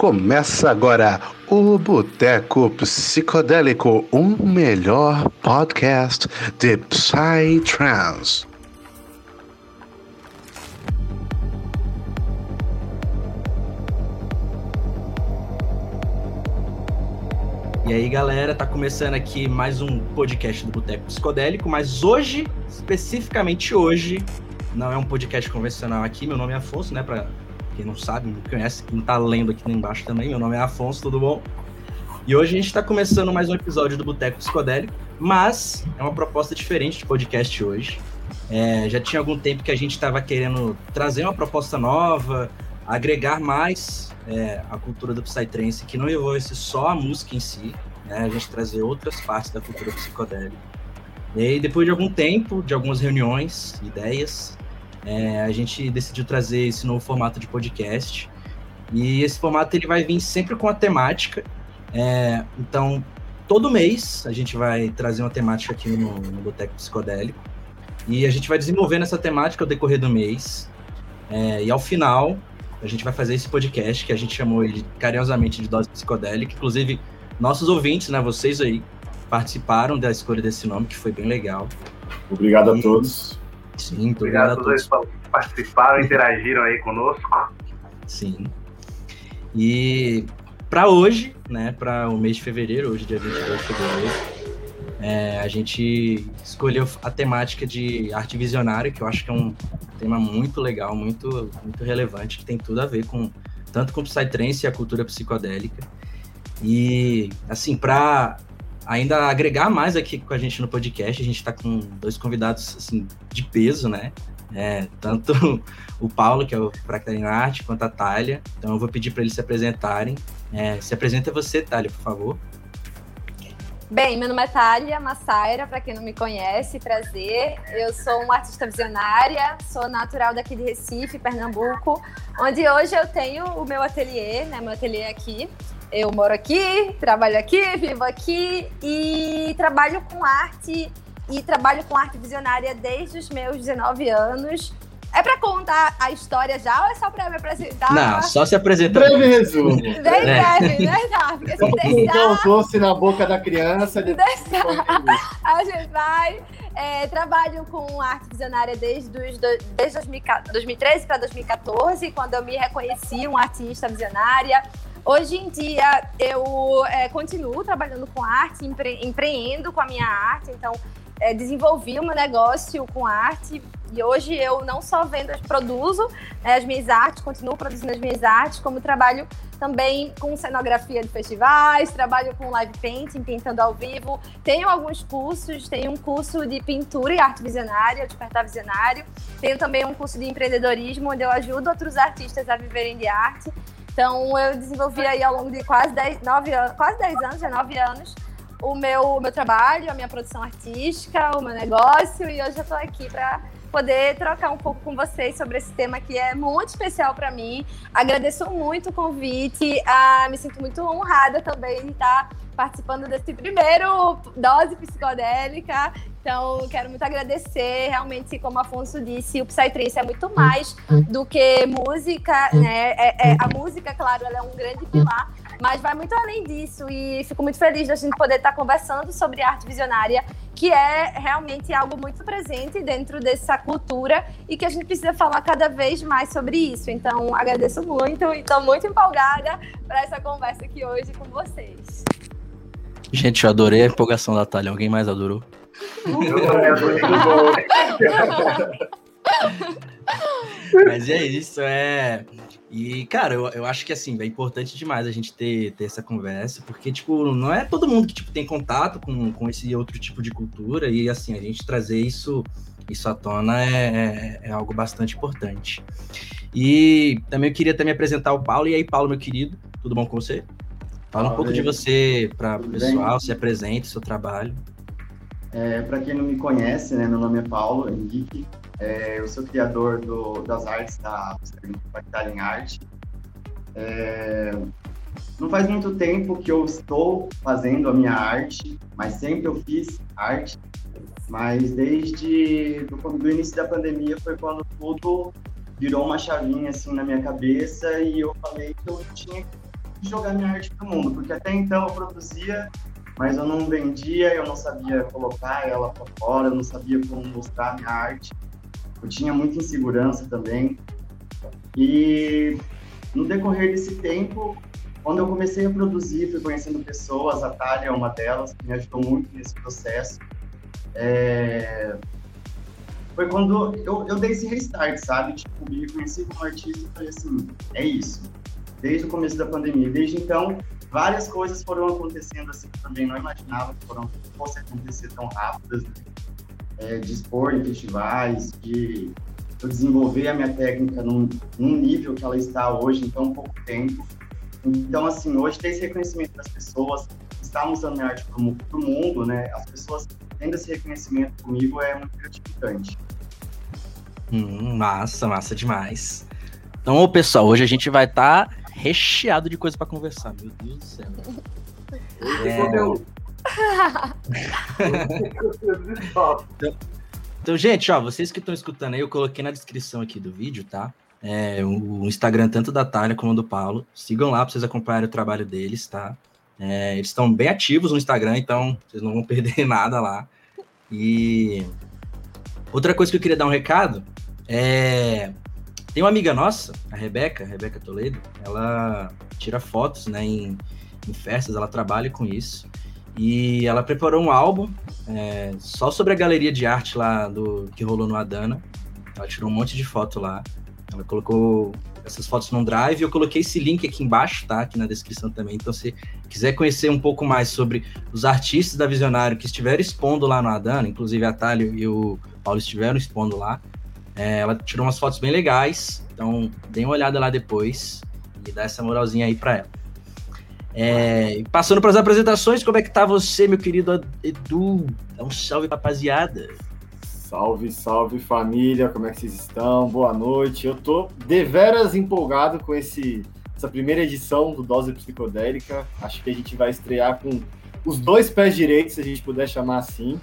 Começa agora o Boteco Psicodélico, um melhor podcast de Psytrance. E aí, galera, tá começando aqui mais um podcast do Boteco Psicodélico, mas hoje, especificamente hoje, não é um podcast convencional aqui. Meu nome é Afonso, né? Pra quem não sabe, me conhece, quem tá lendo aqui embaixo também. Meu nome é Afonso, tudo bom? E hoje a gente tá começando mais um episódio do Boteco Psicodélico, mas é uma proposta diferente de podcast hoje. É, já tinha algum tempo que a gente estava querendo trazer uma proposta nova, agregar mais é, a cultura do Psytrance, que não envolvesse só a música em si, né? A gente trazer outras partes da cultura psicodélica. E aí, depois de algum tempo, de algumas reuniões, ideias, é, a gente decidiu trazer esse novo formato de podcast. E esse formato ele vai vir sempre com a temática. É, então, todo mês a gente vai trazer uma temática aqui no, no Boteco Psicodélico. E a gente vai desenvolvendo essa temática ao decorrer do mês. É, e ao final, a gente vai fazer esse podcast que a gente chamou ele carinhosamente de Dose Psicodélica. Inclusive, nossos ouvintes, né, vocês aí, participaram da escolha desse nome, que foi bem legal. Obrigado e... a todos. Sim, obrigado, obrigado a todos que participaram, interagiram aí conosco. Sim. E para hoje, né, para o mês de fevereiro, hoje dia 22 de fevereiro, é, a gente escolheu a temática de arte visionária, que eu acho que é um tema muito legal, muito, muito relevante, que tem tudo a ver com tanto com o Psytrance e a cultura psicodélica. E, assim, para ainda agregar mais aqui com a gente no podcast, a gente está com dois convidados, assim, de peso, né? É, tanto o Paulo, que é o Fractal Arte, quanto a Thalia. Então eu vou pedir para eles se apresentarem. É, se apresenta você, Thalia, por favor. Bem, meu nome é Thalia Massaira, para quem não me conhece, prazer. Eu sou uma artista visionária, sou natural daqui de Recife, Pernambuco, onde hoje eu tenho o meu ateliê, né, meu ateliê aqui. Eu moro aqui, trabalho aqui, vivo aqui e trabalho com arte e trabalho com arte visionária desde os meus 19 anos. É pra contar a história já ou é só pra me apresentar? Não, só se apresenta. Breve resumo. Bem é. breve, né? Tá, porque se deixar... um doce na boca da criança. Depois... a gente vai. É, trabalho com arte visionária desde, os, desde 2013 para 2014, quando eu me reconheci uma artista visionária. Hoje em dia eu é, continuo trabalhando com arte, empre, empreendo com a minha arte, então é, desenvolvi um negócio com arte e hoje eu não só vendo, produzo né, as minhas artes, continuo produzindo as minhas artes, como trabalho também com cenografia de festivais, trabalho com live painting, pintando ao vivo. Tenho alguns cursos, tenho um curso de pintura e arte visionária, despertar visionário. Tenho também um curso de empreendedorismo, onde eu ajudo outros artistas a viverem de arte. Então, eu desenvolvi aí ao longo de quase 10, 9 anos, quase 10 anos, já 9 anos, o meu, o meu trabalho, a minha produção artística, o meu negócio, e hoje eu estou aqui para poder trocar um pouco com vocês sobre esse tema que é muito especial para mim. Agradeço muito o convite, ah, me sinto muito honrada também de estar participando desse primeiro dose psicodélica. Então, quero muito agradecer. Realmente, como o Afonso disse, o Psytrance é muito mais do que música, né? É, é, a música, claro, ela é um grande pilar, mas vai muito além disso. E fico muito feliz de a gente poder estar conversando sobre arte visionária que é realmente algo muito presente dentro dessa cultura e que a gente precisa falar cada vez mais sobre isso. Então, agradeço muito e estou muito empolgada para essa conversa aqui hoje com vocês. Gente, eu adorei a empolgação da Thalia. Alguém mais adorou? Mas é isso, é. E, cara, eu, eu acho que assim, é importante demais a gente ter, ter essa conversa, porque, tipo, não é todo mundo que tipo, tem contato com, com esse outro tipo de cultura, e assim, a gente trazer isso, isso à tona é, é, é algo bastante importante. E também eu queria também apresentar o Paulo. E aí, Paulo, meu querido, tudo bom com você? Fala um pouco de você para o pessoal, bem? se apresente, seu trabalho. É, para quem não me conhece, né, meu nome é Paulo Henrique, é, eu sou criador do, das artes da Fractal em Arte. É, não faz muito tempo que eu estou fazendo a minha arte, mas sempre eu fiz arte. Mas desde o início da pandemia foi quando tudo virou uma chavinha assim na minha cabeça e eu falei que eu tinha que jogar minha arte pro mundo, porque até então eu produzia, mas eu não vendia, eu não sabia colocar ela para fora, eu não sabia como mostrar minha arte. Eu tinha muita insegurança também. E no decorrer desse tempo, quando eu comecei a produzir, fui conhecendo pessoas, a Thalia é uma delas, que me ajudou muito nesse processo. É... Foi quando eu, eu dei esse restart, sabe? Tipo, me conheci como artista e falei assim, é isso. Desde o começo da pandemia. Desde então, várias coisas foram acontecendo assim que também não imaginava que foram, fossem acontecer tão rápidas. Né? É, de expor em festivais, de eu desenvolver a minha técnica num, num nível que ela está hoje em tão pouco tempo. Então, assim, hoje ter esse reconhecimento das pessoas, estar usando minha arte para o mundo, né? As pessoas tendo esse reconhecimento comigo é muito gratificante. Hum, massa, massa demais. Então, pessoal, hoje a gente vai estar tá recheado de coisa para conversar. Meu Deus do céu. É... então, então, gente, ó, vocês que estão escutando aí, eu coloquei na descrição aqui do vídeo, tá? é, o Instagram tanto da Thalia como do Paulo. Sigam lá para vocês acompanharem o trabalho deles, tá? É, eles estão bem ativos no Instagram, então vocês não vão perder nada lá. E outra coisa que eu queria dar um recado é tem uma amiga nossa, a Rebeca, a Rebeca Toledo, ela tira fotos, né, em, em festas, ela trabalha com isso. E ela preparou um álbum é, só sobre a galeria de arte lá do que rolou no Adana. Ela tirou um monte de foto lá. Ela colocou essas fotos num drive. Eu coloquei esse link aqui embaixo, tá? Aqui na descrição também. Então, se quiser conhecer um pouco mais sobre os artistas da Visionário que estiveram expondo lá no Adana, inclusive a Thalia e o Paulo estiveram expondo lá. É, ela tirou umas fotos bem legais. Então, dê uma olhada lá depois e dá essa moralzinha aí para ela. É, passando para as apresentações, como é que tá você, meu querido Edu? Dá um salve, rapaziada. Salve, salve família, como é que vocês estão? Boa noite. Eu tô deveras empolgado com esse, essa primeira edição do Dose Psicodélica. Acho que a gente vai estrear com os dois pés direitos, se a gente puder chamar assim.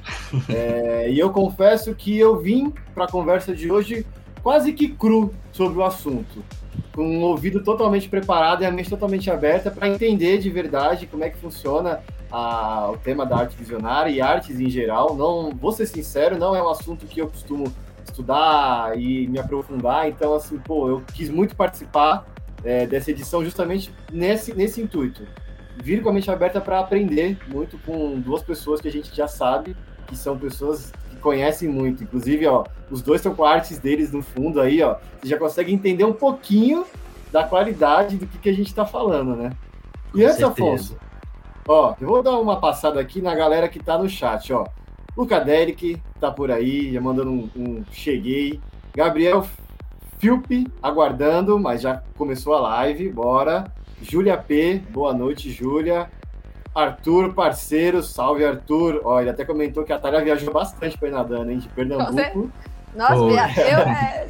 É, e eu confesso que eu vim para a conversa de hoje quase que cru sobre o assunto, com um ouvido totalmente preparado e a mente totalmente aberta para entender de verdade como é que funciona a, o tema da arte visionária e artes em geral. Não, vou ser sincero, não é um assunto que eu costumo estudar e me aprofundar. Então, assim, pô, eu quis muito participar é, dessa edição justamente nesse, nesse intuito. Vir com a mente aberta para aprender muito com duas pessoas que a gente já sabe que são pessoas que conhecem muito. Inclusive, ó, os dois estão com artes deles no fundo aí, ó. Você já consegue entender um pouquinho da qualidade do que, que a gente está falando, né? E antes. Afonso, Ó, eu vou dar uma passada aqui na galera que tá no chat, ó. Luca Derek tá por aí, já mandando um, um cheguei. Gabriel Filpe aguardando, mas já começou a live, bora. Júlia P, boa noite, Júlia. Arthur, parceiro, salve Arthur. Ó, ele até comentou que a Thalia viajou bastante para ir nadando, hein, de Pernambuco. Nossa, via... eu, é...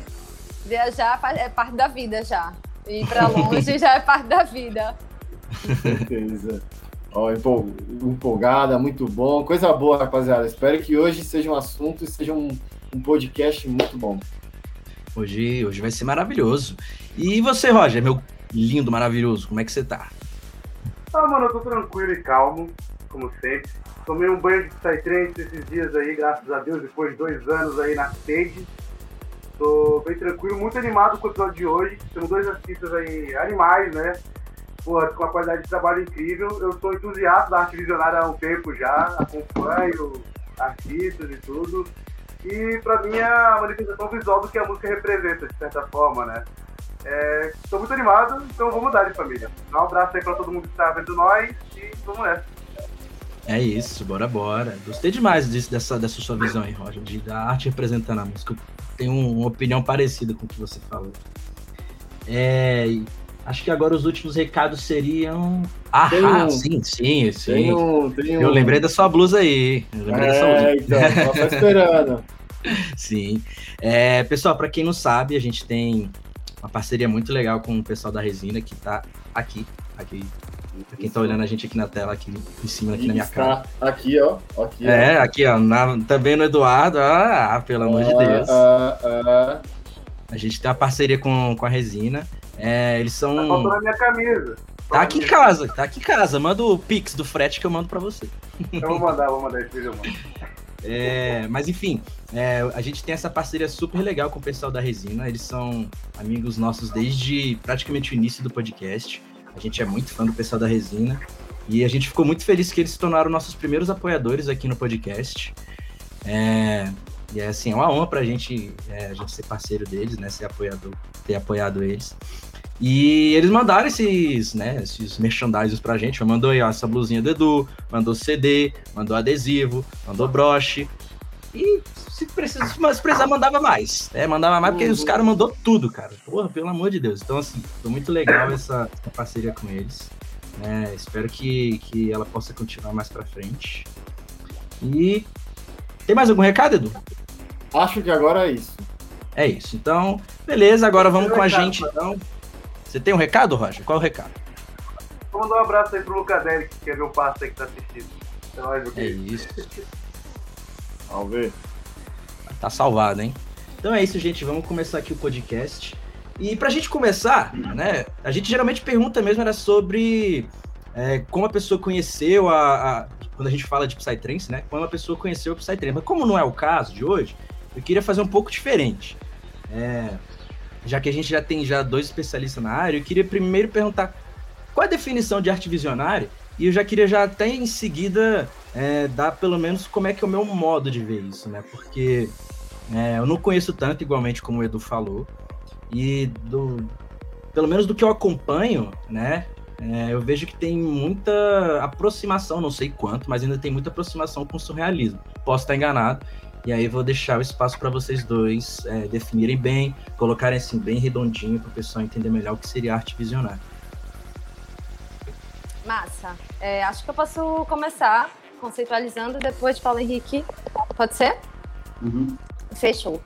viajar é parte da vida já. Ir para longe já é parte da vida. Com certeza. Ó, empolgada, muito bom. Coisa boa, rapaziada. Espero que hoje seja um assunto e seja um, um podcast muito bom. Hoje, hoje vai ser maravilhoso. E você, Roger, meu lindo, maravilhoso, como é que você tá? Ah, mano, eu tô tranquilo e calmo, como sempre. Tomei um banho de Psytrance esses dias aí, graças a Deus, depois de dois anos aí na stage. Tô bem tranquilo, muito animado com o episódio de hoje. Temos dois artistas aí animais, né? porra, com uma qualidade de trabalho incrível. Eu sou entusiasta da arte visionária há um tempo já, acompanho artistas e tudo. E pra mim é a manifestação visual do que a música representa, de certa forma, né? Estou é, muito animado, então vamos dar de família. Dá um abraço aí pra todo mundo que está vendo nós e vamos nessa. É isso, bora, bora. Gostei demais disso, dessa, dessa sua visão aí, Roger, de, da arte representando a música. Eu tenho uma opinião parecida com o que você falou. É, Acho que agora os últimos recados seriam. Ah, um, sim, sim, sim. Tem um, tem um... Eu lembrei da sua blusa aí. Eu lembrei é, da sua blusa. então, tá esperando. sim. É, pessoal, para quem não sabe, a gente tem uma parceria muito legal com o pessoal da Resina, que tá aqui. aqui Pra quem tá olhando a gente aqui na tela, aqui em cima, aqui na minha cara. Aqui, ó. Aqui, é, ó. aqui, ó. Na, também no Eduardo. Ah, pelo amor de Deus. Ah, ah. A gente tem uma parceria com, com a Resina. É, eles são. Tá faltando a minha camisa. Tá aqui em casa, tá aqui em casa. Manda o Pix do frete que eu mando pra você. Eu vou mandar, vou mandar esse vídeo, mano. É, mas enfim, é, a gente tem essa parceria super legal com o pessoal da Resina. Eles são amigos nossos desde praticamente o início do podcast. A gente é muito fã do pessoal da Resina. E a gente ficou muito feliz que eles se tornaram nossos primeiros apoiadores aqui no podcast. É, e é assim, é uma honra pra gente, é, a gente ser parceiro deles, né? Ser apoiador, ter apoiado eles. E eles mandaram esses, né, esses merchandising pra gente. Mandou aí, ó, essa blusinha do Edu, mandou CD, mandou adesivo, mandou broche. E se precisar, se precisar mandava mais. É, mandava mais porque os caras mandou tudo, cara. Porra, pelo amor de Deus. Então, assim, foi muito legal essa, essa parceria com eles. É, espero que, que ela possa continuar mais pra frente. E tem mais algum recado, Edu? Acho que agora é isso. É isso. Então, beleza, agora vamos com a gente, então. Você tem um recado, Roger? Qual é o recado? Vou mandar um abraço aí pro Lucadelli, que quer ver o passo aí que tá assistindo. É nóis, É isso. Vamos ver. Tá salvado, hein? Então é isso, gente. Vamos começar aqui o podcast. E pra gente começar, né? A gente geralmente pergunta mesmo era sobre é, como a pessoa conheceu a, a, Quando a gente fala de Psytrance, né? Como a pessoa conheceu o Psytrance. Mas como não é o caso de hoje, eu queria fazer um pouco diferente. É, já que a gente já tem já dois especialistas na área, eu queria primeiro perguntar qual é a definição de arte visionária e eu já queria já até em seguida é, dar pelo menos como é que é o meu modo de ver isso, né? Porque é, eu não conheço tanto igualmente como o Edu falou e do pelo menos do que eu acompanho, né? É, eu vejo que tem muita aproximação, não sei quanto, mas ainda tem muita aproximação com o surrealismo. Posso estar enganado, e aí vou deixar o espaço para vocês dois é, definirem bem, colocarem assim bem redondinho para o pessoal entender melhor o que seria arte visionária. Massa. É, acho que eu posso começar conceitualizando, depois Paulo Henrique. Pode ser? Uhum. Fechou.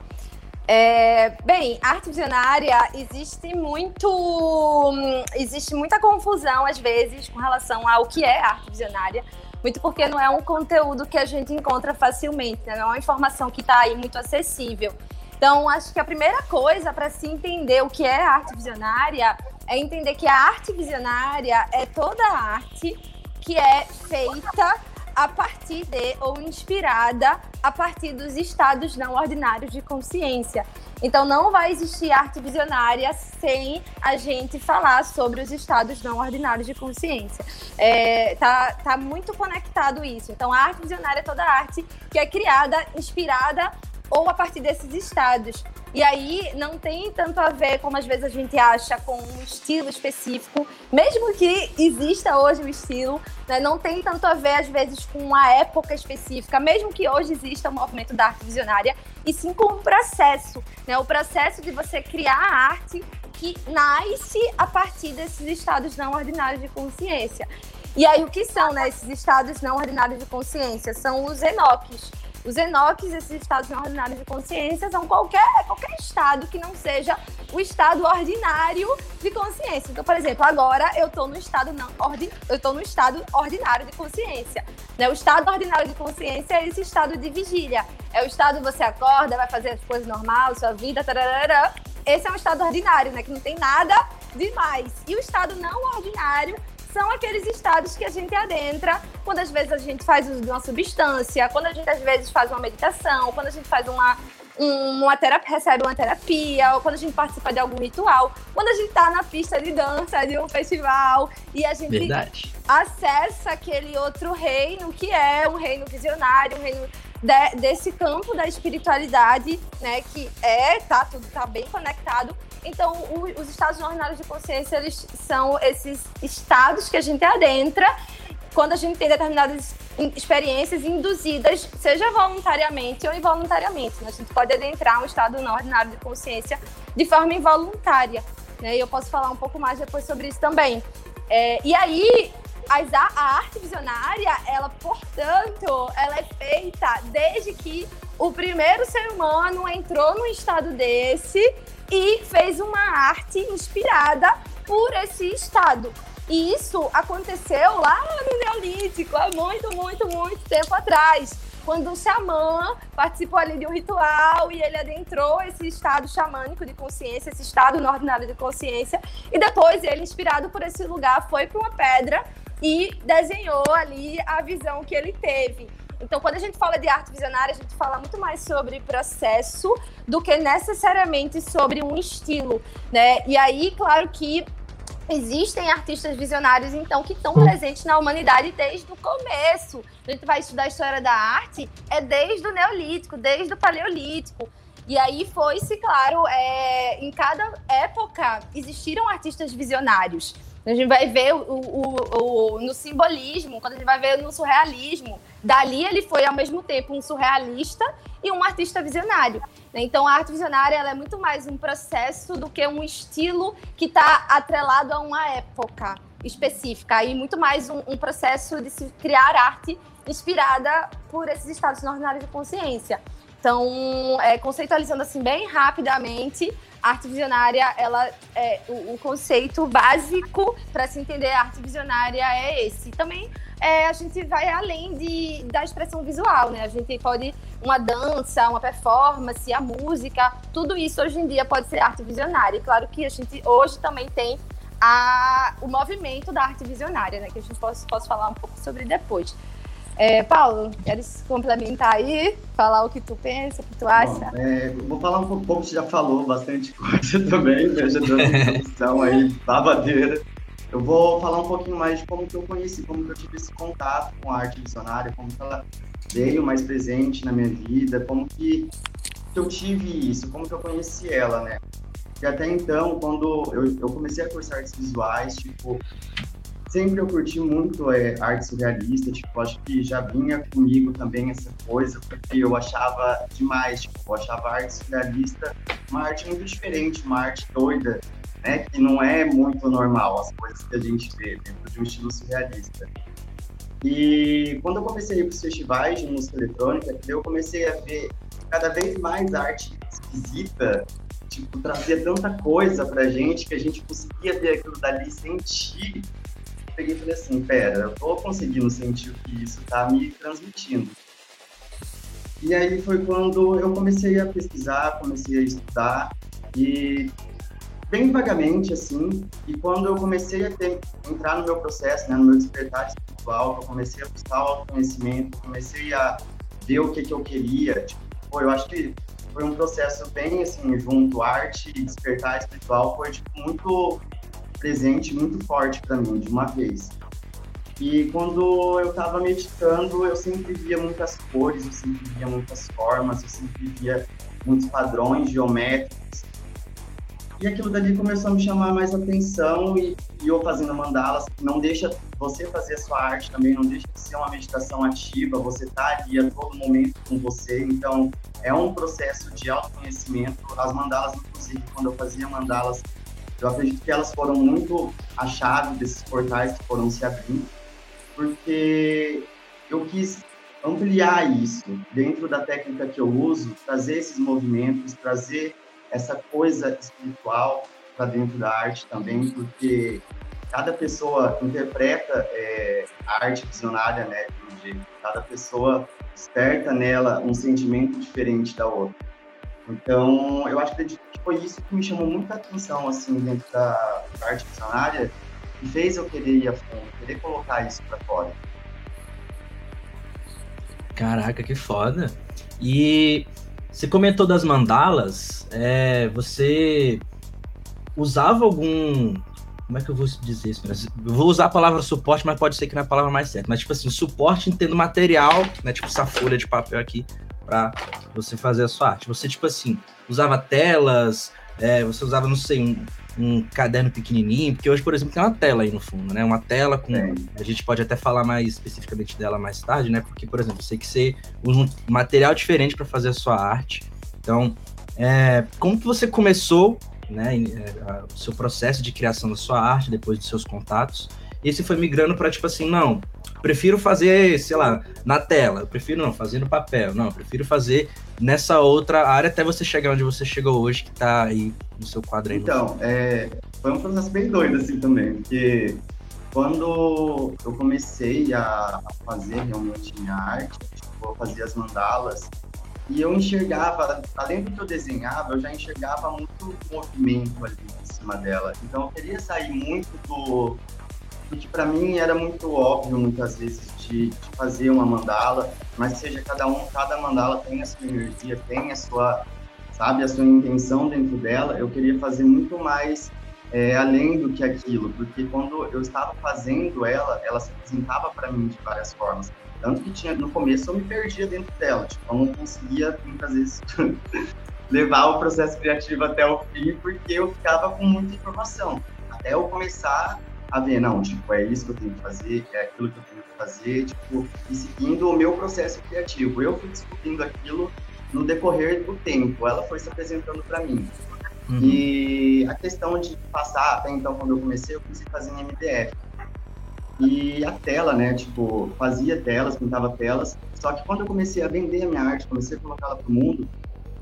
É, bem, arte visionária existe muito, hum, existe muita confusão às vezes com relação ao que é arte visionária, muito porque não é um conteúdo que a gente encontra facilmente, né? não é uma informação que está aí muito acessível. Então, acho que a primeira coisa para se entender o que é arte visionária é entender que a arte visionária é toda arte que é feita a partir de ou inspirada a partir dos estados não ordinários de consciência. Então não vai existir arte visionária sem a gente falar sobre os estados não ordinários de consciência. É, tá, tá muito conectado isso. Então a arte visionária é toda arte que é criada, inspirada ou a partir desses estados. E aí não tem tanto a ver, como às vezes a gente acha, com um estilo específico, mesmo que exista hoje o estilo, né, não tem tanto a ver, às vezes, com uma época específica, mesmo que hoje exista o movimento da arte visionária, e sim com um processo, né, o processo de você criar a arte que nasce a partir desses estados não ordinários de consciência. E aí, o que são né, esses estados não ordinários de consciência? São os enoques. Os enoques, esses estados não ordinários de consciência, são qualquer, qualquer estado que não seja o estado ordinário de consciência. Então, por exemplo, agora eu estou no estado não ordi, eu estou no estado ordinário de consciência. Né? O estado ordinário de consciência é esse estado de vigília. É o estado que você acorda, vai fazer as coisas normais, sua vida, tararara. Esse é um estado ordinário, né? Que não tem nada demais. E o estado não ordinário são aqueles estados que a gente adentra quando às vezes a gente faz uso de uma substância, quando a gente às vezes faz uma meditação, quando a gente faz uma, uma terapia, recebe uma terapia, ou quando a gente participa de algum ritual, quando a gente está na pista de dança de um festival e a gente Verdade. acessa aquele outro reino que é um reino visionário, um reino de, desse campo da espiritualidade, né, que é, tá, tudo tá bem conectado. Então, o, os estados ordinários de consciência, eles são esses estados que a gente adentra quando a gente tem determinadas experiências induzidas, seja voluntariamente ou involuntariamente. Né? A gente pode adentrar um estado não ordinário de consciência de forma involuntária. Né? E eu posso falar um pouco mais depois sobre isso também. É, e aí, as, a arte visionária, ela, portanto, ela é feita desde que o primeiro ser humano entrou num estado desse e fez uma arte inspirada por esse estado. E isso aconteceu lá no Neolítico, há muito, muito, muito tempo atrás. quando um xamã participou ali de um ritual e ele adentrou esse estado xamânico de consciência, esse estado não ordinário de consciência, e depois ele, inspirado por esse lugar, foi para uma pedra e desenhou ali a visão que ele teve. Então, quando a gente fala de arte visionária, a gente fala muito mais sobre processo do que necessariamente sobre um estilo, né? E aí, claro que existem artistas visionários, então, que estão presentes na humanidade desde o começo. A gente vai estudar a história da arte, é desde o Neolítico, desde o Paleolítico. E aí foi-se, claro, é, em cada época existiram artistas visionários. A gente vai ver o, o, o, no simbolismo, quando a gente vai ver no surrealismo. Dali ele foi ao mesmo tempo um surrealista e um artista visionário. Então a arte visionária é muito mais um processo do que um estilo que está atrelado a uma época específica. E muito mais um, um processo de se criar arte inspirada por esses estados ordinários de consciência. Então, é, conceitualizando assim bem rapidamente, a arte visionária, ela é, o, o conceito básico para se entender a arte visionária é esse. Também é, a gente vai além de, da expressão visual, né? A gente pode uma dança, uma performance, a música, tudo isso hoje em dia pode ser arte visionária. E claro que a gente hoje também tem a, o movimento da arte visionária, né? Que a gente pode, falar um pouco sobre depois. É, Paulo, queres complementar aí? Falar o que tu pensa, o que tu acha? Bom, é, vou falar um pouco, você já falou, bastante coisa também, né? Já dando introdução aí, babadeira. Eu vou falar um pouquinho mais de como que eu conheci, como que eu tive esse contato com a arte visionária, como que ela veio mais presente na minha vida, como que eu tive isso, como que eu conheci ela, né? E até então, quando eu, eu comecei a cursar artes visuais, tipo, sempre eu curti muito é, arte surrealista, tipo, acho que já vinha comigo também essa coisa, porque eu achava demais, tipo, eu achava arte surrealista uma arte muito diferente, uma arte doida, né, que não é muito normal as coisas que a gente vê dentro de um estilo surrealista. E quando eu comecei a ir para os festivais de música eletrônica, eu comecei a ver cada vez mais arte esquisita, tipo, trazia tanta coisa pra gente que a gente conseguia ver aquilo dali, sentir peguei e falei assim, pera, eu tô conseguindo sentir o que isso tá me transmitindo. E aí foi quando eu comecei a pesquisar, comecei a estudar e bem vagamente assim, e quando eu comecei a ter, entrar no meu processo, né, no meu despertar espiritual, eu comecei a buscar o autoconhecimento, comecei a ver o que que eu queria, tipo, pô, eu acho que foi um processo bem assim, junto arte e despertar espiritual, foi tipo, muito presente muito forte para mim de uma vez. E quando eu estava meditando, eu sempre via muitas cores, eu sempre via muitas formas, eu sempre via muitos padrões geométricos. E aquilo dali começou a me chamar mais atenção e, e eu fazendo mandalas, não deixa você fazer a sua arte também, não deixa de ser uma meditação ativa, você tá ali a todo momento com você, então é um processo de autoconhecimento. As mandalas, inclusive, quando eu fazia mandalas, eu acredito que elas foram muito a chave desses portais que foram se abrindo, porque eu quis ampliar isso dentro da técnica que eu uso, trazer esses movimentos, trazer essa coisa espiritual para dentro da arte também, porque cada pessoa interpreta é, a arte visionária, né, de um jeito. Cada pessoa desperta nela um sentimento diferente da outra. Então, eu acho que foi isso que me chamou muita atenção, assim, dentro da arte visionária, e fez eu querer ir a fundo, querer colocar isso para fora. Caraca, que foda! E você comentou das mandalas, é, você usava algum. Como é que eu vou dizer isso? Eu vou usar a palavra suporte, mas pode ser que não é a palavra mais certa. Mas, tipo assim, suporte entendo material, né? Tipo essa folha de papel aqui, para você fazer a sua arte. Você, tipo assim, usava telas, é, você usava, não sei, um, um, caderno pequenininho, porque hoje, por exemplo, tem uma tela aí no fundo, né? Uma tela com. É. A gente pode até falar mais especificamente dela mais tarde, né? Porque, por exemplo, sei que você usa um material diferente para fazer a sua arte. Então, é, como que você começou, né? É, o seu processo de criação da sua arte, depois dos seus contatos? E você foi migrando para, tipo assim, não, prefiro fazer, sei lá, na tela, eu prefiro não, fazer no papel, não, prefiro fazer nessa outra área até você chegar onde você chegou hoje, que tá aí no seu quadro aí. Então, é, foi um processo bem doido assim também, porque quando eu comecei a fazer realmente minha arte, tipo, eu fazia as mandalas, e eu enxergava, além do que eu desenhava, eu já enxergava muito movimento ali em cima dela. Então eu queria sair muito do, que para mim era muito óbvio muitas vezes de, de, fazer uma mandala, mas seja cada um, cada mandala tem a sua energia, tem a sua, sabe, a sua intenção dentro dela. Eu queria fazer muito mais é, além do que aquilo, porque quando eu estava fazendo ela, ela se apresentava para mim de várias formas. Tanto que tinha, no começo eu me perdia dentro dela, tipo, eu não conseguia muitas vezes levar o processo criativo até o fim, porque eu ficava com muita informação. Até eu começar a ver, não, tipo, é isso que eu tenho que fazer, é aquilo que eu tenho que fazer, tipo, e seguindo o meu processo criativo. Eu fui descobrindo aquilo no decorrer do tempo, ela foi se apresentando para mim. Uhum. E a questão de passar, até então, quando eu comecei, eu comecei fazer em MDF. E a tela, né, tipo, fazia telas, pintava telas, só que quando eu comecei a vender a minha arte, comecei a colocá-la para o mundo,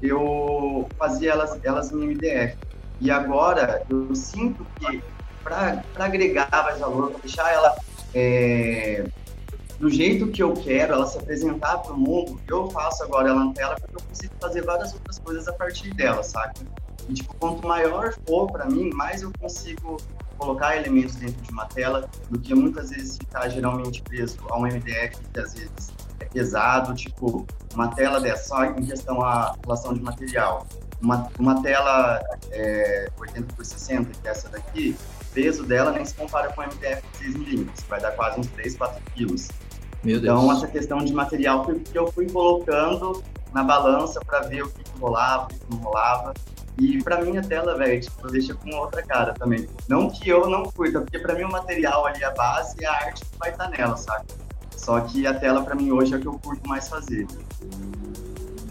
eu fazia elas, elas em MDF. E agora eu sinto que para agregar mais valor, para deixar ela é, do jeito que eu quero, ela se apresentar para o mundo, eu faço agora ela na tela porque eu consigo fazer várias outras coisas a partir dela, sabe? E, tipo, quanto maior for para mim, mais eu consigo colocar elementos dentro de uma tela do que muitas vezes ficar geralmente preso a um MDF que às vezes é pesado, tipo uma tela dessa, só em questão a relação de material. Uma, uma tela é, 80 por 60, que é essa daqui, peso dela nem se compara com um MDF de 6 milímetros, vai dar quase uns 3, 4 quilos. então, essa questão de material que eu fui colocando na balança para ver o que, que rolava, o que, que não rolava. E pra mim a tela, velho, tipo, deixa com outra cara também. Não que eu não curta, porque pra mim o material ali, a base e a arte vai estar tá nela, sabe? Só que a tela pra mim hoje é o que eu curto mais fazer.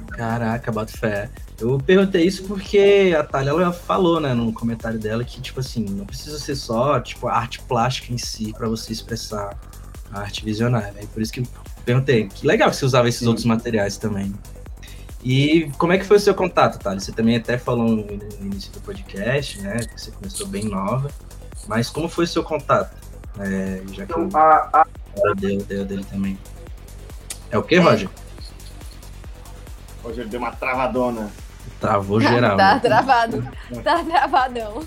Caraca, bato fé. Eu perguntei isso porque a Thalia ela falou, né, no comentário dela que, tipo assim, não precisa ser só, tipo, a arte plástica em si para você expressar a arte visionária. Né? Por isso que eu perguntei. Que legal que você usava esses Sim. outros materiais também. E como é que foi o seu contato, Thales? Você também até falou no início do podcast, né? Que você começou bem nova. Mas como foi o seu contato? É, já que então, a, a... deu, deu dele também. É o que, é. Roger? Roger deu uma travadona. Travou geral. tá travado. tá travadão.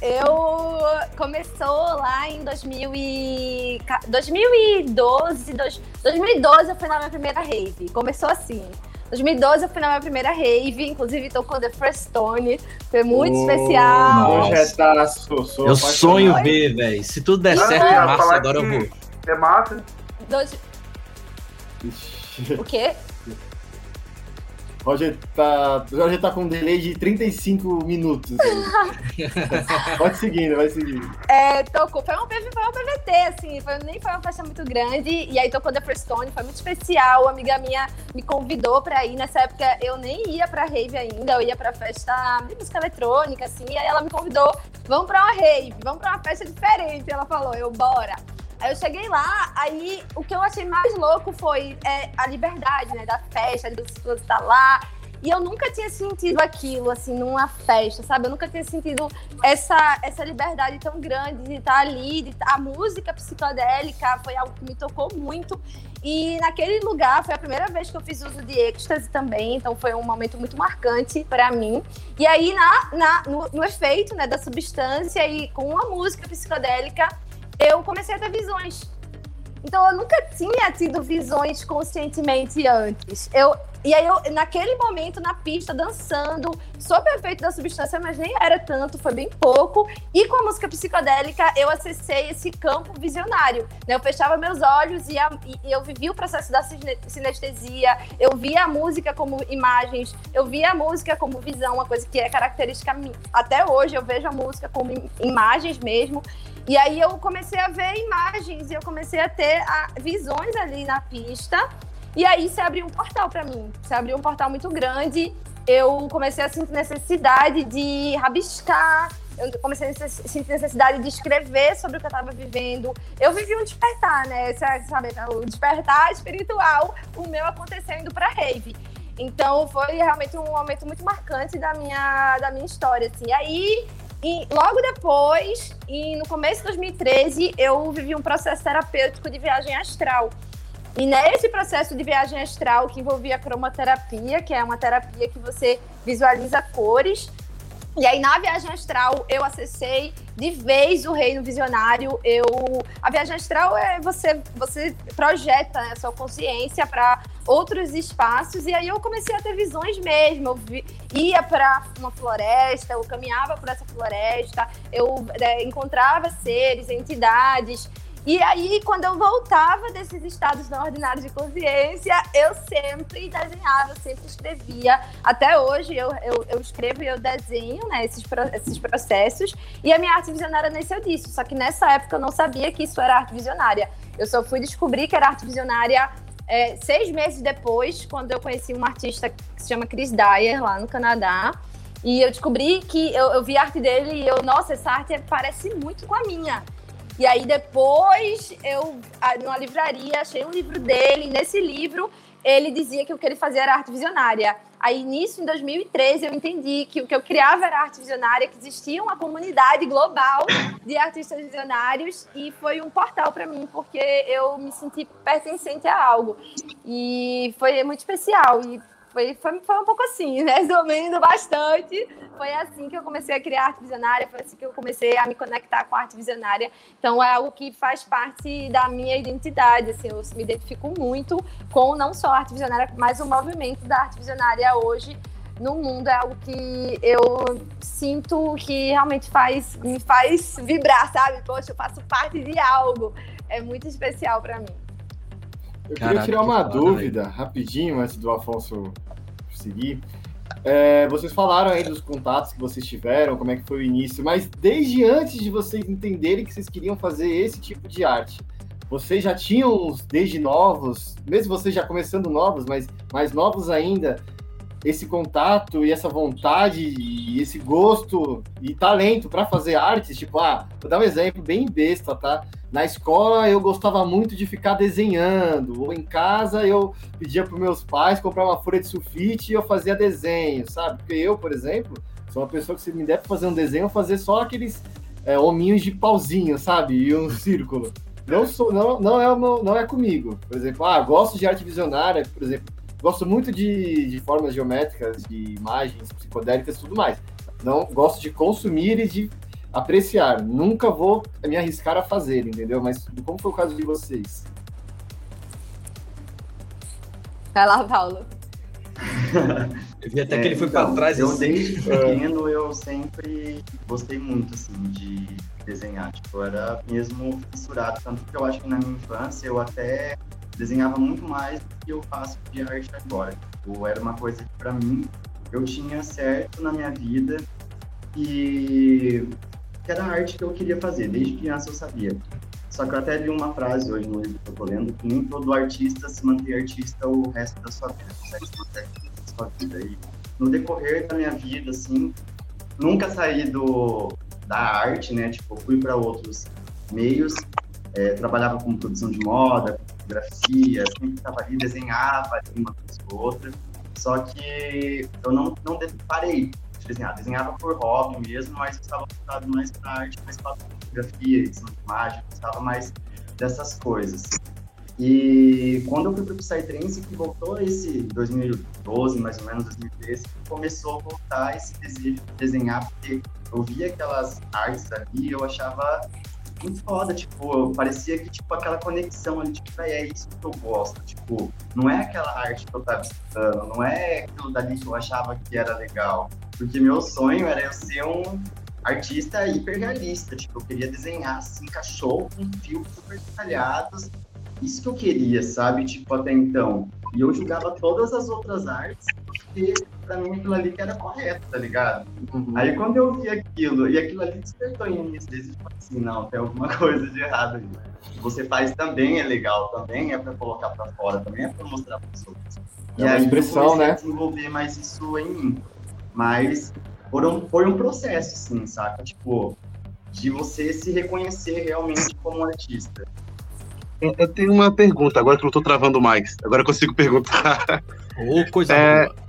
Eu começou lá em 2000 e... 2012, 2012 eu fui na minha primeira rave. Começou assim. 2012 eu fui na minha primeira rave, inclusive tô com The First Stone. Foi muito oh, especial. Projetaço, sou Eu sonho ver, velho. Se tudo der certo em março, agora eu vou. É massa? Dois... O quê? Roger tá, Roger tá com um delay de 35 minutos. Pode seguindo, vai seguindo. É, tocou, foi um, foi um PVT, assim, foi, nem foi uma festa muito grande. E aí tocou The First Stone, foi muito especial. Uma amiga minha me convidou pra ir. Nessa época eu nem ia pra rave ainda, eu ia pra festa de música eletrônica, assim. E aí ela me convidou, vamos pra uma rave, vamos pra uma festa diferente. Ela falou, eu, bora. Aí eu cheguei lá, aí o que eu achei mais louco foi é, a liberdade, né, da festa, das pessoas estar lá. E eu nunca tinha sentido aquilo, assim, numa festa, sabe? Eu nunca tinha sentido essa, essa liberdade tão grande de estar ali, de a música psicodélica foi algo que me tocou muito. E naquele lugar foi a primeira vez que eu fiz uso de êxtase também, então foi um momento muito marcante para mim. E aí, na, na no, no, efeito né, da substância e com a música psicodélica, eu comecei a ter visões. Então eu nunca tinha tido visões conscientemente antes. Eu, e aí eu, naquele momento, na pista, dançando, sob o efeito da substância, mas nem era tanto, foi bem pouco. E com a música psicodélica, eu acessei esse campo visionário. Né? Eu fechava meus olhos e, a, e, eu vivia o processo da sinestesia, eu via a música como imagens, eu via a música como visão, uma coisa que é característica minha. Até hoje eu vejo a música como imagens mesmo. E aí eu comecei a ver imagens e eu comecei a ter a, visões ali na pista. E aí se abriu um portal para mim. Se abriu um portal muito grande. Eu comecei a sentir necessidade de rabiscar. Eu comecei a sentir necessidade de escrever sobre o que eu estava vivendo. Eu vivi um despertar, né? Sabe, o despertar espiritual, o meu acontecendo para rave. Então foi realmente um momento muito marcante da minha, da minha história. Assim. E aí E logo depois, e no começo de 2013, eu vivi um processo terapêutico de viagem astral. E nesse processo de viagem astral que envolvia cromoterapia, que é uma terapia que você visualiza cores, e aí, na viagem astral, eu acessei de vez o reino visionário. Eu, a viagem astral é você, você projeta né, a sua consciência para outros espaços. E aí eu comecei a ter visões mesmo. Eu vi, ia para uma floresta, eu caminhava por essa floresta, eu é, encontrava seres, entidades. E aí, quando eu voltava desses estados não ordinários de consciência, eu sempre desenhava, sempre escrevia. Até hoje eu, eu, eu escrevo e eu desenho né, esses, esses processos. E a minha arte visionária nasceu disso. Só que nessa época eu não sabia que isso era arte visionária. Eu só fui descobrir que era arte visionária é, seis meses depois, quando eu conheci uma artista que se chama Chris Dyer, lá no Canadá. E eu descobri que eu, eu vi a arte dele e eu, nossa, essa arte parece muito com a minha. E aí depois eu, numa livraria, achei um livro dele. Nesse livro, ele dizia que o que ele fazia era arte visionária. Aí nisso, em 2013, eu entendi que o que eu criava era arte visionária, que existia uma comunidade global de artistas visionários e foi um portal para mim, porque eu me senti pertencente a algo. E foi muito especial. E foi, foi, foi um pouco assim, né? Resumindo bastante, foi assim que eu comecei a criar arte visionária, foi assim que eu comecei a me conectar com a arte visionária. Então é algo que faz parte da minha identidade, assim, eu me identifico muito com não só a arte visionária, mas o movimento da arte visionária hoje no mundo é algo que eu sinto que realmente faz me faz vibrar, sabe? Poxa, eu faço parte de algo. É muito especial para mim. Eu Caraca, queria tirar uma dúvida aí. rapidinho antes do Afonso seguir. É, vocês falaram aí dos contatos que vocês tiveram, como é que foi o início, mas desde antes de vocês entenderem que vocês queriam fazer esse tipo de arte, vocês já tinham, desde novos, mesmo vocês já começando novos, mas mais novos ainda, esse contato e essa vontade e esse gosto e talento para fazer artes, tipo, ah, vou dar um exemplo bem besta, tá? Na escola eu gostava muito de ficar desenhando, ou em casa eu pedia para meus pais comprar uma folha de sulfite e eu fazia desenho, sabe? Porque eu, por exemplo, sou uma pessoa que se me der para fazer um desenho, eu fazer só aqueles é, hominhos de pauzinho, sabe? E um círculo. Não sou, não, não é não é comigo. Por exemplo, ah, gosto de arte visionária, por exemplo, gosto muito de, de formas geométricas, de imagens psicodélicas e tudo mais. Não gosto de consumir e de apreciar. Nunca vou me arriscar a fazer, entendeu? Mas como foi o caso de vocês? Vai lá, Paulo. eu vi até é, que ele foi então, para trás. Eu desde pequeno eu sempre gostei muito assim de desenhar. Tipo, eu era mesmo fissurado, tanto que eu acho que na minha infância eu até desenhava muito mais do que eu faço de arte agora. Tipo, era uma coisa que para mim eu tinha certo na minha vida e que era a arte que eu queria fazer, desde criança eu sabia. Só que eu até li uma frase hoje no livro que eu tô lendo, que nem todo artista se mantém artista o resto da sua vida, consegue se manter da sua vida. E no decorrer da minha vida, assim, nunca saí do, da arte, né? Tipo, fui para outros meios, é, trabalhava com produção de moda, fotografia, sempre estava ali, desenhava uma coisa ou outra. Só que eu não, não parei de desenhar. Desenhava por hobby mesmo, mas estava voltado mais para arte, mais para fotografia, edição de imagem, gostava mais dessas coisas. E quando eu fui para o Psytrance, que voltou esse 2012, mais ou menos, 2013, começou a voltar esse desejo de desenhar, porque eu via aquelas artes ali e eu achava muito foda, tipo, parecia que, tipo, aquela conexão ali, tipo, é isso que eu gosto, tipo, não é aquela arte que eu tava estudando, não é aquilo dali que eu achava que era legal, porque meu sonho era eu ser um artista hiperrealista, tipo, eu queria desenhar, assim, cachorro com fios super detalhados, isso que eu queria, sabe, tipo, até então, e eu julgava todas as outras artes, porque pra mim aquilo ali que era correto, tá ligado? Uhum. Aí quando eu vi aquilo, e aquilo ali despertou em mim, às vezes, tipo assim, não, tem alguma coisa de errado aí. Você faz também é legal, também é pra colocar pra fora, também é pra mostrar pras pessoas. É e aí expressão, eu né? a desenvolver mais isso em mim. Mas foi um, foi um processo, assim, saca? Tipo, de você se reconhecer realmente como artista. Eu tenho uma pergunta, agora que eu não tô travando mais. Agora eu consigo perguntar. Ô, oh, coisa é, boa.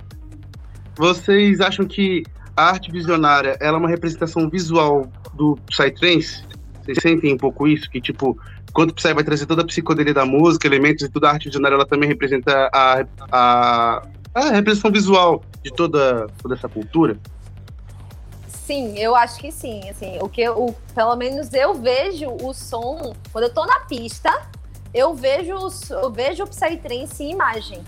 Vocês acham que a arte visionária, ela é uma representação visual do Psytrance? Vocês sentem um pouco isso? Que, tipo, quando o Psy vai trazer toda a psicodelia da música, elementos e toda a arte visionária, ela também representa a, a, a representação visual de toda, toda essa cultura? Sim, eu acho que sim. Assim, o que eu, pelo menos eu vejo o som quando eu tô na pista, eu vejo, eu vejo o Psytrance em imagem.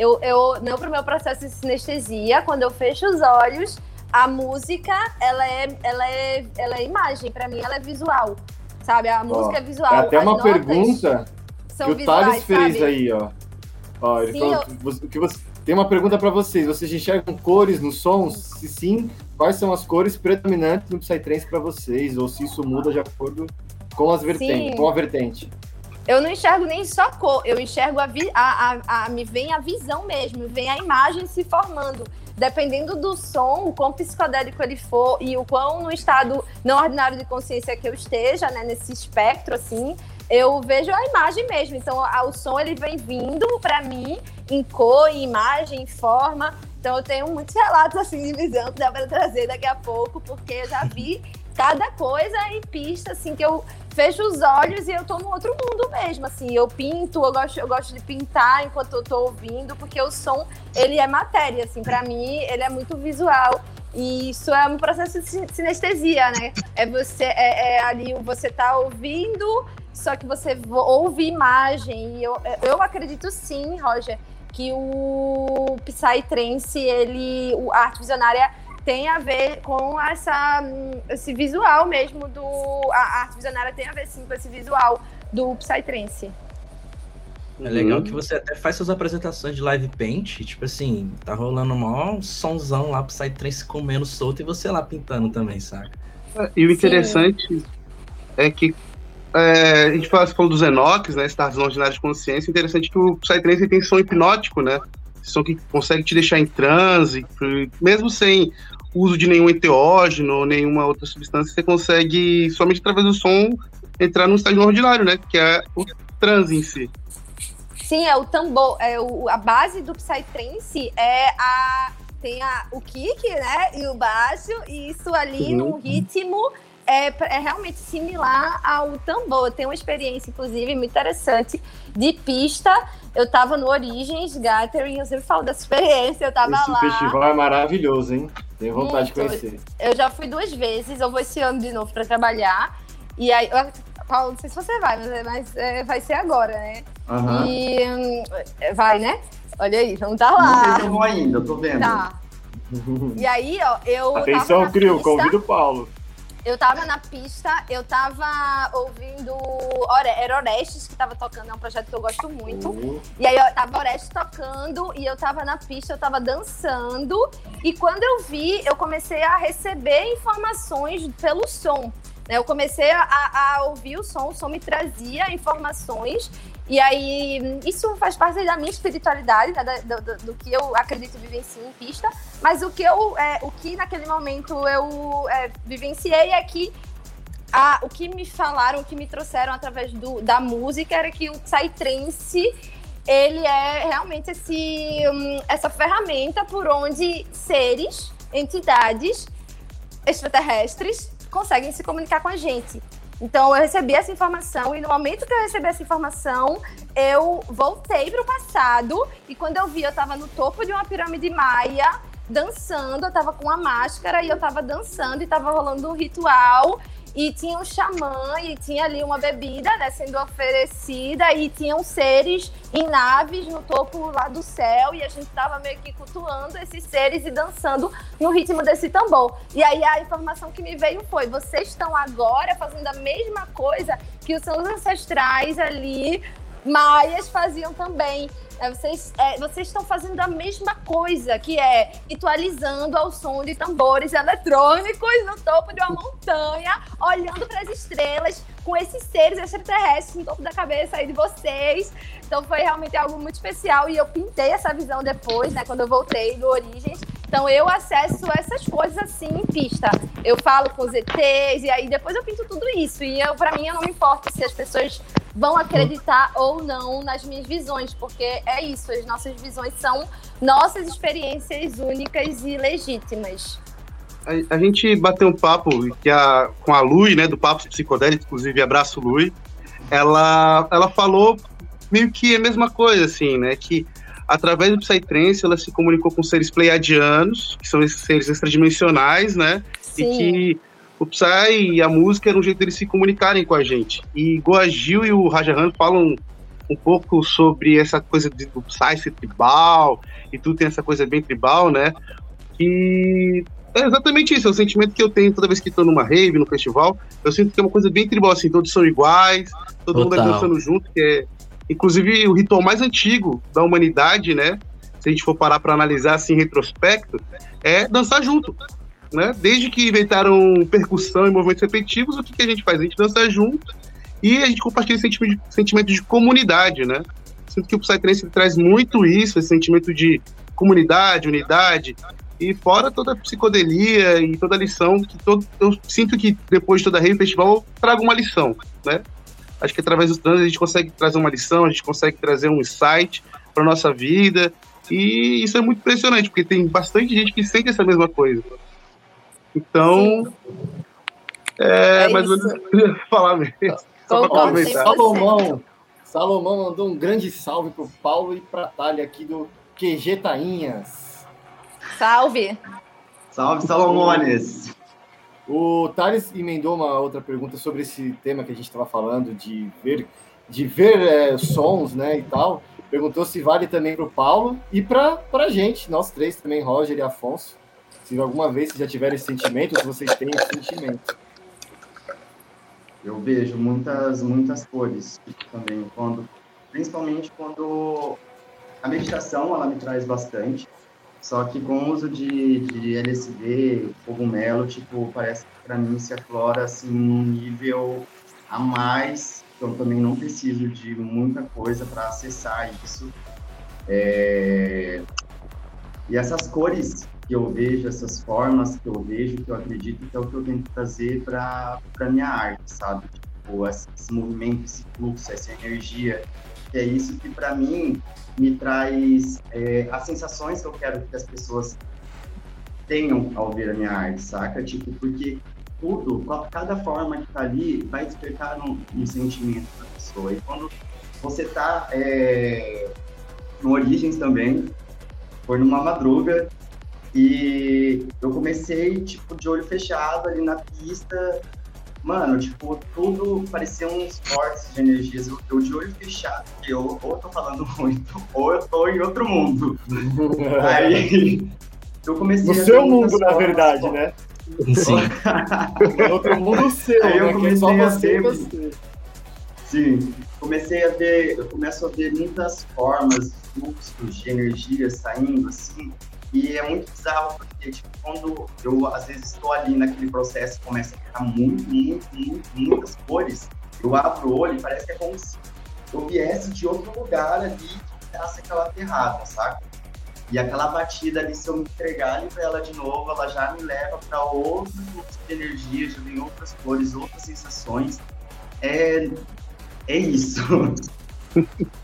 Eu, eu não pro meu processo de sinestesia, quando eu fecho os olhos, a música ela é, ela é, ela é imagem. Para mim, ela é visual, sabe? A música é visual. É até uma pergunta que o visuais, Thales fez sabe? aí, ó. ó ele Sim, falou eu- que você, tem uma pergunta para vocês. Vocês enxergam cores nos sons? Se sim, quais são as cores predominantes no Psytrance para vocês? Ou se isso muda de acordo com as vertentes, Sim. com a vertente? Eu não enxergo nem só cor, eu enxergo a, vi- a, a, a- me vem a visão mesmo, vem a imagem se formando. Dependendo do som, o quão psicodélico ele for e o quão no estado não ordinário de consciência que eu esteja, né, nesse espectro assim, eu vejo a imagem mesmo. Então, a- o som ele vem vindo para mim em cor, em imagem, em forma. Então, eu tenho muitos relatos assim de visão que dá para trazer daqui a pouco, porque eu já vi cada coisa em pista assim que eu fecho os olhos e eu tô no outro mundo mesmo, assim, eu pinto, eu gosto, eu gosto de pintar enquanto eu tô ouvindo, porque o som, ele é matéria, assim, para mim, ele é muito visual, e isso é um processo de sin- sinestesia, né, é você, é, é ali, você tá ouvindo, só que você vo- ouve imagem, e eu, eu acredito sim, Roger, que o Psytrance, ele, o- arte visionária tem a ver com essa, hum, esse visual mesmo do. A arte visionária tem a ver sim com esse visual do Psytrance. É legal Uhum. que você até faz suas apresentações de live paint, tipo assim, tá rolando mó somzão lá pro Psytrance comendo solto e você lá pintando também, saca? E o interessante é que é, a gente fala, você falou dos Enox, né? Estados não ordinários de consciência. Interessante que o Psytrance tem som hipnótico, né? Som que consegue te deixar em transe, mesmo sem uso de nenhum enteógeno ou nenhuma outra substância, você consegue, somente através do som, entrar num estágio ordinário, né? Que é o transe em si. Sim, é o tambor. É o, a base do Psytrance é a. Tem a, o kick, né? E o baixo, e isso ali Uhum. num ritmo é, é realmente similar ao tambor. Eu tenho uma experiência, inclusive, muito interessante de pista. Eu tava no Origens Gathering, eu sempre falo dessa experiência, eu tava Esse lá. festival é maravilhoso, hein? Tenho vontade de Muito. conhecer. Eu já fui duas vezes, eu vou esse ano de novo para trabalhar. E aí, eu- Paulo, não sei se você vai, mas, mas, é, vai ser agora, né? Aham. E hum, vai, né? Olha aí, não tá Não sei lá. se eu vou ainda, eu tô vendo. Tá. E aí, ó, eu. Atenção, Crio, pista, convida o Paulo. Eu tava na pista, eu tava ouvindo. Era Orestes que tava tocando, é um projeto que eu gosto muito. E aí eu tava Orestes tocando e eu tava na pista, eu tava dançando. E quando eu vi, eu comecei a receber informações pelo som. né? Eu comecei a, a ouvir o som, o som me trazia informações. E aí, isso faz parte da minha espiritualidade, né? do, do- do que eu acredito vivenciar em pista. Mas o que eu, é, o que naquele momento eu é, vivenciei é que a- o que me falaram, o que me trouxeram através do, da música era que o Psytrance ele é realmente esse, hum, essa ferramenta por onde seres, entidades extraterrestres conseguem se comunicar com a gente. Então eu recebi essa informação e no momento que eu recebi essa informação, eu voltei para o passado e quando eu vi eu estava no topo de uma pirâmide maia dançando, eu estava com uma máscara e eu estava dançando e estava rolando um ritual e tinha um xamã e tinha ali uma bebida né, sendo oferecida e tinham seres em naves no topo lá do céu e a gente tava meio que cultuando esses seres e dançando no ritmo desse tambor. E aí a informação que me veio foi: vocês estão agora fazendo a mesma coisa que os seus ancestrais ali maias faziam também. É, vocês, é, vocês estão fazendo a mesma coisa, que é ritualizando ao som de tambores eletrônicos no topo de uma montanha, olhando para as estrelas, com esses seres extraterrestres no topo da cabeça aí de vocês. Então foi realmente algo muito especial e eu pintei essa visão depois, né, quando eu voltei do Origens. Então eu acesso essas coisas assim em pista. Eu falo com os ETs e aí depois eu pinto tudo isso. E eu, para mim, eu não me importo se as pessoas vão acreditar ou não nas minhas visões, porque é isso, as nossas visões são nossas experiências únicas e legítimas. a, a, gente bateu um papo que a, com a Lui, né, do Papo Psicodélico, inclusive abraço Lui, ela, ela falou meio que a mesma coisa, assim, né, que através do Psytrance ela se comunicou com seres pleiadianos, que são esses seres extradimensionais, né, Sim. e que o Psy e a música era um jeito deles se comunicarem com a gente. E Goagil e o Rajahan falam um pouco sobre essa coisa do Psy ser tribal, e tudo tem essa coisa bem tribal, né? Que é exatamente isso, é o sentimento que eu tenho toda vez que estou numa rave, no festival. Eu sinto que é uma coisa bem tribal, assim, todos são iguais, todo Total. mundo é dançando junto, que é, inclusive, o ritual mais antigo da humanidade, né? Se a gente for parar para analisar assim em retrospecto, é dançar junto né? Desde que inventaram percussão e movimentos repetitivos, o que, que a gente faz? A gente dança junto e a gente compartilha esse sentimento de, sentimento de comunidade, né? Sinto que o Psytrance traz muito isso, esse sentimento de comunidade, unidade, e fora toda a psicodelia e toda a lição, que todo, eu sinto que depois de toda a rede festival traga uma lição, né? Acho que através dos danos a gente consegue trazer uma lição, a gente consegue trazer um insight para nossa vida, e isso é muito impressionante, porque tem bastante gente que sente essa mesma coisa. Então, é, é ou menos falar mesmo. Só para Salomão, Salomão mandou um grande salve pro Paulo e pra Thalia aqui do QG Tainhas. Salve! Salve, Salomones! O Thales emendou uma outra pergunta sobre esse tema que a gente estava falando, de ver, de ver é, sons, né, e tal. Perguntou se vale também para o Paulo e para a gente, nós três também, Roger e Afonso se alguma vez já tiveram esse sentimento, se vocês têm esse sentimento. Eu vejo muitas, muitas cores também, quando, principalmente quando a meditação ela me traz bastante, só que com o uso de, de LSD, cogumelo, tipo, parece que para mim se aflora assim um nível a mais, eu também não preciso de muita coisa para acessar isso. É... E essas cores que eu vejo, essas formas que eu vejo, que eu acredito que é o que eu tento trazer para minha arte, sabe? Tipo, esse movimento, esse fluxo, essa energia, que é isso que para mim me traz é, as sensações que eu quero que as pessoas tenham ao ver a minha arte, saca? Tipo, porque tudo, cada forma que tá ali vai despertar um, um sentimento da pessoa. E quando você tá é, no Origens também, foi numa madruga, e eu comecei, tipo, de olho fechado ali na pista. Mano, tipo, tudo parecia uns cortes de energias. Eu, eu de olho fechado, porque eu ou tô falando muito, ou eu tô em outro mundo. Aí eu comecei no a. No seu mundo, na verdade, né? Sim. outro mundo seu, Aí eu né? comecei a ver. Você. Sim, comecei a ver, eu começo a ver muitas formas, fluxos de energia saindo, assim, e é muito bizarro, porque tipo, quando eu, às vezes, estou ali naquele processo começa a ficar muito, muito, muito, muitas cores, eu abro o olho e parece que é como se eu viesse de outro lugar ali que dasse aquela ferrada, saca? E aquela batida ali, se eu me entregar ali para ela de novo, ela já me leva para outro fluxo de energia, já vem outras cores, outras sensações. É, é isso.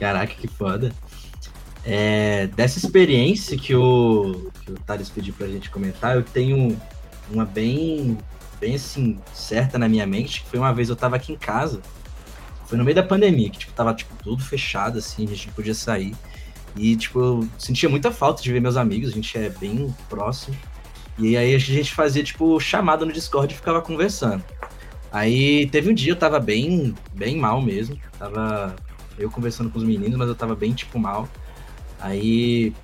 Caraca, que foda. É, dessa experiência que o, que o Thales pediu pra gente comentar, eu tenho uma bem, bem assim, certa na minha mente, que foi uma vez eu tava aqui em casa, foi no meio da pandemia, que tipo, tava tipo, tudo fechado, assim, a gente não podia sair. E, tipo, eu sentia muita falta de ver meus amigos, a gente é bem próximo. E aí a gente fazia, tipo, chamada no Discord e ficava conversando. Aí teve um dia eu tava bem, bem mal mesmo. Tava eu conversando com os meninos, mas eu tava bem, tipo, mal. Aí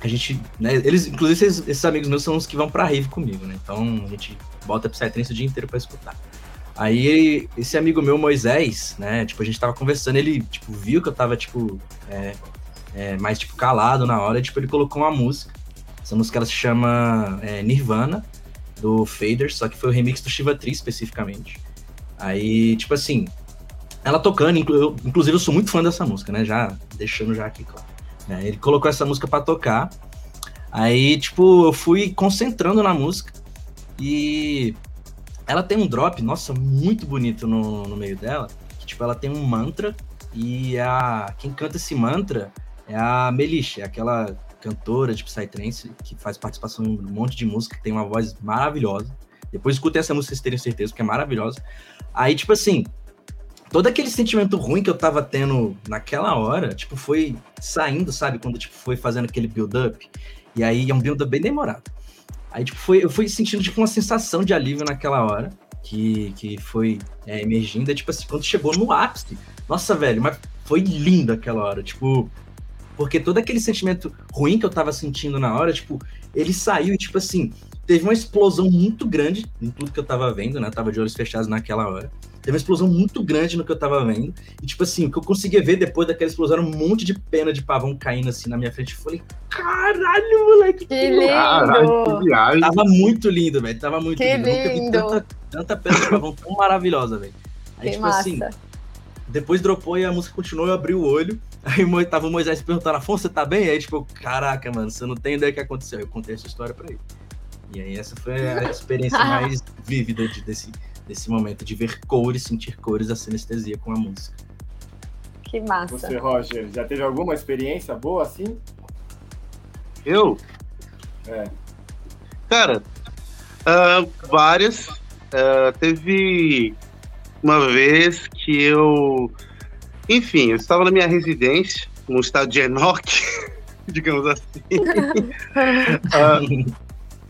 a gente, né, eles, inclusive esses, esses, amigos meus são os que vão pra rave comigo, né? Então a gente bota Psytrance o dia inteiro pra escutar. Aí esse amigo meu, Moisés, né, tipo, a gente tava conversando, ele, tipo, viu que eu tava, tipo, é, é, mais, tipo, calado na hora, e, tipo, ele colocou uma música. Essa música, ela se chama é, Nirvana, do Fader, só que foi o remix do Shiva Tree, especificamente. Aí, tipo assim, ela tocando, inclusive eu sou muito fã dessa música, né, já deixando já aqui claro. Né? Ele colocou essa música para tocar. Aí, tipo, eu fui concentrando na música e ela tem um drop, nossa, muito bonito no, no meio dela. Que, tipo, ela tem um mantra e a quem canta esse mantra é a Melisha, aquela cantora de Psytrance, que faz participação em um monte de música, tem uma voz maravilhosa. Depois escutem essa música, vocês terem certeza, que é maravilhosa. Aí, tipo assim, todo aquele sentimento ruim que eu tava tendo naquela hora, tipo, foi saindo, sabe? Quando, tipo, foi fazendo aquele build-up. E aí é um build-up bem demorado. Aí, tipo, foi, eu fui sentindo, tipo, uma sensação de alívio naquela hora, que, que foi é, emergindo. tipo assim, quando chegou no ápice, nossa, velho, mas foi lindo aquela hora, tipo... Porque todo aquele sentimento ruim que eu tava sentindo na hora, tipo, ele saiu e, tipo assim, teve uma explosão muito grande em tudo que eu tava vendo, né? Eu tava de olhos fechados naquela hora. Teve uma explosão muito grande no que eu tava vendo. E, tipo assim, o que eu conseguia ver depois daquela explosão era um monte de pena de pavão caindo assim na minha frente. Eu falei, caralho, moleque. Que lindo! Caralho, que viagem. Tava muito lindo, velho. Tava muito que lindo. lindo. Nunca vi tanta, tanta pena de pavão tão maravilhosa, velho. Aí, que tipo assim, massa. assim, depois dropou e a música continuou, eu abri o olho. Aí tava o Moisés perguntando, Afonso, você tá bem? Aí, tipo, caraca, mano, você não tem ideia do que aconteceu. Eu contei essa história pra ele. E aí essa foi a experiência mais vívida de, desse, desse momento, de ver cores, sentir cores, a sinestesia com a música. Que massa. Você, Roger, já teve alguma experiência boa assim? Eu? É. Cara, uh, várias. Uh, teve uma vez que eu. Enfim, eu estava na minha residência, no estado de Enoch, digamos assim. uh,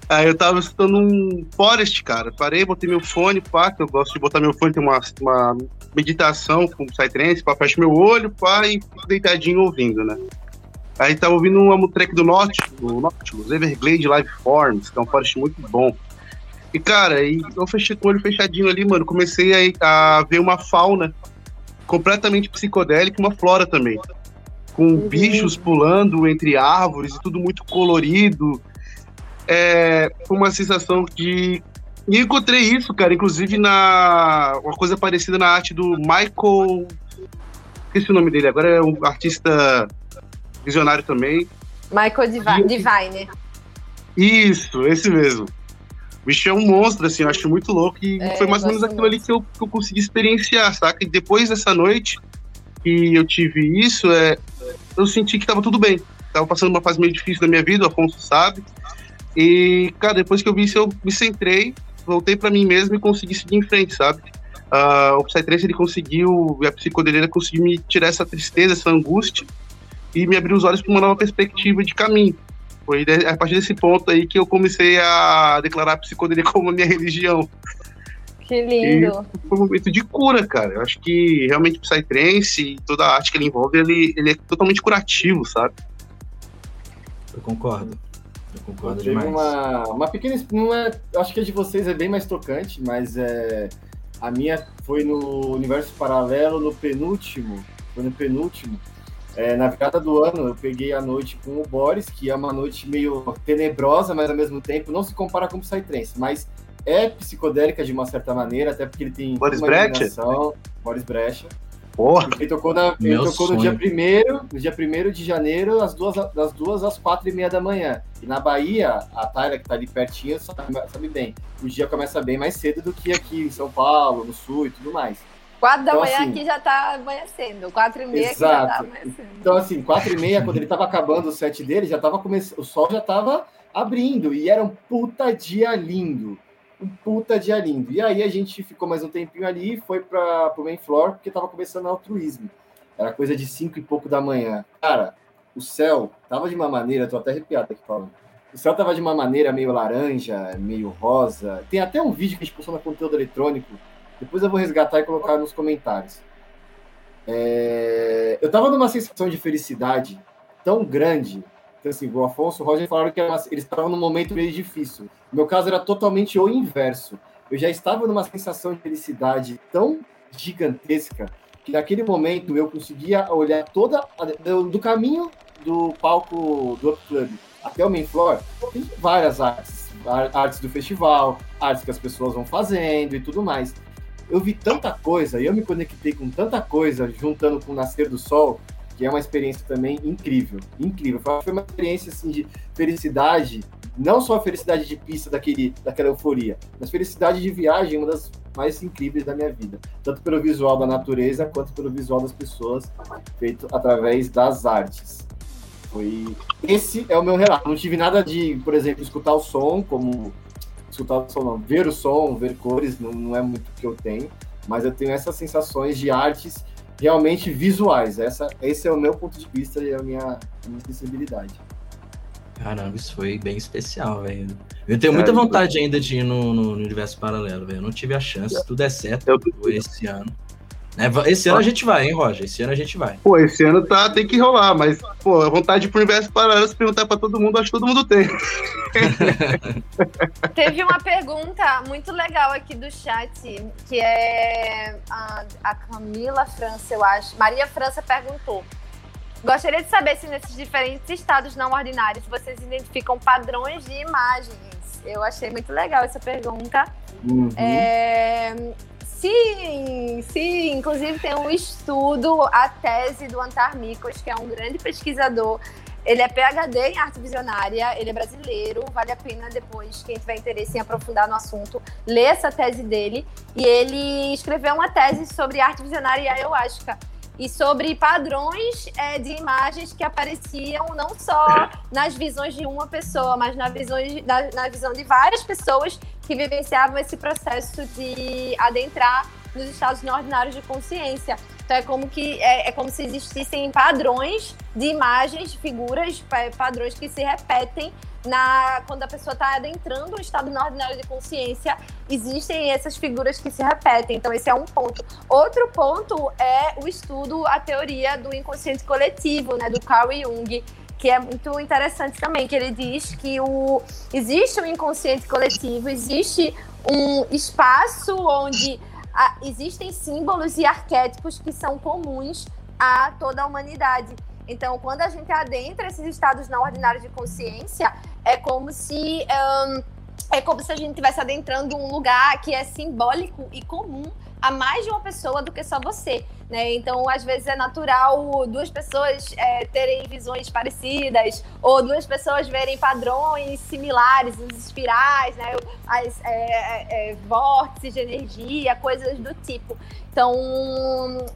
Aí eu tava escutando um Forest, cara. Parei, botei meu fone, pá, que eu gosto de botar meu fone, tem uma, uma meditação com Psytrance, pá, fecho meu olho, pá, e deitadinho ouvindo, né? Aí tava ouvindo uma track do Norte, do Nautilus, Everglade Live Forms, que é um Forest muito bom. E, cara, aí eu fechei com o olho fechadinho ali, mano, comecei a, a ver uma fauna completamente psicodélica e uma flora também. Com uhum. bichos pulando entre árvores e tudo muito colorido é, foi uma sensação de. E encontrei isso, cara, inclusive na. Uma coisa parecida na arte do Michael. Esqueci o nome dele, agora é um artista visionário também. Michael Divine. Divine. Isso, esse mesmo. O bicho é um monstro, assim, eu acho muito louco. E é, foi mais ou menos aquilo ali que eu, que eu consegui experienciar, saca? E depois dessa noite que eu tive isso, é, eu senti que tava tudo bem. Tava passando uma fase meio difícil da minha vida, o Afonso sabe. E, cara, depois que eu vi isso, eu me centrei, voltei para mim mesmo e consegui seguir em frente, sabe? Uh, o Psytrance, ele conseguiu, a psicodelia conseguiu me tirar essa tristeza, essa angústia e me abrir os olhos para uma nova perspectiva de caminho. Foi a partir desse ponto aí que eu comecei a declarar a psicodelia como a minha religião. Que lindo. E foi um momento de cura, cara. Eu acho que realmente o Psytrance e toda a arte que ele envolve, ele, ele é totalmente curativo, sabe? Eu concordo. Eu concordo Teve demais. Uma, uma pequena. Não é, acho que a de vocês é bem mais tocante, mas é, a minha foi no universo paralelo, no penúltimo. Foi no penúltimo. É, na virada do ano, eu peguei a noite com o Boris, que é uma noite meio tenebrosa, mas ao mesmo tempo não se compara com o Psytrance, mas é psicodélica de uma certa maneira, até porque ele tem Boris Brecha? Boris Brecha. Porra. Ele tocou, na, ele tocou no dia primeiro, no dia 1 de janeiro, das duas, das duas às quatro e meia da manhã. E na Bahia, a Tyra, que tá ali pertinho, sabe, sabe bem. O dia começa bem mais cedo do que aqui em São Paulo, no sul e tudo mais. Quatro da então, manhã assim, aqui já tá amanhecendo. Quatro e meia exato. aqui já tá amanhecendo. Então, assim, quatro e meia, quando ele tava acabando o set dele, já tava começando. O sol já tava abrindo. E era um puta dia lindo um puta dia lindo. E aí a gente ficou mais um tempinho ali e foi para o main floor, porque tava começando altruísmo. Era coisa de cinco e pouco da manhã. Cara, o céu tava de uma maneira, tô até arrepiado aqui falando. O céu tava de uma maneira meio laranja, meio rosa. Tem até um vídeo que a gente postou no conteúdo eletrônico. Depois eu vou resgatar e colocar nos comentários. É... Eu tava numa sensação de felicidade tão grande então, assim, o Afonso e o Roger falaram que eles estavam num momento meio difícil. No meu caso, era totalmente o inverso. Eu já estava numa sensação de felicidade tão gigantesca que naquele momento eu conseguia olhar toda a, do, caminho do palco do Up Club até o main floor, tem várias artes, artes do festival, artes que as pessoas vão fazendo e tudo mais. Eu vi tanta coisa e eu me conectei com tanta coisa juntando com o nascer do sol que é uma experiência também incrível, incrível. Foi uma experiência assim, de felicidade, não só a felicidade de pista daquele, daquela euforia, mas felicidade de viagem, uma das mais incríveis da minha vida, tanto pelo visual da natureza quanto pelo visual das pessoas, feito através das artes. Foi esse é o meu relato. Não tive nada de, por exemplo, escutar o som, como escutar o som, não, ver o som, ver cores, não, não é muito que eu tenho, mas eu tenho essas sensações de artes realmente visuais. Essa, esse é o meu ponto de vista e a minha, a minha sensibilidade. Caramba, isso foi bem especial, velho. Eu tenho muita vontade ainda de ir no, no universo paralelo, velho. Eu não tive a chance, se tudo é certo, eu... esse ano. É, esse ano a gente vai, hein, Roger? Esse ano a gente vai. Pô, esse ano tá, tem que rolar, mas, pô, a vontade pro universo paralelo, se perguntar pra todo mundo, acho que todo mundo tem. Teve uma pergunta muito legal aqui do chat, que é a, a Camila França, eu acho. Maria França perguntou. Gostaria de saber se nesses diferentes estados não ordinários vocês identificam padrões de imagens. Eu achei muito legal essa pergunta. Uhum. É, Sim, sim. Inclusive tem um estudo, a tese do Antar Mikos, que é um grande pesquisador. Ele é PhD em arte visionária, ele é brasileiro, vale a pena depois, quem tiver interesse em aprofundar no assunto, ler essa tese dele. E ele escreveu uma tese sobre arte visionária e ayahuasca e sobre padrões é, de imagens que apareciam não só nas visões de uma pessoa, mas na visão, na, na visão de várias pessoas que vivenciavam esse processo de adentrar nos estados não ordinários de consciência. Então é como que é, é como se existissem padrões de imagens, figuras, padrões que se repetem na, quando a pessoa está adentrando o estado não ordinário de consciência, existem essas figuras que se repetem. Então, esse é um ponto. Outro ponto é o estudo, a teoria do inconsciente coletivo, né, do Carl Jung, que é muito interessante também, que ele diz que o, existe um inconsciente coletivo, existe um espaço onde a, existem símbolos e arquétipos que são comuns a toda a humanidade. Então, quando a gente adentra esses estados não ordinários de consciência, é como se um, é como se a gente estivesse adentrando um lugar que é simbólico e comum a mais de uma pessoa do que só você. Né? Então, às vezes é natural duas pessoas é, terem visões parecidas, ou duas pessoas verem padrões similares nos espirais, né? As é, é, é, vórtices de energia, coisas do tipo. Então,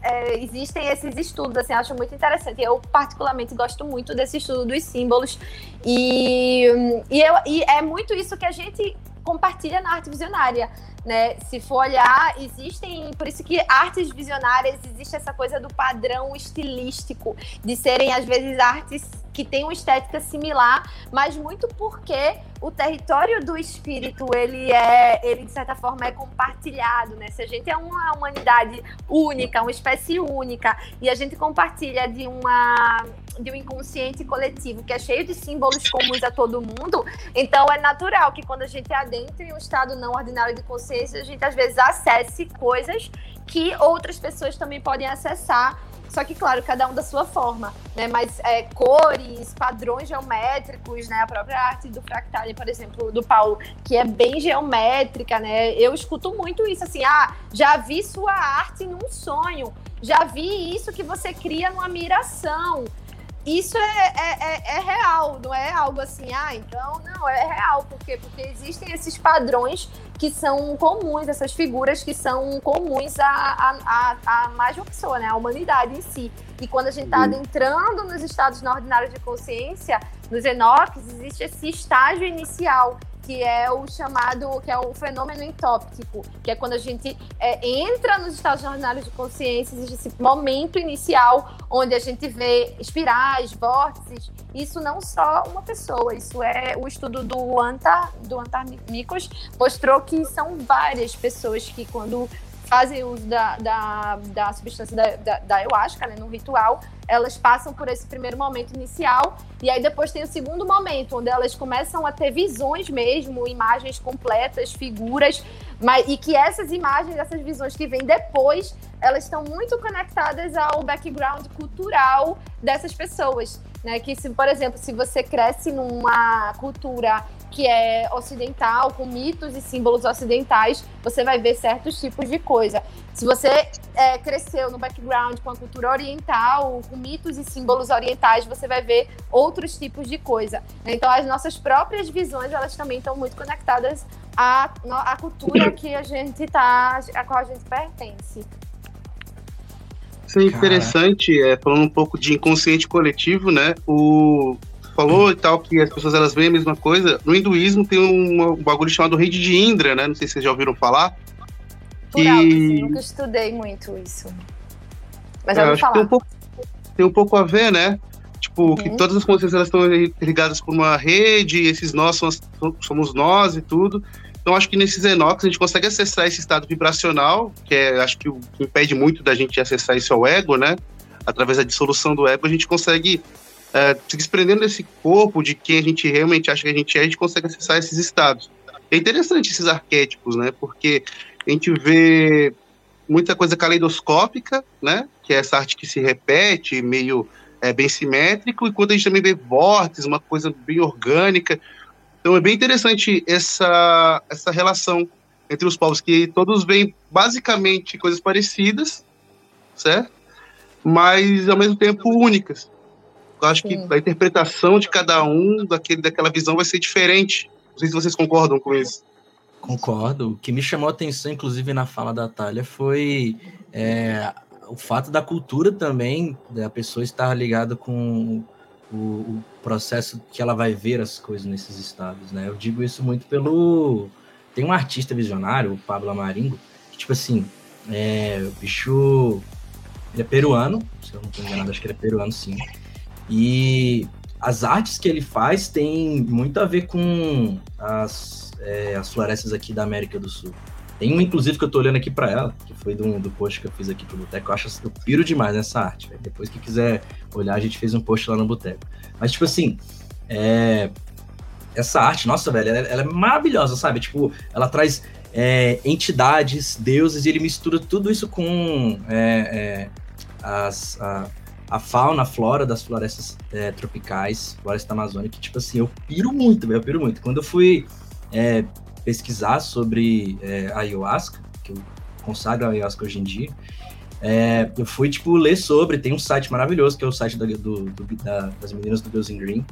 é, existem esses estudos, assim, acho muito interessante. Eu, particularmente, gosto muito desse estudo dos símbolos. E, e, eu, e é muito isso que a gente compartilha na arte visionária né? Se for olhar, existem, por isso que artes visionárias existe essa coisa do padrão estilístico, de serem às vezes artes que têm uma estética similar, mas muito porque o território do espírito, ele é, ele de certa forma é compartilhado, né? Se a gente é uma humanidade única, uma espécie única, e a gente compartilha de uma de um inconsciente coletivo que é cheio de símbolos comuns a todo mundo, então é natural que quando a gente adentra em um estado não ordinário de consciência, a gente às vezes acesse coisas que outras pessoas também podem acessar só que, claro, cada um da sua forma, né? Mas é, cores, padrões geométricos, né? A própria arte do Fractale, por exemplo, do Paulo, que é bem geométrica, né? Eu escuto muito isso, assim, ah, já vi sua arte num sonho, já vi isso que você cria numa miração, isso é, é, é, é, real, não é algo assim, ah, então, não, é real, por quê? Porque existem esses padrões que são comuns, essas figuras que são comuns a, a, a, a mais de uma pessoa, né, a humanidade em si. E quando a gente está adentrando nos estados não ordinários de consciência, nos enoques, existe esse estágio inicial que é o chamado, que é o fenômeno entóptico, que é quando a gente é, entra nos estados ordinários de consciência, existe esse momento inicial onde a gente vê espirais, vórtices, isso não só uma pessoa, isso é o estudo do Antar, do Antar Mikos, mostrou que são várias pessoas que quando fazem uso da, da, da substância da, da, da ayahuasca, né, no ritual, elas passam por esse primeiro momento inicial e aí depois tem o segundo momento, onde elas começam a ter visões mesmo, imagens completas, figuras, mas, e que essas imagens, essas visões que vêm depois, elas estão muito conectadas ao background cultural dessas pessoas. Né? Que, se, por exemplo, se você cresce numa cultura que é ocidental, com mitos e símbolos ocidentais, você vai ver certos tipos de coisa. Se você é, cresceu no background com a cultura oriental, com mitos e símbolos orientais, você vai ver outros tipos de coisa. Então, as nossas próprias visões, elas também estão muito conectadas à, à cultura que a gente tá, a qual a gente pertence. Isso é interessante, é, falando um pouco de inconsciente coletivo, né? O falou e tal que as pessoas elas veem a mesma coisa. No hinduísmo tem um, um bagulho chamado rede de Indra, né? Não sei se vocês já ouviram falar. Por alto, assim, nunca estudei muito isso. Mas É, acho que falar. tem um pouco, tem um pouco a ver, né? Tipo, que Uhum. todas as consciências elas estão ligadas por uma rede, esses nós somos, somos nós e tudo. Então, acho que nesses Enox a gente consegue acessar esse estado vibracional, que é, acho que o que impede muito da gente acessar isso ao ego, né? Através da dissolução do ego, a gente consegue, é, se desprendendo desse corpo, de quem a gente realmente acha que a gente é, a gente consegue acessar esses estados. É interessante esses arquétipos, né? Porque a gente vê muita coisa caleidoscópica, né? Que é essa arte que se repete, meio é, bem simétrico, enquanto a gente também vê vórtices, uma coisa bem orgânica. Então é bem interessante essa, essa relação entre os povos, que todos veem basicamente coisas parecidas, certo? Mas ao mesmo tempo únicas. Eu acho Sim. que a interpretação de cada um daquele, daquela visão vai ser diferente. Não sei se vocês concordam com isso. Concordo. O que me chamou a atenção, inclusive, na fala da Thalia, foi é, o fato da cultura também, da pessoa estar ligada com o, o processo que ela vai ver as coisas nesses estados, né? Eu digo isso muito pelo... Tem um artista visionário, o Pablo Amaringo, que, tipo assim, é, o bicho... Ele é peruano, se eu não estou enganado, acho que ele é peruano, sim. E as artes que ele faz têm muito a ver com as, é, as florestas aqui da América do Sul. Tem uma, inclusive, que eu tô olhando aqui para ela, que foi do, do post que eu fiz aqui pro Boteco. Eu acho eu piro demais nessa arte, velho. Depois que quiser olhar, a gente fez um post lá no Boteco. Mas, tipo assim, é, essa arte, nossa, velho, ela, ela é maravilhosa, sabe? Tipo, ela traz é, entidades, deuses, e ele mistura tudo isso com é, é, as, a, a fauna, a flora das florestas é, tropicais, floresta amazônica, tipo assim, eu piro muito, velho, eu piro muito. Quando eu fui é, pesquisar sobre é, ayahuasca, que eu consagro a ayahuasca hoje em dia, é, eu fui, tipo, ler sobre, tem um site maravilhoso, que é o site do, do- da- das meninas do Girls in Green,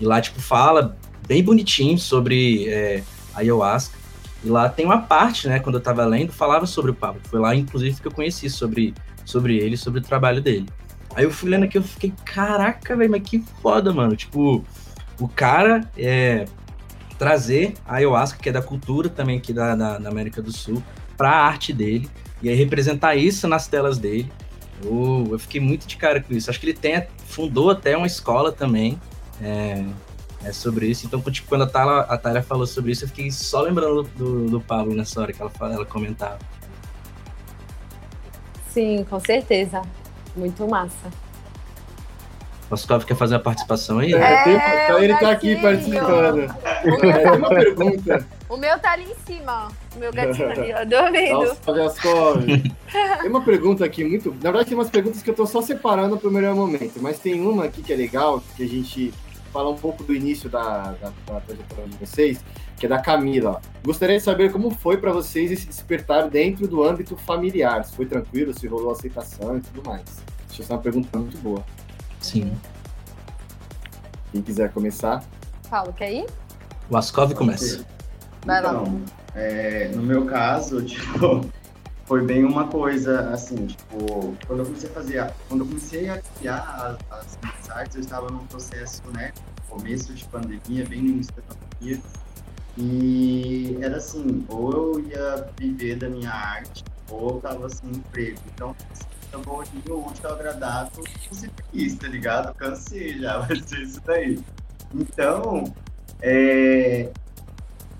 e lá, tipo, fala bem bonitinho sobre é, ayahuasca, e lá tem uma parte, né, quando eu tava lendo, falava sobre o Pablo, foi lá, inclusive, que eu conheci sobre, sobre ele, sobre o trabalho dele. Aí eu fui lendo aqui, eu fiquei, caraca, velho, mas que foda, mano, tipo, o cara é, trazer a ayahuasca, que é da cultura também aqui da, da, da América do Sul, para a arte dele, e aí representar isso nas telas dele. Eu, eu fiquei muito de cara com isso. Acho que ele tem, fundou até uma escola também é, é sobre isso. Então, tipo, quando a Thalia, a falou sobre isso, eu fiquei só lembrando do, do Pablo nessa hora que ela, ela comentava. Sim, com certeza. Muito massa. O Oscar quer fazer a participação aí? É, tem- É, ele o tá aqui participando. Tem uma pergunta. o meu tá ali em cima, ó. O meu gatinho ali, ó, dormindo. Ascov. Tem uma pergunta aqui muito. Na verdade, tem umas perguntas que eu tô só separando pro melhor momento, mas tem uma aqui que é legal, que a gente fala um pouco do início da, da, da trajetória de vocês, que é da Camila. Gostaria de saber como foi para vocês esse despertar dentro do âmbito familiar. Se foi tranquilo, se rolou aceitação e tudo mais. Acho essa é uma pergunta muito boa. Sim. Quem quiser começar. Paulo, quer ir? O Ascov começa. Vai lá. Então, é, no meu caso, tipo, foi bem uma coisa assim, tipo, quando eu comecei a fazer, quando eu comecei a criar as, as artes, eu estava num processo, né, começo de pandemia, bem no início da pandemia, e era assim, ou eu ia viver da minha arte, ou eu tava sem emprego. Então, eu vou unir o útil ao agradável ser feliz, tá ligado? Cansei já, vai ser isso daí. Então, é,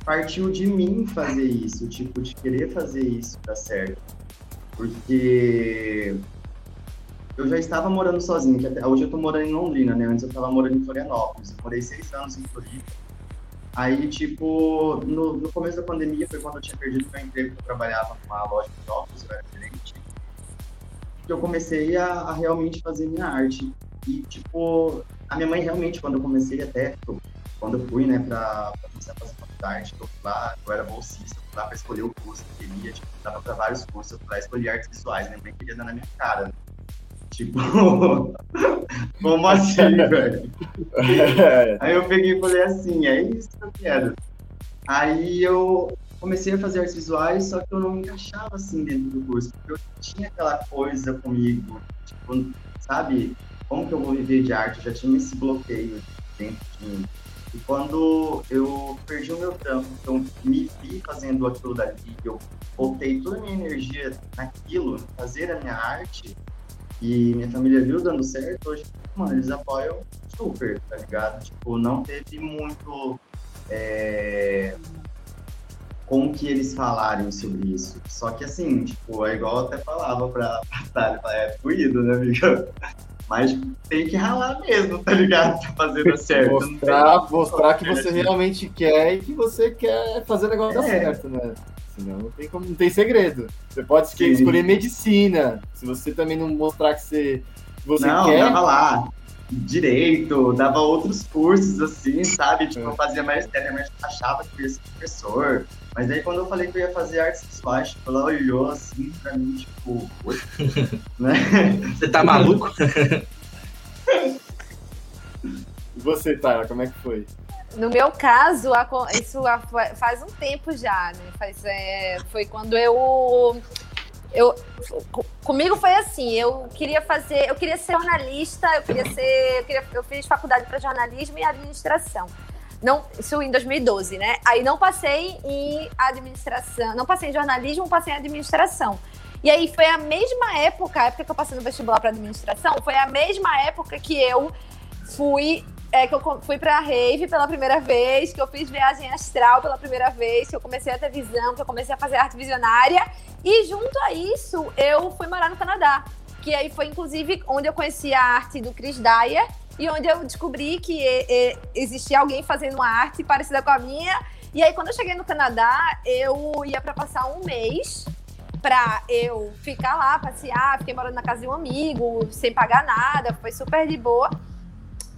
partiu de mim fazer isso, tipo, de querer fazer isso dar certo. Porque eu já estava morando sozinho, que até, hoje eu tô morando em Londrina, né? Antes eu estava morando em Florianópolis. Eu morei seis anos em Floripa. Aí, tipo, no, no começo da pandemia foi quando eu tinha perdido meu emprego, que eu trabalhava numa loja de óculos, eu era gerente. Que eu comecei a, a realmente fazer minha arte. E, tipo, a minha mãe realmente, quando eu comecei até, quando eu fui, né, pra, pra começar a fazer faculdade, eu lá, eu era bolsista, eu fui lá pra escolher o curso que eu queria, tipo, dava pra vários cursos, eu fui lá escolher artes visuais, minha mãe queria dar na minha cara, né? Tipo, como assim, velho? Aí eu peguei e falei assim, é isso que eu quero. Aí eu comecei a fazer artes visuais, só que eu não me encaixava assim dentro do curso, porque eu tinha aquela coisa comigo, tipo, sabe, como que eu vou viver de arte? Eu já tinha esse bloqueio dentro de mim. E quando eu perdi o meu trampo, então me vi fazendo aquilo dali, eu voltei toda a minha energia naquilo, fazer a minha arte, e minha família viu dando certo, hoje, mano, eles apoiam super, tá ligado? Tipo, não teve muito. É... Como que eles falarem sobre isso. Só que assim, tipo, é igual eu até falava pra Natália, é fluido, né, amiga? Mas tem que ralar mesmo, tá ligado? Pra fazer dar certo. Mostrar, mostrar que você realmente quer e que você quer fazer o negócio é. dar certo, né? Senão não tem, como, não tem segredo. Você pode Sim. escolher medicina. Se você também não mostrar que você, você não, quer. Dava lá direito, dava outros cursos assim, sabe? Tipo, é. eu fazia mais mas achava que eu ia ser professor. Mas aí quando eu falei que eu ia fazer artes visuais, tipo, ela olhou assim pra mim, tipo, né? Você tá maluco? e você, Tara, como é que foi? No meu caso, isso faz um tempo já, né? Faz, é, foi quando eu, eu. Comigo foi assim, eu queria fazer, eu queria ser jornalista, eu queria ser. Eu, queria, eu fiz faculdade para jornalismo e administração. Não, isso em 2012, né? Aí não passei em administração, não passei em jornalismo, passei em administração. E aí foi a mesma época, a época que eu passei no vestibular para administração, foi a mesma época que eu fui é que eu fui pra rave pela primeira vez, que eu fiz viagem astral pela primeira vez, que eu comecei a ter visão, que eu comecei a fazer arte visionária. E junto a isso, eu fui morar no Canadá. Que aí foi, inclusive, onde eu conheci a arte do Chris Dyer e onde eu descobri que e, e, existia alguém fazendo uma arte parecida com a minha. E aí, quando eu cheguei no Canadá, eu ia para passar um mês pra eu ficar lá, passear, fiquei morando na casa de um amigo, sem pagar nada, foi super de boa.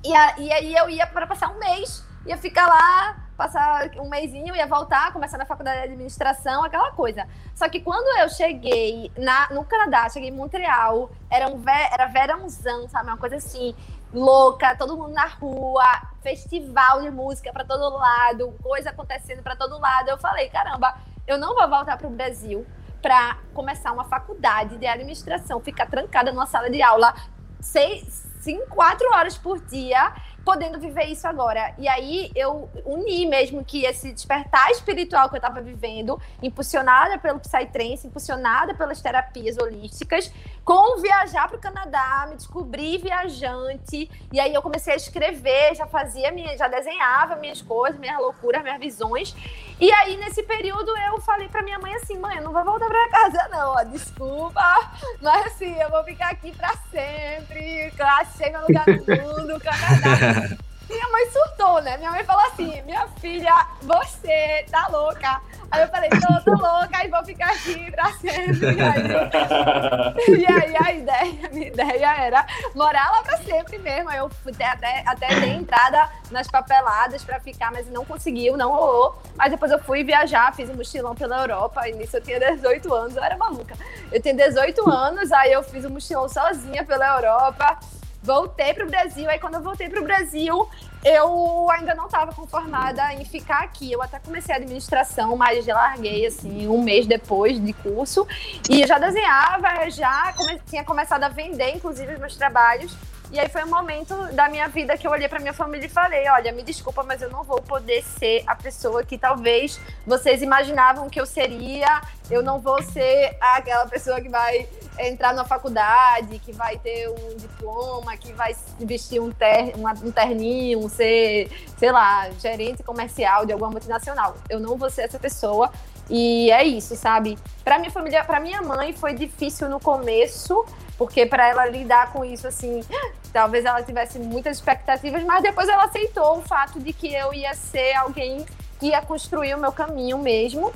E, a, e aí eu ia para passar um mês, ia ficar lá, passar um mêsinho, ia voltar, começar na faculdade de administração, aquela coisa. Só que quando eu cheguei na, no Canadá, cheguei em Montreal, era, um, era verãozão, sabe? Uma coisa assim, louca, todo mundo na rua, festival de música para todo lado, coisa acontecendo para todo lado. Eu falei, caramba, eu não vou voltar para o Brasil para começar uma faculdade de administração, ficar trancada numa sala de aula seis, cinco, quatro horas por dia podendo viver isso agora. E aí eu uni mesmo que esse despertar espiritual que eu estava vivendo, impulsionada pelo Psytrance, impulsionada pelas terapias holísticas, com viajar para o Canadá, me descobri viajante, e aí eu comecei a escrever, já fazia minha, já desenhava minhas coisas, minhas loucuras, minhas visões. E aí nesse período eu falei para minha mãe assim, mãe, eu não vou voltar para casa não, ó, desculpa, mas assim, eu vou ficar aqui para sempre, achei meu lugar no mundo, Canadá. Minha mãe surtou, né? Minha mãe falou assim: minha filha, você tá louca. Aí eu falei, tô, tô louca e vou ficar aqui pra sempre. E aí, e aí a ideia, minha ideia era morar lá pra sempre mesmo. Eu até, até dei entrada nas papeladas pra ficar, mas não conseguiu, não rolou. Mas depois eu fui viajar, fiz um mochilão pela Europa. E nisso eu tinha 18 anos, eu era maluca. Eu tenho 18 anos, aí eu fiz um mochilão sozinha pela Europa voltei para o Brasil. Aí, quando eu voltei para o Brasil, eu ainda não estava conformada em ficar aqui. Eu até comecei a administração, mas já larguei, assim, um mês depois de curso. E já desenhava, já come tinha começado a vender, inclusive, os meus trabalhos. E aí foi um momento da minha vida que eu olhei para minha família e falei: olha, me desculpa, mas eu não vou poder ser a pessoa que talvez vocês imaginavam que eu seria. Eu não vou ser aquela pessoa que vai entrar na faculdade, que vai ter um diploma, que vai vestir um, ter, um terninho, ser, sei lá, gerente comercial de alguma multinacional. Eu não vou ser essa pessoa. E é isso, sabe? Para minha família, para minha mãe foi difícil no começo, porque para ela lidar com isso assim, talvez ela tivesse muitas expectativas, mas depois ela aceitou o fato de que eu ia ser alguém que ia construir o meu caminho mesmo.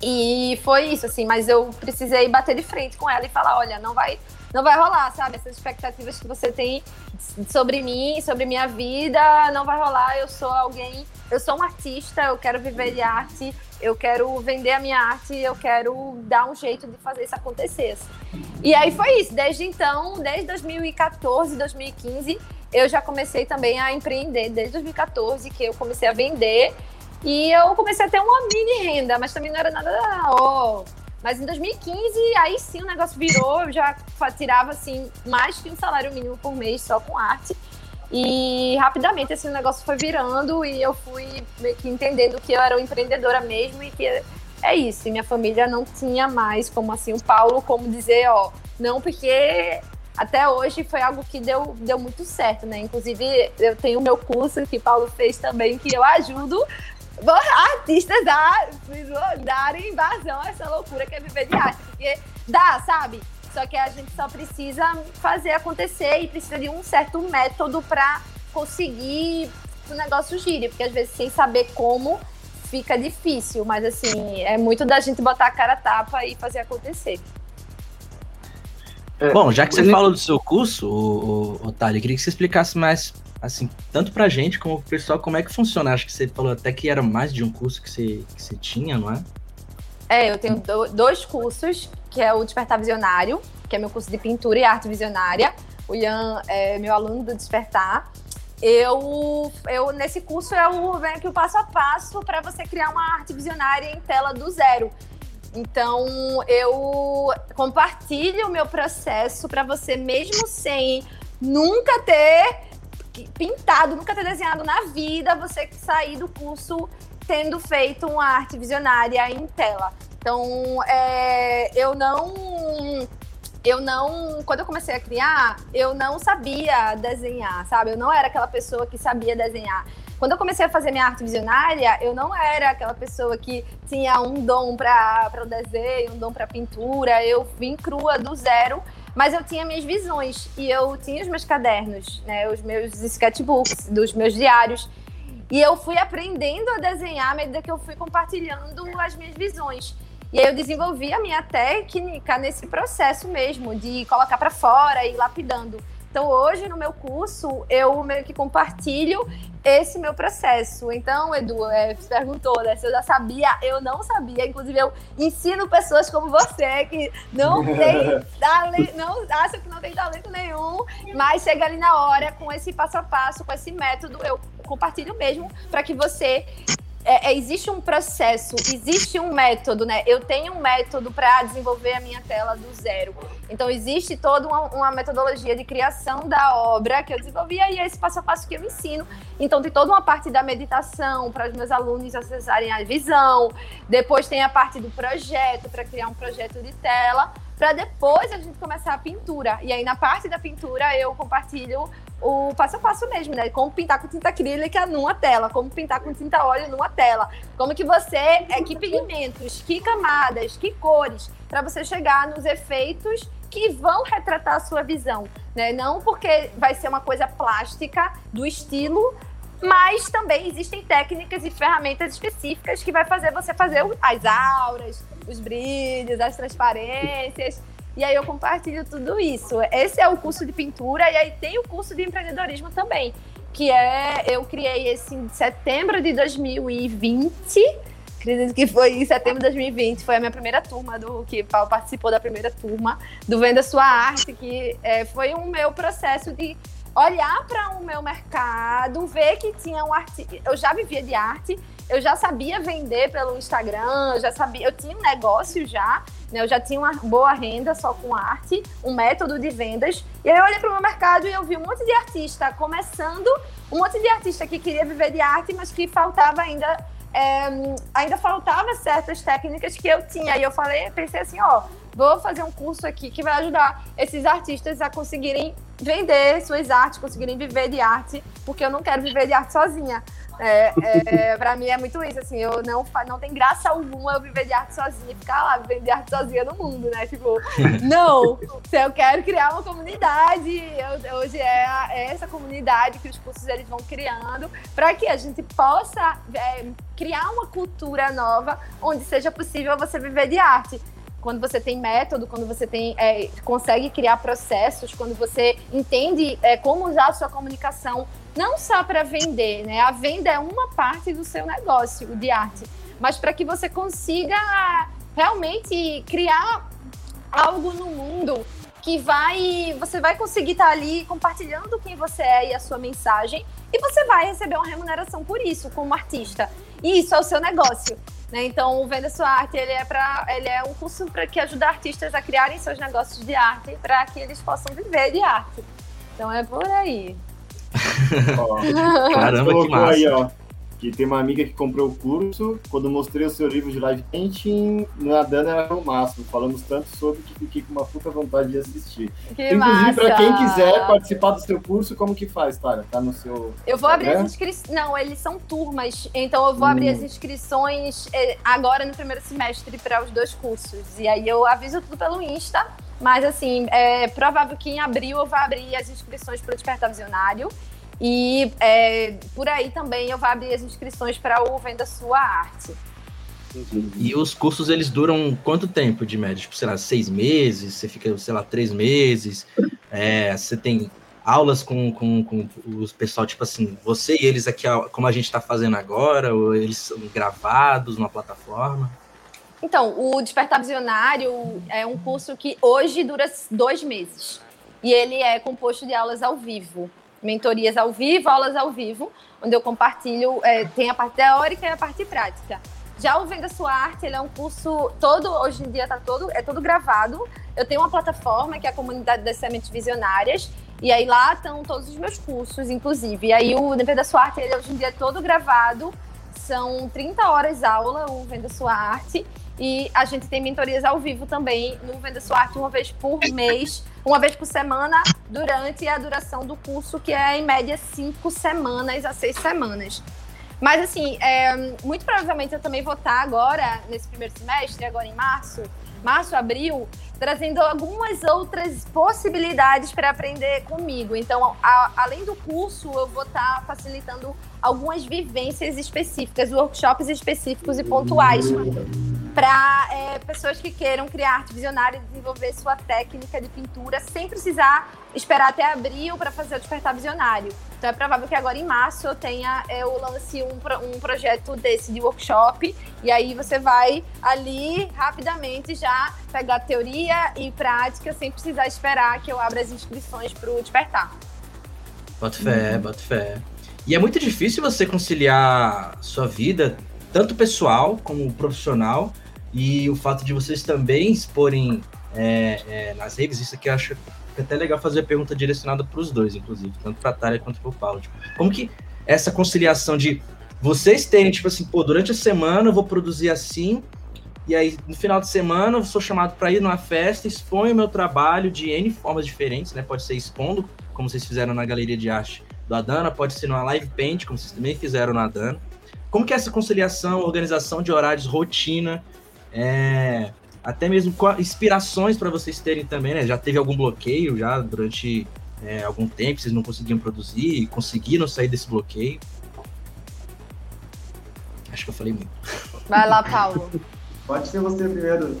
E foi isso, assim, mas eu precisei bater de frente com ela e falar, olha, não vai, não vai rolar, sabe? Essas expectativas que você tem sobre mim, sobre minha vida, não vai rolar. Eu sou alguém, eu sou um artista, eu quero viver de arte, eu quero vender a minha arte, eu quero dar um jeito de fazer isso acontecer. Assim. E aí foi isso. Desde então, desde 2014, 2015, eu já comecei também a empreender. Desde 2014 que eu comecei a vender E eu comecei a ter uma mini renda, mas também não era nada, ó. Mas em 2015, aí sim o negócio virou, eu já tirava assim mais que um salário mínimo por mês só com arte. E rapidamente esse negócio foi virando e eu fui meio que entendendo que eu era uma empreendedora mesmo e que é isso. Minha família não tinha mais como assim o Paulo como dizer, ó, não porque até hoje foi algo que deu, deu muito certo, né? Inclusive, eu tenho o meu curso que Paulo fez também, que eu ajudo artistas a darem invasão a essa loucura que é viver de arte. Porque dá, sabe? Só que a gente só precisa fazer acontecer e precisa de um certo método para conseguir que o negócio gire. Porque às vezes, sem saber como, fica difícil. Mas assim, é muito da gente botar a cara a tapa e fazer acontecer. É, Bom, já que você falou do seu curso, o, o, Otário, eu queria que você explicasse mais, assim, tanto pra gente como pro pessoal, como é que funciona. Acho que você falou até que era mais de um curso que você, que você tinha, não é? É, eu tenho do, dois cursos, que é o Despertar Visionário, que é meu curso de pintura e arte visionária. O Ian é meu aluno do Despertar. Eu, eu nesse curso eu venho aqui o passo a passo para você criar uma arte visionária em tela do zero. Então, eu compartilho o meu processo para você, mesmo sem nunca ter pintado, nunca ter desenhado na vida, você sair do curso tendo feito uma arte visionária em tela. Então, é, eu não. Eu não. Quando eu comecei a criar, eu não sabia desenhar, sabe? Eu não era aquela pessoa que sabia desenhar. Quando eu comecei a fazer minha arte visionária, eu não era aquela pessoa que tinha um dom para o desenho, um dom para pintura. Eu vim crua do zero, mas eu tinha minhas visões e eu tinha os meus cadernos, né, os meus sketchbooks, dos meus diários. E eu fui aprendendo a desenhar à medida que eu fui compartilhando as minhas visões. E aí eu desenvolvi a minha técnica nesse processo mesmo, de colocar para fora e lapidando. Então, hoje no meu curso, eu meio que compartilho esse meu processo. Então, Edu, é, você perguntou, né? Se eu já sabia, eu não sabia. Inclusive, eu ensino pessoas como você que não tem talento, não acham que não tem talento nenhum, mas chega ali na hora com esse passo a passo, com esse método, eu compartilho mesmo para que você é, é, existe um processo, existe um método, né? Eu tenho um método para desenvolver a minha tela do zero. Então, existe toda uma, uma, metodologia de criação da obra que eu desenvolvi e é esse passo a passo que eu ensino. Então, tem toda uma parte da meditação para os meus alunos acessarem a visão. Depois, tem a parte do projeto, para criar um projeto de tela para depois a gente começar a pintura. E aí, na parte da pintura, eu compartilho o passo a passo mesmo, né? Como pintar com tinta acrílica numa tela, como pintar com tinta óleo numa tela. Como que você, é que pigmentos, que camadas, que cores, para você chegar nos efeitos que vão retratar a sua visão, né? Não porque vai ser uma coisa plástica do estilo, mas também existem técnicas e ferramentas específicas que vai fazer você fazer as auras, os brilhos, as transparências. E aí eu compartilho tudo isso. Esse é o curso de pintura e aí tem o curso de empreendedorismo também, que é eu criei esse em setembro de 2020. Acredito que foi em setembro de 2020, foi a minha primeira turma do que Paulo participou da primeira turma do Venda Sua Arte, que é, foi o meu processo de olhar para o meu mercado, ver que tinha um arte. Eu já vivia de arte, eu já sabia vender pelo Instagram, eu já sabia, eu tinha um negócio já, né? Eu já tinha uma boa renda só com arte, um método de vendas. E aí eu olhei para o meu mercado e eu vi um monte de artista começando, um monte de artista que queria viver de arte, mas que faltava ainda é, ainda faltava certas técnicas que eu tinha. E eu falei, pensei assim, ó, vou fazer um curso aqui que vai ajudar esses artistas a conseguirem vender suas artes, conseguirem viver de arte, porque eu não quero viver de arte sozinha. É, é, pra mim é muito isso, assim, eu não, não tem graça alguma eu viver de arte sozinha, ficar lá vivendo de arte sozinha no mundo, né? Tipo, não, se eu quero criar uma comunidade, eu, hoje é, é, essa comunidade que os cursos eles vão criando, para que a gente possa é, criar uma cultura nova onde seja possível você viver de arte quando você tem método, quando você tem, é, consegue criar processos, quando você entende é, como usar a sua comunicação, não só para vender, né? A venda é uma parte do seu negócio de arte, mas para que você consiga realmente criar algo no mundo que vai. Você vai conseguir estar ali compartilhando quem você é e a sua mensagem, e você vai receber uma remuneração por isso, como artista. E isso é o seu negócio. Né? Então, o Venda Sua Arte ele é, pra, ele é um curso para que ajuda artistas a criarem seus negócios de arte para que eles possam viver de arte. Então é por aí. Caramba, que massa. Aí, ó, que tem uma amiga que comprou o curso, quando mostrei o seu livro de live painting, nadando era o máximo. Falamos tanto sobre que fiquei com uma puta vontade de assistir. Que Inclusive, para quem quiser participar do seu curso, como que faz, Tara? Tá no seu. Eu vou abrir as inscrições. Não, eles são turmas. Então eu vou hum. abrir as inscrições eh, agora no primeiro semestre para os dois cursos. E aí eu aviso tudo pelo Insta. Mas assim, é provável que em abril eu vá abrir as inscrições para o Despertar Visionário. E é, por aí também eu vou abrir as inscrições para o Venda Sua Arte. E os cursos, eles duram quanto tempo de média? Tipo, sei lá, seis meses? Você fica, sei lá, três meses? É, você tem aulas com, com, com os pessoal, tipo assim, você e eles aqui, como a gente está fazendo agora? Ou eles são gravados numa plataforma? Então, o Despertar Visionário é um curso que hoje dura dois meses. E ele é composto de aulas ao vivo mentorias ao vivo, aulas ao vivo, onde eu compartilho, é, tem a parte teórica e a parte prática. Já o Venda Sua Arte, ele é um curso todo, hoje em dia tá todo, é todo gravado. Eu tenho uma plataforma que é a comunidade das sementes visionárias, e aí lá estão todos os meus cursos, inclusive. E aí o Venda Sua Arte, ele hoje em dia é todo gravado, são 30 horas aula, o Venda Sua Arte, e a gente tem mentorias ao vivo também no Venda Sua Arte uma vez por mês, uma vez por semana, durante a duração do curso, que é em média cinco semanas a seis semanas. Mas assim, é, muito provavelmente eu também vou estar agora, nesse primeiro semestre, agora em março, março, abril, trazendo algumas outras possibilidades para aprender comigo. Então, a, além do curso, eu vou estar facilitando algumas vivências específicas, workshops específicos e pontuais para é, pessoas que queiram criar arte visionária e desenvolver sua técnica de pintura sem precisar esperar até abril para fazer o despertar visionário. Então é provável que agora em março eu tenha, eu lance um, um projeto desse de workshop e aí você vai ali rapidamente já pegar teoria e prática sem precisar esperar que eu abra as inscrições para o despertar. Bota fé, uhum. bota fé. E é muito difícil você conciliar sua vida, tanto pessoal como profissional, e o fato de vocês também exporem é, é, nas redes, isso aqui eu acho é até legal fazer a pergunta direcionada para os dois, inclusive, tanto para a Thalia quanto para o Paulo. Tipo, como que essa conciliação de vocês terem, tipo assim, pô, durante a semana eu vou produzir assim, e aí no final de semana eu sou chamado para ir numa festa, exponho o meu trabalho de N formas diferentes, né? Pode ser expondo, como vocês fizeram na Galeria de Arte do Adana, pode ser numa live paint, como vocês também fizeram no Adana. Como que é essa conciliação, organização de horários, rotina, é, até mesmo inspirações para vocês terem também, né? Já teve algum bloqueio já durante é, algum tempo, vocês não conseguiam produzir, conseguiram sair desse bloqueio? Acho que eu falei muito. Vai lá, Paulo. Pode ser você primeiro.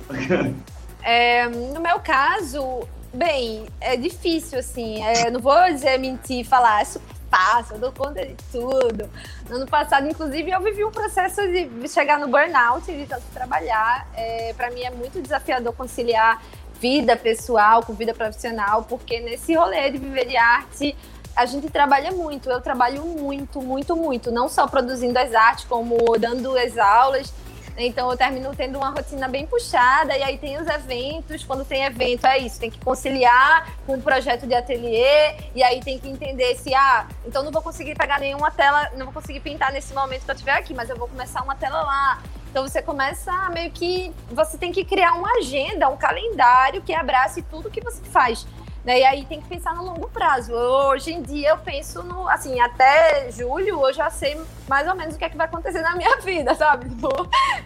É, no meu caso, bem, é difícil, assim. É, não vou dizer mentir, falar, é super fácil, eu dou conta de tudo. No ano passado, inclusive, eu vivi um processo de chegar no burnout, de tanto trabalhar. É, para mim é muito desafiador conciliar vida pessoal com vida profissional, porque nesse rolê de viver de arte, a gente trabalha muito. Eu trabalho muito, muito, muito. Não só produzindo as artes, como dando as aulas então eu termino tendo uma rotina bem puxada, e aí tem os eventos. Quando tem evento, é isso, tem que conciliar com o projeto de ateliê, e aí tem que entender se, ah, então não vou conseguir pegar nenhuma tela, não vou conseguir pintar nesse momento que eu estiver aqui, mas eu vou começar uma tela lá. Então você começa meio que. Você tem que criar uma agenda, um calendário que abrace tudo que você faz. Né? E aí tem que pensar no longo prazo. Hoje em dia eu penso no, assim, até julho eu já sei mais ou menos o que é que vai acontecer na minha vida, sabe? Tipo,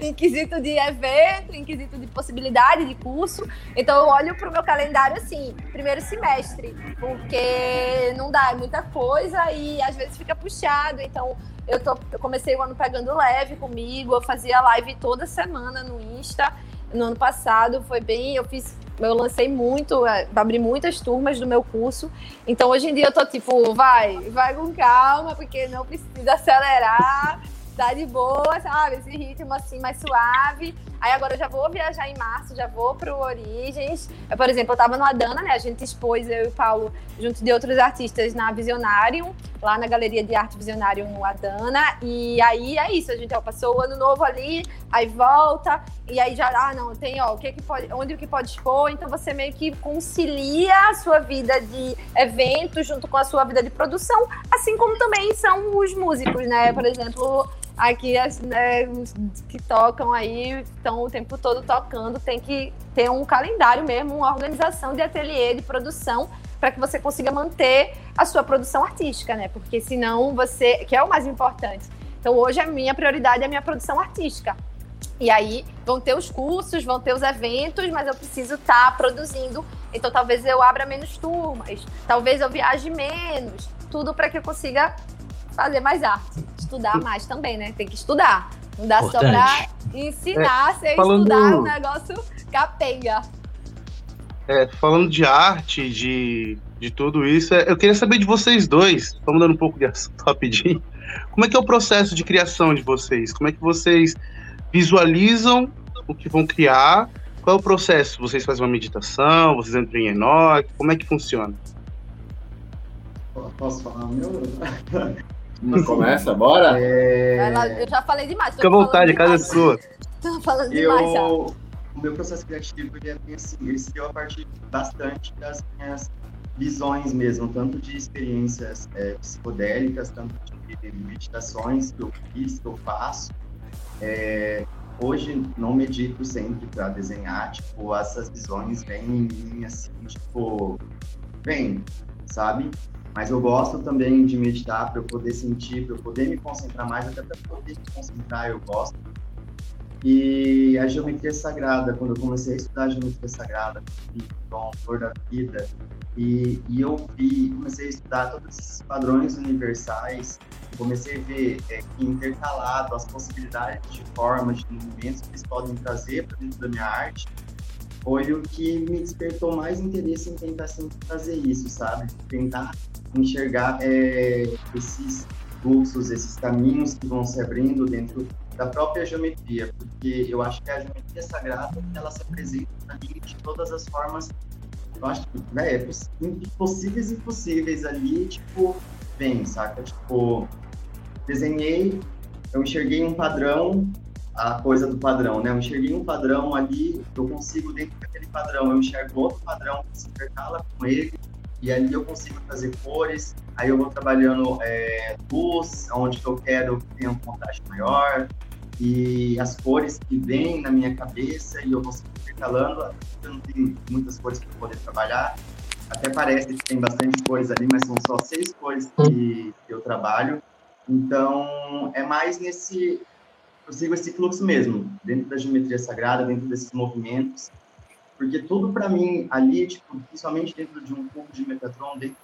em quesito de evento, em quesito de possibilidade de curso. Então eu olho pro meu calendário assim, primeiro semestre, porque não dá, é muita coisa e às vezes fica puxado. Então eu, tô, eu comecei o ano pegando leve comigo, eu fazia live toda semana no Insta. No ano passado foi bem, eu fiz eu lancei muito, é, abri muitas turmas do meu curso. Então hoje em dia eu tô tipo, vai, vai com calma, porque não precisa acelerar, tá de boa, sabe? Esse ritmo assim mais suave. Aí agora eu já vou viajar em março, já vou pro Origens. Eu, por exemplo, eu tava no Adana, né? A gente expôs, eu e o Paulo, junto de outros artistas, na Visionarium, lá na Galeria de Arte Visionarium no Adana. E aí é isso, a gente ó, passou o ano novo ali, aí volta, e aí já, ah, não, tem, ó, o que, que pode, onde o que pode expor. Então você meio que concilia a sua vida de evento junto com a sua vida de produção, assim como também são os músicos, né? Por exemplo, aqui as né, que tocam aí estão o tempo todo tocando, tem que ter um calendário mesmo, uma organização de ateliê de produção para que você consiga manter a sua produção artística, né? Porque senão você, que é o mais importante. Então hoje a minha prioridade é a minha produção artística. E aí vão ter os cursos, vão ter os eventos, mas eu preciso estar tá produzindo. Então talvez eu abra menos turmas, talvez eu viaje menos, tudo para que eu consiga fazer mais arte, estudar mais também, né? Tem que estudar. Não dá Importante. só pra ensinar é, sem falando... estudar o negócio capenga. É, falando de arte, de, de tudo isso, é, eu queria saber de vocês dois, vamos dando um pouco de assunto rapidinho. Como é que é o processo de criação de vocês? Como é que vocês visualizam o que vão criar? Qual é o processo? Vocês fazem uma meditação? Vocês entram em Enoch? Como é que funciona? Posso falar meu? Mas começa, bora? É... eu já falei demais. Fica à vontade, casa é sua. Tô falando eu... demais já. O meu processo criativo ele é assim, ele se deu a partir bastante das minhas visões mesmo, tanto de experiências é, psicodélicas, tanto de meditações que eu fiz, que eu faço. É, hoje não medito sempre para desenhar, tipo, essas visões vêm em mim, assim, tipo, vem, sabe? Mas eu gosto também de meditar para eu poder sentir, para eu poder me concentrar mais, até para poder me concentrar, eu gosto. E a geometria sagrada, quando eu comecei a estudar a geometria sagrada, com Flor da Vida, e, e eu vi, comecei a estudar todos esses padrões universais, comecei a ver é, intercalado as possibilidades de formas, de movimentos que eles podem trazer para dentro da minha arte, foi o que me despertou mais interesse em tentar sempre fazer isso, sabe? Tentar enxergar é, esses fluxos, esses caminhos que vão se abrindo dentro da própria geometria, porque eu acho que a geometria sagrada ela se apresenta mim de todas as formas, eu acho que né, é possíveis e impossíveis ali, tipo, vem, saca? Tipo, desenhei, eu enxerguei um padrão, a coisa do padrão, né? Eu enxerguei um padrão ali, eu consigo, dentro daquele padrão, eu enxergo outro padrão que se intercala com ele, e ali eu consigo fazer cores, aí eu vou trabalhando é, luz, onde eu quero que tenha um contraste maior, e as cores que vêm na minha cabeça, e eu vou intercalando, eu não tenho muitas cores para poder trabalhar, até parece que tem bastante cores ali, mas são só seis cores que, que eu trabalho, então é mais nesse, eu sigo esse fluxo mesmo, dentro da geometria sagrada, dentro desses movimentos, porque tudo para mim ali, tipo, principalmente dentro de um cubo de Metatron, dentro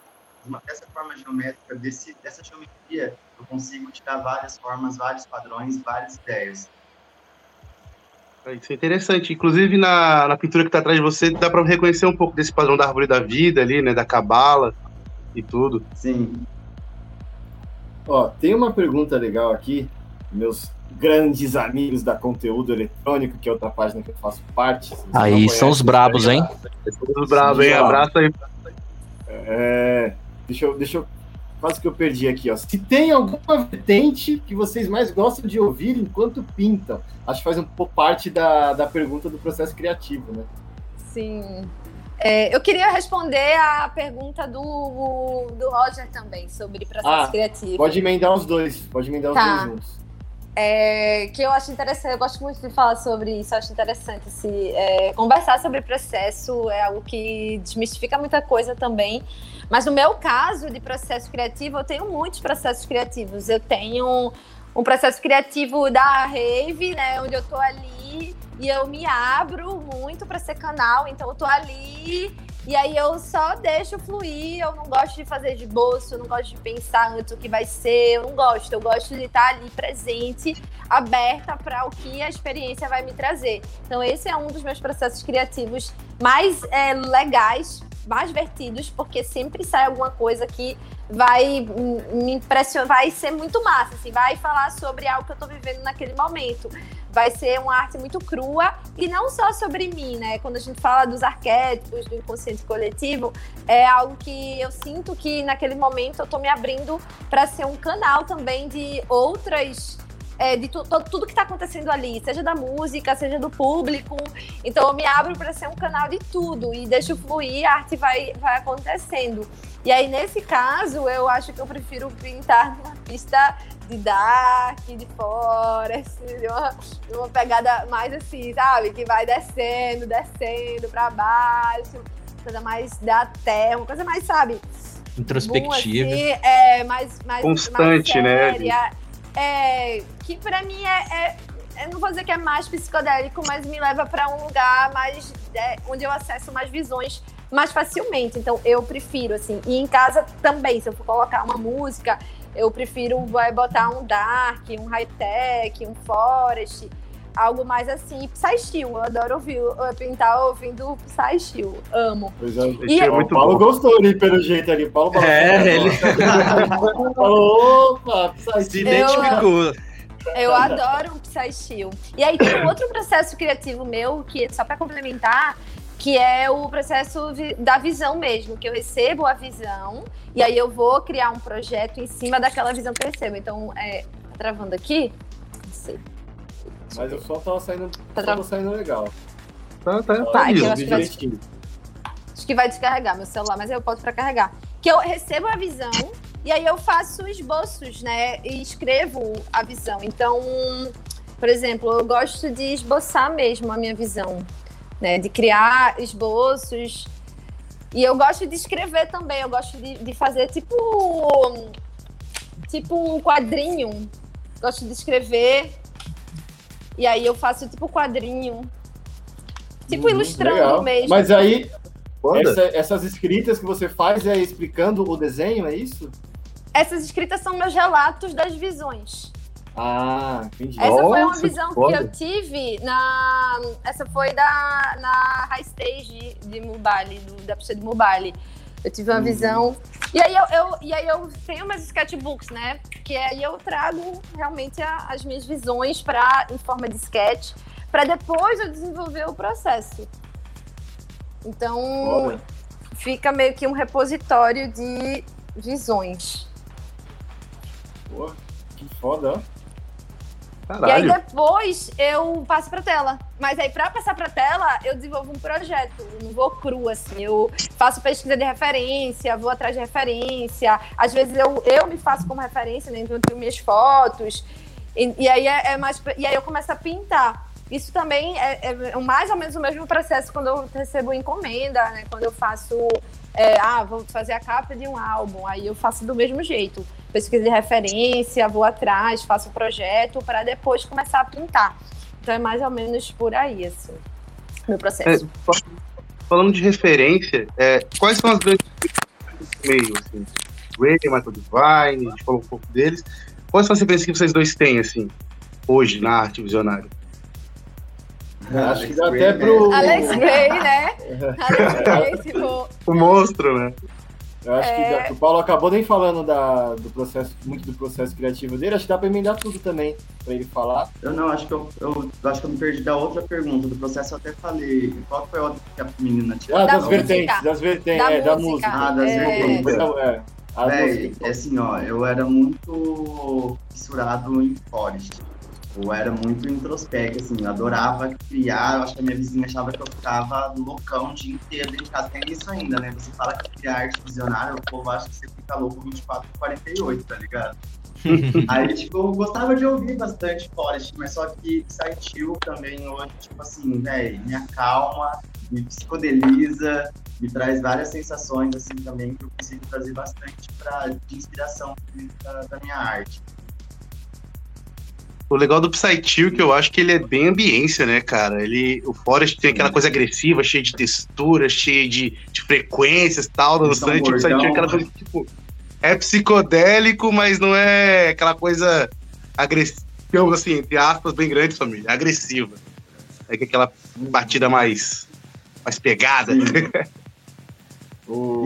de uma, dessa forma geométrica, desse, dessa geometria, eu consigo tirar várias formas, vários padrões, várias ideias. É, isso é interessante. Inclusive, na, na pintura que está atrás de você, dá para reconhecer um pouco desse padrão da árvore da vida ali, né? Da cabala e tudo. Sim. Ó, tem uma pergunta legal aqui, meus grandes amigos da conteúdo eletrônico, que é outra página que eu faço parte. Aí são os brabos, hein? São os brabos, hein? Abraço aí. É, deixa eu, deixa eu. Quase que eu perdi aqui, ó. Se tem alguma vertente que vocês mais gostam de ouvir enquanto pintam, acho que faz um pouco parte da, da pergunta do processo criativo, né? Sim. É, eu queria responder a pergunta do, do Roger também, sobre processo ah, criativo. Pode emendar os dois, pode emendar tá. os dois juntos. É, que eu acho interessante, eu gosto muito de falar sobre isso, acho interessante se é, conversar sobre processo é algo que desmistifica muita coisa também. Mas no meu caso de processo criativo, eu tenho muitos processos criativos. Eu tenho um processo criativo da Rave, né, onde eu tô ali e eu me abro muito para ser canal, então eu tô ali e aí eu só deixo fluir, eu não gosto de fazer de bolso, eu não gosto de pensar antes o que vai ser, eu não gosto, eu gosto de estar ali presente, aberta para o que a experiência vai me trazer. Então esse é um dos meus processos criativos mais é, legais, mais divertidos, porque sempre sai alguma coisa que vai me impressionar, vai ser muito massa, assim, vai falar sobre algo que eu estou vivendo naquele momento. Vai ser uma arte muito crua e não só sobre mim, né? Quando a gente fala dos arquétipos, do inconsciente coletivo, é algo que eu sinto que naquele momento eu tô me abrindo para ser um canal também de outras é, de tu, tudo que está acontecendo ali, seja da música, seja do público. Então eu me abro para ser um canal de tudo e deixo fluir, a arte vai, vai acontecendo. E aí, nesse caso, eu acho que eu prefiro pintar numa pista de dark, de forest, de uma, de uma pegada mais assim, sabe? Que vai descendo, descendo para baixo, coisa mais da terra, uma coisa mais, sabe? Introspectiva. assim, é, mais, mais, Constante, mais né? É, que para mim é, é, eu não vou dizer que é mais psicodélico, mas me leva para um lugar mais é, onde eu acesso mais visões mais facilmente. Então eu prefiro assim. E em casa também, se eu for colocar uma música, eu prefiro vai botar um dark, um high tech, um forest, algo mais assim, Psychill. Eu adoro ouvir, pintar ouvindo Psychill. Amo. Pois é, E é, o Paulo gostou ali pelo jeito ali. Paulo É, ele falou, opa, se identificou. Eu adoro um Psychill. E aí tem um outro processo criativo meu, que só para complementar, que é o processo da visão mesmo, que eu recebo a visão e aí eu vou criar um projeto em cima daquela visão que eu recebo. Então, é, tá travando aqui? Não sei. Mas o som tava saindo, Tá som tá saindo legal. Tá, tá. Tá, liso. eu acho que vai-. Acho que vai descarregar meu celular, mas eu posso para carregar. Que eu recebo a visão e aí eu faço esboços, né? E escrevo a visão. Então, por exemplo, eu gosto de esboçar mesmo a minha visão, né? De criar esboços. E eu gosto de escrever também. Eu gosto de, de fazer tipo tipo um quadrinho. Gosto de escrever. E aí eu faço tipo quadrinho. Tipo Hum, ilustrando legal. mesmo. Mas aí, essa- essas escritas que você faz é explicando o desenho, é isso? Essas escritas são meus relatos das visões. Ah, entendi. Essa foi uma Nossa, que visão que foda. eu tive na. Essa foi da, na High Stage de Mubali, do, da pista de Mubali. Eu tive uma Uhum. visão. E aí eu, eu- e aí eu tenho meus sketchbooks, né? Que aí eu trago realmente a- as minhas visões pra, em forma de sketch, para depois eu desenvolver o processo. Então Foda. fica meio que um repositório de visões. Pô, que foda, ó. E aí Caralho. depois eu passo pra tela. Mas aí pra passar pra tela, eu desenvolvo um projeto. Eu não vou cru, assim. Eu faço pesquisa de referência, vou atrás de referência. Às vezes eu, eu me faço como referência, né? Então eu tenho minhas fotos. E, e aí é, é mais. E aí eu começo a pintar. Isso também é, é mais ou menos o mesmo processo quando eu recebo encomenda, né? Quando eu faço. É, ah, vou fazer a capa de um álbum. Aí eu faço do mesmo jeito pesquisa de referência, vou atrás, faço o projeto para depois começar a pintar. Então é mais ou menos por aí, assim, meu processo. É, falando de referência, é, quais são as grandes meio, assim? Ray, Michael Divine, a gente falou um pouco deles. Quais são as referências que vocês dois têm, assim, hoje, na arte visionária? Acho que dá até Gray, pro. Alex Gray, né? Alex Gray, tipo, O monstro, né? Eu acho que É. dá- o Paulo acabou nem falando da, do processo, muito do processo criativo dele. Acho que dá pra emendar tudo também pra ele falar. Eu não, acho que eu, eu, acho que eu me perdi da outra pergunta. Do processo eu até falei. Qual foi a outra que a menina tinha? Ah, Da das música. vertentes, das vertentes, Da é, da música. música. Ah, das É. vertentes. É, as Véi, músicas. é assim, ó, eu era muito fissurado em Forest. Eu era muito introspecto, assim, eu adorava criar, eu acho que a minha vizinha achava que eu ficava loucão o dia inteiro dentro de casa. Tem isso ainda, né? Você fala que cria arte visionária, o povo acha que você fica louco 24 e 48, tá ligado? Aí, tipo, eu gostava de ouvir bastante Forest, mas só que Psychill também hoje, tipo assim, velho, me acalma, me psicodeliza, me traz várias sensações, assim, também, que eu consigo trazer bastante pra, de inspiração da, da minha arte. O legal do Psychill é que eu acho que ele é bem ambiência, né, cara? Ele, o Forest tem aquela coisa agressiva, cheia de textura, cheia de, de frequências e tal, dançante. O Psychill é aquela coisa que, tipo, é psicodélico, mas não é aquela coisa agressiva, assim, entre aspas, bem grande, família, agressiva. É que aquela batida mais, mais pegada.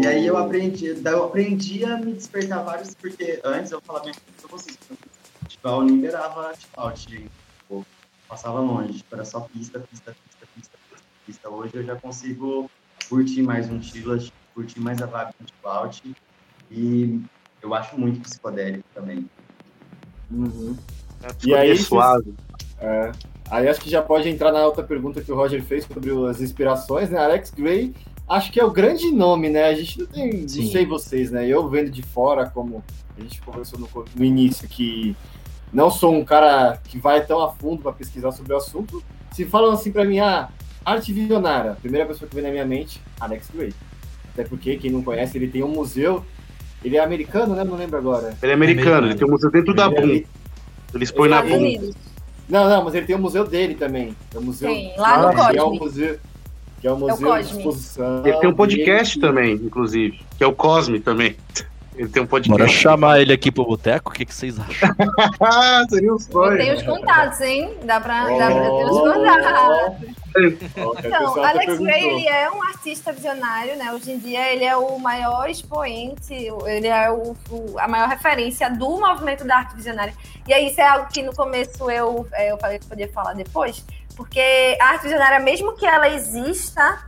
E aí eu aprendi, eu aprendi a me despertar vários, porque antes eu falava mesmo pra vocês, a Unim liberava out, gente. Tipo, passava longe, era só pista, pista, pista, pista, pista, pista. Hoje eu já consigo curtir mais um Chila, curtir mais a vibe do Cloud e eu acho muito psicodélico também. Uhum. É, E aí, suave. É. Aí acho que já pode entrar na outra pergunta que o Roger fez sobre as inspirações, né? Alex Gray, acho que é o grande nome, né? A gente não tem, Sim. não sei vocês, né? Eu vendo de fora, como a gente conversou no, no início, que não sou um cara que vai tão a fundo para pesquisar sobre o assunto. Se falam assim para mim, ah, arte visionária, a primeira pessoa que vem na minha mente, Alex Gray. Até porque, quem não conhece, ele tem um museu. Ele é americano, né? Não lembro agora. Ele é americano, ele tem um museu dentro da Ele é Boom. ali- Ele expõe na Estados Boom. Unidos. Não, não, mas ele tem o museu dele também. É o museu Tem, lá no que é o Cosme. museu, que é o museu de Cosme. exposição. Ele tem um podcast dele. também, inclusive, que é o Cosme também. Ele tem um podcast. Bora chamar ele aqui pro boteco, o que, que vocês acham? Seria um Eu sonho. tenho os contatos, hein? Dá pra, dá pra ter os Oh, contatos. Que a Então, Alex Gray, perguntou. ele é um artista visionário, né? Hoje em dia, ele é o maior expoente, ele é o, o- a maior referência do movimento da arte visionária. E aí, isso é algo que no começo eu, é, eu falei que podia falar depois, porque a arte visionária, mesmo que ela exista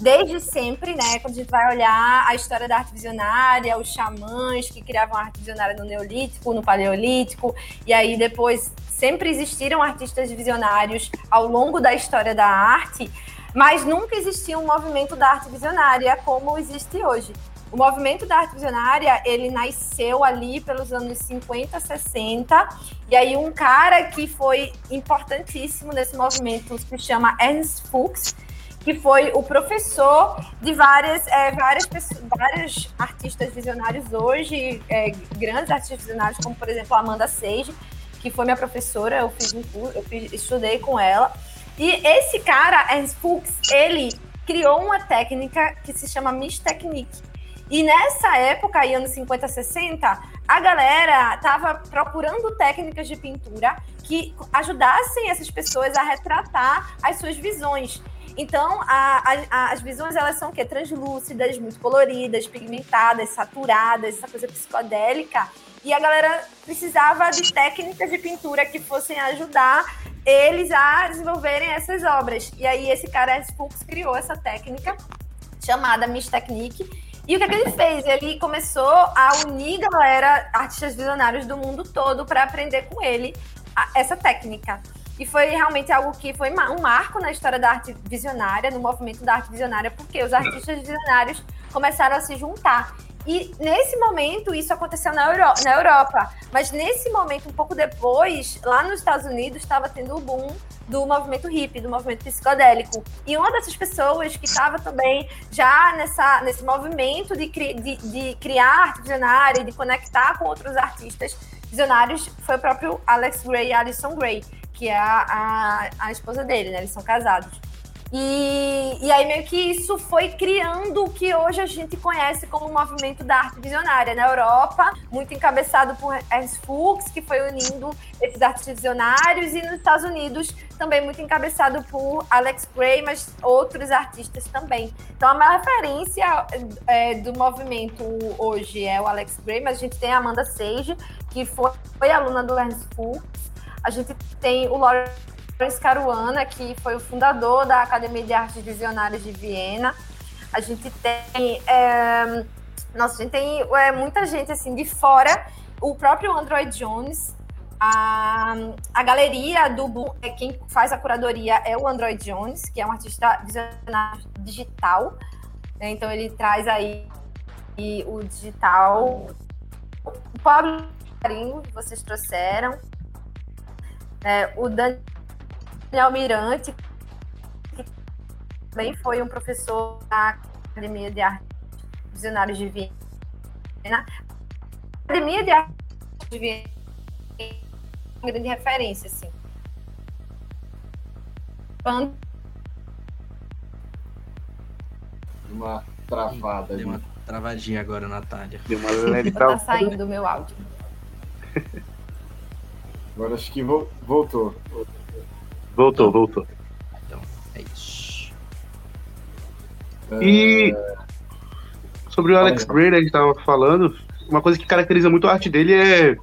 desde sempre, né? Quando a gente vai olhar a história da arte visionária, os xamãs que criavam a arte visionária no Neolítico, no Paleolítico, e aí depois sempre existiram artistas visionários ao longo da história da arte, mas nunca existia um movimento da arte visionária como existe hoje. O movimento da arte visionária, ele nasceu ali pelos anos 50, 60, e aí um cara que foi importantíssimo nesse movimento se chama Ernst Fuchs, que foi o professor de várias, é, várias pessoas, vários artistas visionários hoje, é, grandes artistas visionários, como por exemplo a Amanda Sage, que foi minha professora, eu fiz um curso, eu fiz- estudei com ela. E esse cara, Ernst Fuchs, ele criou uma técnica que se chama Mist Technique. E nessa época, aí, anos 50, 60, a galera tava procurando técnicas de pintura que ajudassem essas pessoas a retratar as suas visões. Então, a- a- as visões, elas são o quê? Translúcidas, muito coloridas, pigmentadas, saturadas, essa coisa psicodélica. E a galera precisava de técnicas de pintura que fossem ajudar eles a desenvolverem essas obras. E aí, esse cara, Ernst Fuchs, criou essa técnica chamada Mist Technique. E o que, é que ele fez? Ele começou a unir galera, artistas visionários do mundo todo, para aprender com ele a- essa técnica. E foi realmente algo que foi um marco na história da arte visionária, no movimento da arte visionária, porque os artistas visionários começaram a se juntar. E nesse momento, isso aconteceu na, Euro- na Europa. Mas nesse momento, um pouco depois, lá nos Estados Unidos, estava tendo o boom do movimento hippie, do movimento psicodélico. E uma dessas pessoas que estava também já nessa, nesse movimento de, cri- de, de criar arte visionária e de conectar com outros artistas visionários foi o próprio Alex Gray e Alison Gray, que é a, a, a esposa dele, né? Eles são casados. E, e aí meio que isso foi criando o que hoje a gente conhece como o movimento da arte visionária na Europa, muito encabeçado por Ernst Fuchs, que foi unindo esses artistas visionários, e nos Estados Unidos também muito encabeçado por Alex Gray, mas outros artistas também. Então a maior referência é, do movimento hoje é o Alex Gray, mas a gente tem a Amanda Sage, que foi, foi aluna do Ernst Fuchs. A gente tem o Lawrence Caruana, que foi o fundador da Academia de Artes Visionárias de Viena. A gente tem. é, nossa, a gente tem é, muita gente assim de fora. O próprio Android Jones. A, a galeria do é, quem faz a curadoria é o Android Jones, que é um artista visionário digital. né? Então ele traz aí o digital. O Pablo Carinho, que vocês trouxeram. É, o Daniel Mirante, que também foi um professor da Academia de Artes Visionários de Viena. A Academia de Artes de Viena é uma grande referência, assim. Quando Uma travada Deu ali. uma travadinha agora, Natália. Deu uma leve tá tal. saindo do meu áudio. Agora acho que vo- voltou. Voltou, voltou. É isso. E sobre o Alex Gray, né, a gente tava falando, uma coisa que caracteriza muito a arte dele é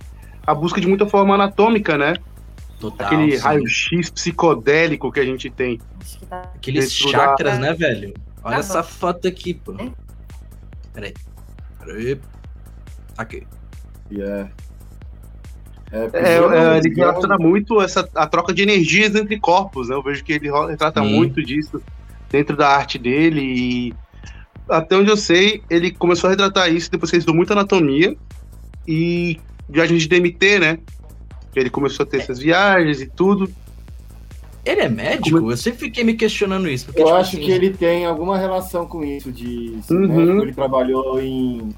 a busca de muita forma anatômica, né? Total. aquele raio-x psicodélico que a gente tem. Tá. Aqueles chakras, da- né, velho? Olha Tá essa foto aqui, pô. É? Peraí. Peraí. Aqui. Yeah. É, É, é, ele relaciona muito essa, a troca de energias entre corpos, né? Eu vejo que ele retrata Sim. muito disso dentro da arte dele e até onde eu sei, ele começou a retratar isso depois que ele estudou muito anatomia e viagens de DMT, né? Ele começou a ter essas viagens e tudo. Ele é médico? Eu sempre fiquei me questionando isso. Porque, Eu tipo acho assim, que ele tem alguma relação com isso de Uhum. médico, ele trabalhou em.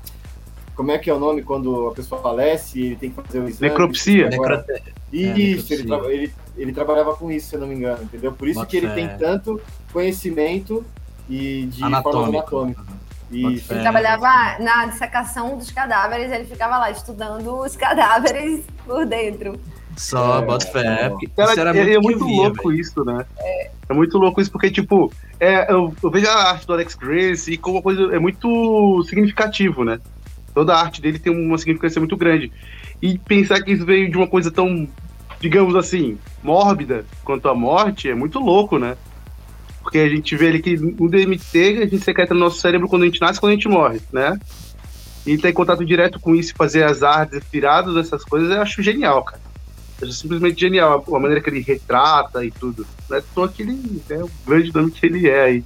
Como é que é o nome quando a pessoa falece e ele tem que fazer o exame? Necropsia. Necrote- Isso, É, ele, traba- ele, ele trabalhava com isso, se eu não me engano, entendeu? Por isso Bota que ele fé. tem tanto conhecimento e de Anatômico. Isso. Ele trabalhava na dissecação dos cadáveres, ele ficava lá estudando os cadáveres por dentro. Só, É, bota fé. é. Cara, era é, muito, é muito via, louco velho. isso, né? É. muito louco isso, porque, tipo, é, eu, eu vejo a arte do Alex Grace e como uma coisa é muito significativo, né? Toda a arte dele tem uma significância muito grande. E pensar que isso veio de uma coisa tão, digamos assim, mórbida quanto a morte é muito louco, né? Porque a gente vê ali que no DMT a gente secreta no nosso cérebro quando a gente nasce quando a gente morre, né? E ter contato direto com isso fazer as artes tiradas dessas coisas, eu acho genial, cara. Acho simplesmente genial a maneira que ele retrata e tudo. Não é à toa que ele é o grande nome que ele é aí.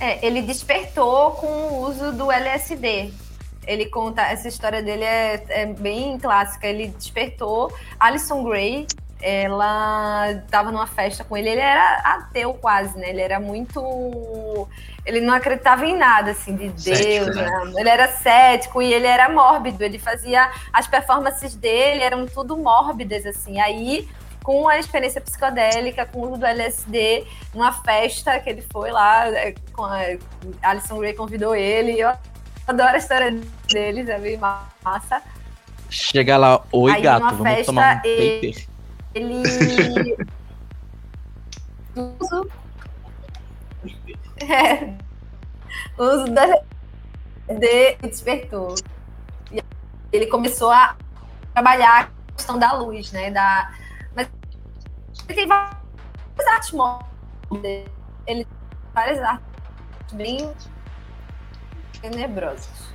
É, ele despertou com o uso do LSD. Ele conta, essa história dele é, é bem clássica. Ele despertou. Alison Gray, ela estava numa festa com ele. Ele era ateu quase, né? Ele era muito. Ele não acreditava em nada, assim, de Deus. Cético, né? né? Ele era cético e ele era mórbido. Ele fazia. As performances dele eram tudo mórbidas, assim. Aí com a experiência psicodélica, com o uso do LSD, numa festa que ele foi lá, é, com a Alison Gray convidou ele. Eu adoro a história deles, é bem massa. Chega lá, oi Aí, gato, vamos festa, tomar um e- paper. Ele. uso. É. O uso do LSD despertou. E ele começou a trabalhar a questão da luz, né? Da... Mas ele tem várias artes móveis. Ele tem várias artes bem tenebrosas.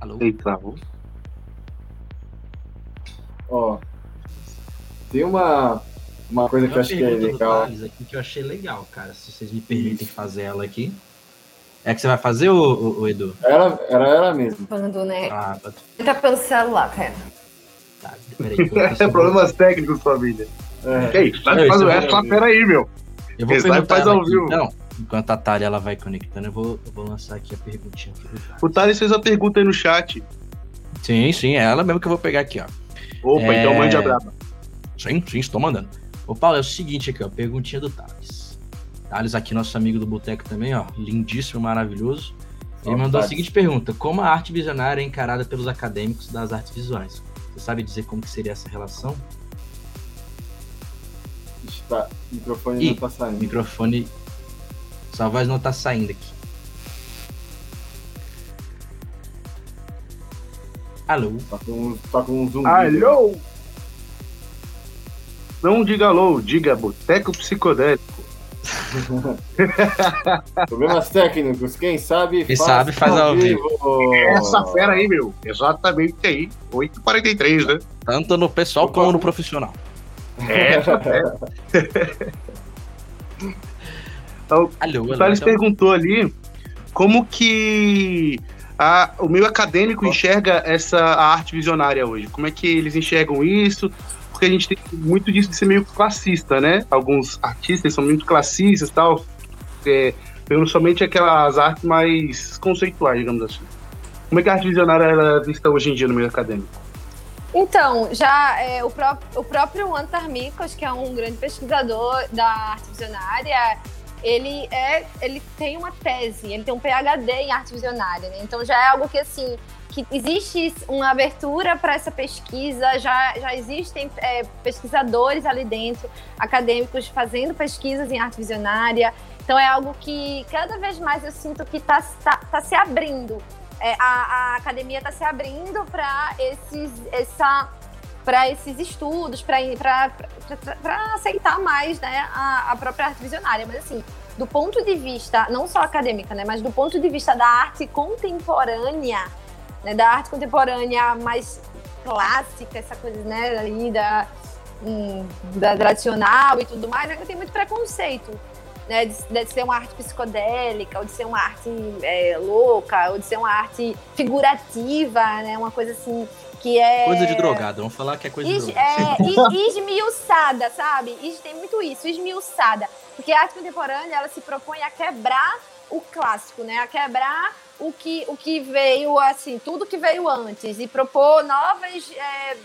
Alô? Ele travou. Ó, tem uma, uma coisa que eu Uma acho que é legal. Aqui que eu achei legal, cara. Se vocês me permitem fazer ela aqui. É que você vai fazer, ô, ô, ô, Edu? Era, era ela mesmo. Quando, né? Ah, tá. Entra pelo celular, cara. tá. Peraí, É problemas técnicos, família. É. Que isso? Tá Não, faz isso o é resto, só pera aí, meu. Eu vou perguntar faz ao vivo. então. Enquanto a Thalia ela vai conectando, eu vou, eu vou lançar aqui a perguntinha. Aqui. O Thales fez uma pergunta aí no chat. Sim, sim, é ela mesmo que eu vou pegar aqui, ó. Opa, É. então mande a braba. Sim, sim, estou mandando. Ô, Paulo, é o seguinte aqui, ó. Perguntinha do Thales. Thales aqui, nosso amigo do Boteco também, ó. Lindíssimo, maravilhoso. Ele mandou a seguinte pergunta: Como a arte visionária é encarada pelos acadêmicos das artes visuais? Você sabe dizer como que seria essa relação? O microfone Ih, não tá saindo. microfone. Sua voz não tá saindo aqui. Alô? Tá com, tá com um zumbido. Alô? Não diga alô, diga boteco psicodélico. Problemas técnicos, quem sabe Quem sabe faz ao Essa fera aí, meu. Exatamente aí. 8h43, né? Tanto no pessoal como no profissional. É. Alô, O alô. Thales então- perguntou ali como que a- o meio acadêmico enxerga essa arte visionária hoje. Como é que eles enxergam isso? Porque a gente tem muito disso de ser meio classista, né? Alguns artistas são muito classistas e tal, é, pegando somente aquelas artes mais conceituais, digamos assim. Como é que a arte visionária é vista hoje em dia no meio acadêmico? Então, já é, o, pró o próprio Antar Mikos, que é um grande pesquisador da arte visionária, ele, é, ele tem uma tese, ele tem um PhD em arte visionária, né? Então já é algo que, assim, que existe uma abertura para essa pesquisa, já, já existem é, pesquisadores ali dentro, acadêmicos fazendo pesquisas em arte visionária. Então é algo que cada vez mais eu sinto que está tá, tá se abrindo é, a, a academia está se abrindo para esses, essa, para esses estudos, para aceitar mais né, a, a própria arte visionária. Mas assim, do ponto de vista, não só acadêmica, né, mas do ponto de vista da arte contemporânea, né, da arte contemporânea mais clássica, essa coisa né, ali da, hum, da tradicional e tudo mais, ainda tem muito preconceito. Né, de, de, ser uma arte psicodélica, ou de ser uma arte é, louca, ou de ser uma arte figurativa, né, uma coisa assim que é. Coisa de drogado, vamos falar que é coisa is, de drogado. É, esmiuçada, sabe? Tem muito isso, esmiuçada. Porque a arte contemporânea, ela se propõe a quebrar o clássico, né? A quebrar o que, o que veio, assim, tudo que veio antes e propor novas, é,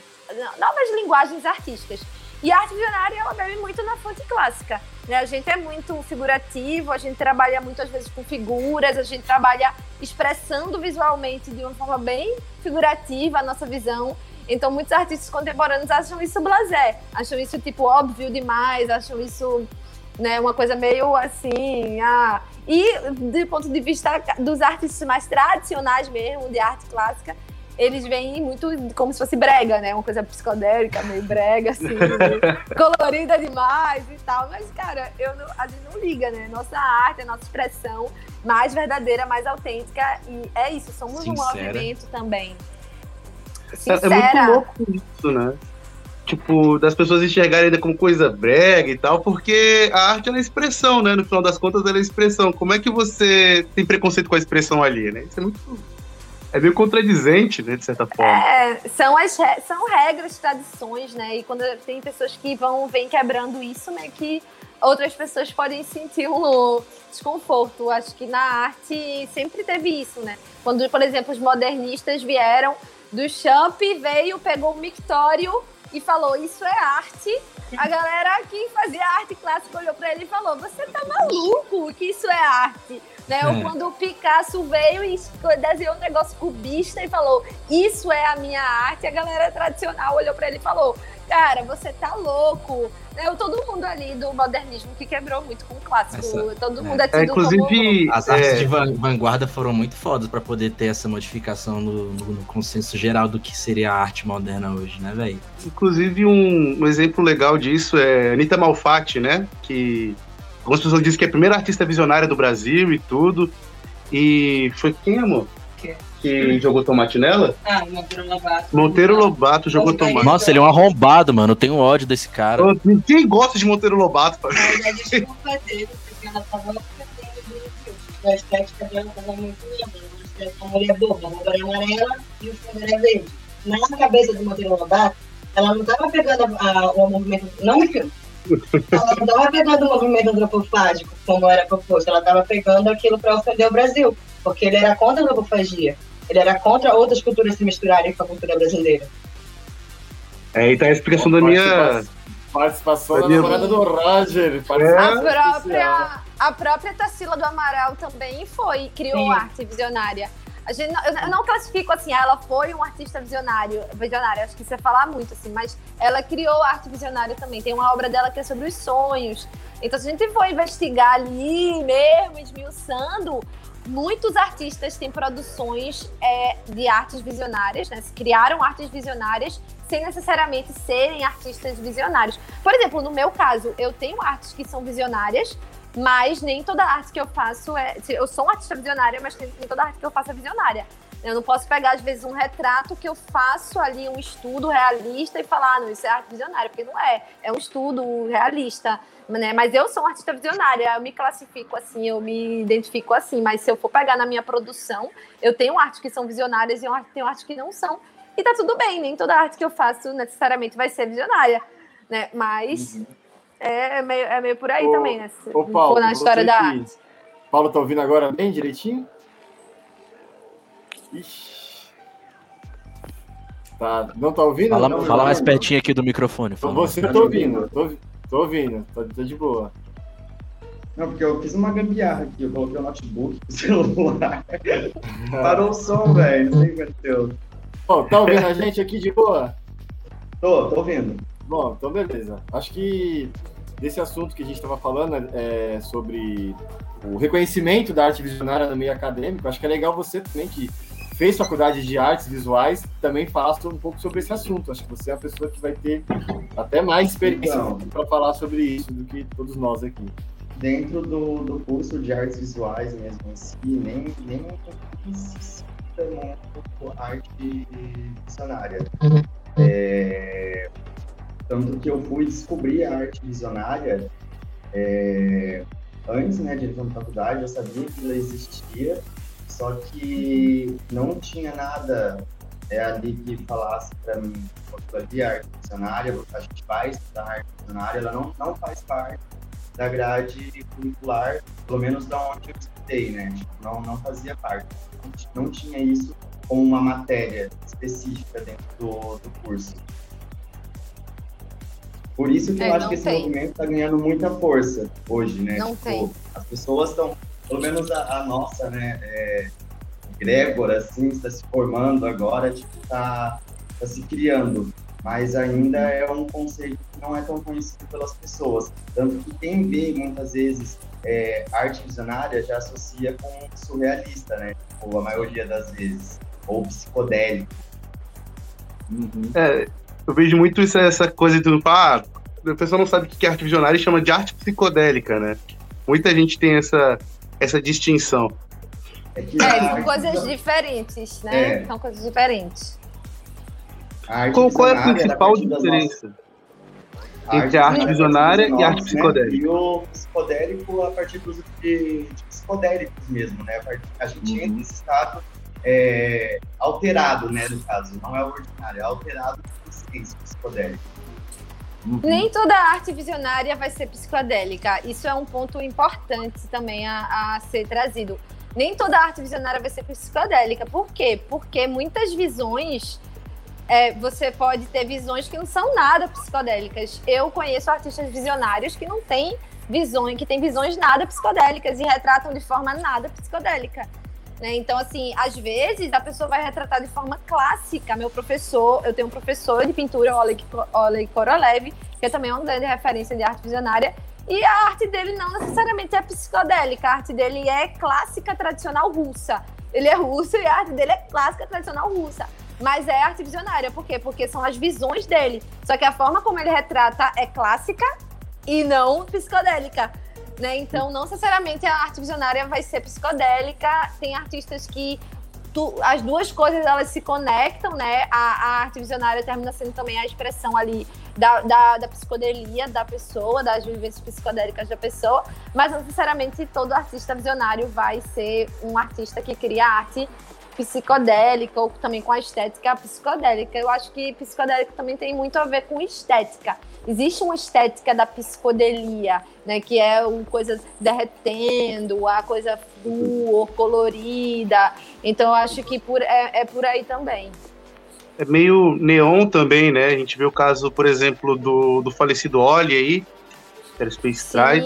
novas linguagens artísticas. E a arte visionária, ela bebe muito na fonte clássica. Né? A gente é muito figurativo, a gente trabalha muitas vezes com figuras, a gente trabalha expressando visualmente de uma forma bem figurativa a nossa visão. Então, muitos artistas contemporâneos acham isso blasé, acham isso, tipo, óbvio demais, acham isso né, uma coisa meio assim. Ah. E, do ponto de vista dos artistas mais tradicionais mesmo, de arte clássica, eles vêm muito como se fosse brega, né? Uma coisa psicodélica, meio brega, assim, colorida demais e tal. Mas, cara, eu não, a gente não liga, né? Nossa arte, a nossa expressão mais verdadeira, mais autêntica. E é isso, somos Sincera. um movimento também. Sincera. É, é muito louco isso, né? Tipo, das pessoas enxergarem ainda como coisa brega e tal, porque a arte é expressão, né? No final das contas, ela é expressão. Como é que você tem preconceito com a expressão ali, né? Isso é muito é meio contradizente, né, de certa forma. É, são, as, são regras, tradições, né? E quando tem pessoas que vão, vêm quebrando isso, né, que outras pessoas podem sentir um desconforto. Acho que na arte sempre teve isso, né? Quando, por exemplo, os modernistas vieram do Champ, veio, pegou o mictório e falou: Isso é arte. A galera que fazia arte clássica olhou para ele e falou: Você tá maluco que isso é arte? Né? Ou é. quando o Picasso veio e desenhou um negócio cubista e falou: Isso é a minha arte, a galera tradicional olhou para ele e falou: Cara, você tá louco. Né? Todo mundo ali do modernismo que quebrou muito com o clássico. Essa, todo mundo é, é tido é, inclusive, como... As artes é... de vanguarda foram muito fodas para poder ter essa modificação no, no, no, consenso geral do que seria a arte moderna hoje, né, velho? Inclusive, um, um exemplo legal disso é Anitta Malfatti, né? Que Algumas pessoas dizem que é a primeira artista visionária do Brasil e tudo. E foi quem, amor? Que, que jogou tomate nela? Ah, Monteiro Lobato. Monteiro Lobato jogou tomate. Nossa, ele é um arrombado, mano. Eu tenho ódio desse cara. Quem gosta de Monteiro Lobato? Mas a gente não fazer, porque ela tava a estética dela tava muito linda. A mulher boba, a mulher amarela e o fundo era verde. Na cabeça do Monteiro Lobato, ela não tava pegando a, a, o movimento. Não me filme ela não estava pegando o movimento antropofágico, como era proposto, ela estava pegando aquilo para ofender o Brasil, porque ele era contra a antropofagia, ele era contra outras culturas se misturarem com a cultura brasileira. É, então a explicação da minha. Participação da, da namorada do Roger. É. A própria, a própria Tarsila do Amaral também foi, criou Sim. arte visionária. A gente não, eu não classifico assim, ela foi um artista visionário, visionário, acho que você falar muito assim, mas ela criou arte visionária também. Tem uma obra dela que é sobre os sonhos. Então, se a gente for investigar ali mesmo, esmiuçando, muitos artistas têm produções é, de artes visionárias, né? Criaram artes visionárias sem necessariamente serem artistas visionários. Por exemplo, no meu caso, eu tenho artes que são visionárias, mas nem toda arte que eu faço é. Eu sou uma artista visionária, mas nem toda arte que eu faço é visionária. Eu não posso pegar, às vezes, um retrato que eu faço ali, um estudo realista e falar, ah, não, isso é arte visionária, porque não é. É um estudo realista. Né? Mas eu sou uma artista visionária, eu me classifico assim, eu me identifico assim. Mas se eu for pegar na minha produção, eu tenho artes que são visionárias e eu tenho artes que não são. E tá tudo bem, nem toda arte que eu faço necessariamente vai ser visionária. Né? Mas. Uhum é, é, meio, é meio por aí ô, também, né? Ô, Paulo, na história da arte. Paulo, tá ouvindo agora bem direitinho? Ixi. Tá, não tá ouvindo? Fala, não, fala mais pertinho aqui do microfone. Fala você tô ouvindo, tô, tô ouvindo, tá, tá, de boa. Não, porque eu fiz uma gambiarra aqui, eu coloquei o notebook o celular. Parou o som, velho, não sei o que aconteceu. Bom, tá ouvindo a gente aqui de boa? Tô, tô ouvindo. Bom, então beleza. Acho que desse assunto que a gente estava falando é, sobre o reconhecimento da arte visionária no meio acadêmico, acho que é legal você também que fez faculdade de artes visuais, também fala um pouco sobre esse assunto. Acho que você é a pessoa que vai ter até mais experiência então, para falar sobre isso do que todos nós aqui. Dentro do, do curso de artes visuais mesmo, assim, nem, nem se muito arte visionária. Uhum. É, tanto que eu fui descobrir a arte visionária é, antes né, de entrar na faculdade, eu sabia que ela existia, só que não tinha nada é, ali que falasse para mim, ali arte visionária, a gente vai estudar arte visionária, ela não, não faz parte da grade curricular, pelo menos da onde eu estudei, né? Não, não fazia parte. Não tinha isso como uma matéria específica dentro do, do curso. Por isso que é, eu acho que esse tem. movimento está ganhando muita força hoje, né? Não tipo, tem. As pessoas estão, pelo menos a, a nossa, né? É, assim, está se formando agora, tipo, está tá se criando. Mas ainda é um conceito que não é tão conhecido pelas pessoas. Tanto que quem vê, muitas vezes, é, arte visionária já associa com surrealista, né? Tipo, a maioria das vezes. Ou psicodélico. Uhum. É, eu vejo muito isso, essa coisa do. Ah, a pessoa não sabe o que é arte visionária e chama de arte psicodélica, né? Muita gente tem essa, essa distinção. É, é são coisas diferentes, né? É. São coisas diferentes. Qual, qual, é a principal diferença entre a arte visionária e a arte psicodélica? Né? E o psicodélico a partir dos de, de psicodélicos mesmo, né? A gente uhum. entra nesse estado é, alterado, né, no caso, não é ordinário, é alterado por ciência psicodélica. Uhum. Nem toda arte visionária vai ser psicodélica. Isso é um ponto importante também a, a, ser trazido. Nem toda arte visionária vai ser psicodélica. Por quê? Porque muitas visões. É, você pode ter visões que não são nada psicodélicas. Eu conheço artistas visionários que não têm visões, que têm visões nada psicodélicas e retratam de forma nada psicodélica. Né? Então, assim, às vezes a pessoa vai retratar de forma clássica. Meu professor, eu tenho um professor de pintura, Oleg, Oleg Korolev, que é também uma grande referência de arte visionária, e a arte dele não necessariamente é psicodélica, a arte dele é clássica tradicional russa. Ele é russo e a arte dele é clássica tradicional russa. Mas é arte visionária, por quê? Porque são as visões dele. Só que a forma como ele retrata é clássica e não psicodélica. Né? Então, não necessariamente a arte visionária vai ser psicodélica. Tem artistas que tu, as duas coisas elas se conectam, né? A, a, arte visionária termina sendo também a expressão ali da, da, da, psicodelia da pessoa, das vivências psicodélicas da pessoa, mas não necessariamente todo artista visionário vai ser um artista que cria arte psicodélica ou também com a estética psicodélica. Eu acho que psicodélica também tem muito a ver com estética. Existe uma estética da psicodelia, né, que é uma coisa derretendo, a coisa flúor, colorida. Então eu acho que por, é, é por aí também. É meio neon também, né? A gente vê o caso, por exemplo, do, do falecido Oli aí, que era Space Stride.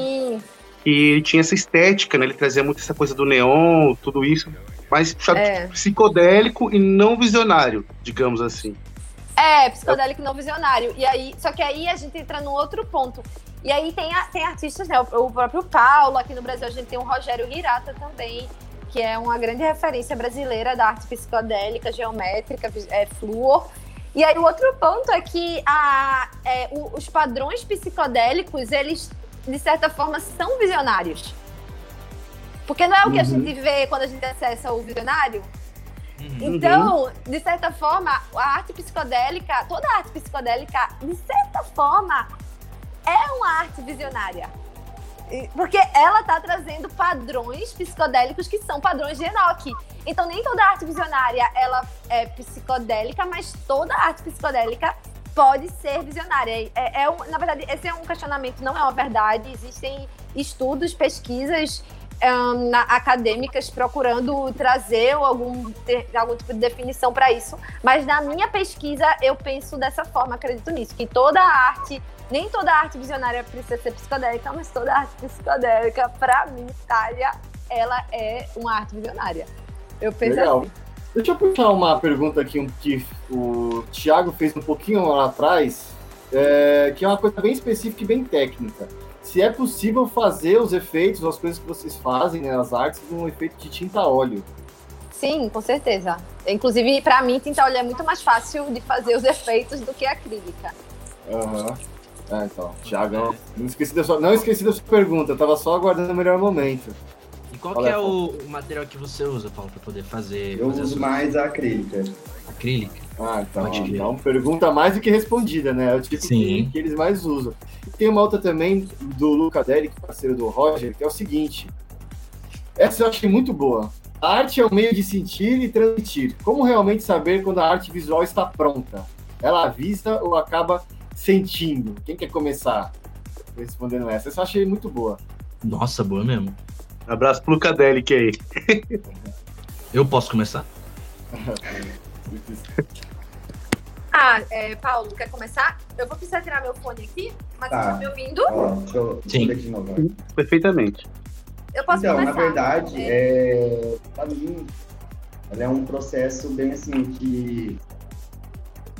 E ele tinha essa estética, né? Ele trazia muito essa coisa do neon, tudo isso mais é. psicodélico e não visionário, digamos assim. É, psicodélico não visionário. E aí, só que aí a gente entra num outro ponto. E aí tem, a, tem artistas, né? O, o, próprio Paulo, aqui no Brasil a gente tem o Rogério Hirata também, que é uma grande referência brasileira da arte psicodélica, geométrica, é, fluor. E aí o outro ponto é que a, é, o, os padrões psicodélicos, eles, de certa forma, são visionários. Porque não é o que uhum. a gente vê quando a gente acessa o visionário. Uhum. Então, de certa forma, a arte psicodélica, toda arte psicodélica, de certa forma, é uma arte visionária. Porque ela está trazendo padrões psicodélicos que são padrões de Enoch. Então, nem toda arte visionária ela é psicodélica, mas toda arte psicodélica pode ser visionária. É, é um, na verdade, esse é um questionamento, não é uma verdade. Existem estudos, pesquisas um, na, acadêmicas procurando trazer algum, ter, algum tipo de definição para isso. Mas na minha pesquisa, eu penso dessa forma, acredito nisso, que toda arte, nem toda arte visionária precisa ser psicodélica, mas toda arte psicodélica, para mim, Thalia, ela é uma arte visionária. Eu penso Legal. assim. Deixa eu puxar uma pergunta aqui que o Thiago fez um pouquinho lá atrás, é, que é uma coisa bem específica e bem técnica se é possível fazer os efeitos, as coisas que vocês fazem, né, as artes, com um efeito de tinta óleo. Sim, com certeza. Inclusive, para mim, tinta óleo é muito mais fácil de fazer os efeitos do que a acrílica. Aham. Uhum. Ah, então. Tiagão, não esqueci, da sua, não esqueci da sua pergunta, eu tava só aguardando o melhor momento. E qual que é o, o, material que você usa, Paulo, para poder fazer? Eu fazer uso mais a acrílica. Acrílica? Ah, então, então pergunta mais do que respondida, né? É o tipo que, que, eles mais usam. E tem uma outra também do Luca Derek, parceiro do Roger, que é o seguinte. Essa eu achei muito boa. A arte é o um meio de sentir e transmitir. Como realmente saber quando a arte visual está pronta? Ela avisa ou acaba sentindo? Quem quer começar respondendo essa? Essa eu achei muito boa. Nossa, boa mesmo. Abraço pro Lucadelic aí. Eu posso começar? ah, é, Paulo, quer começar? Eu vou precisar tirar meu fone aqui, mas tá. você tá me ouvindo? Ó, deixa eu, Sim. de novo. Perfeitamente. Eu posso então, começar. na verdade, é... é pra mim, ela é um processo bem assim que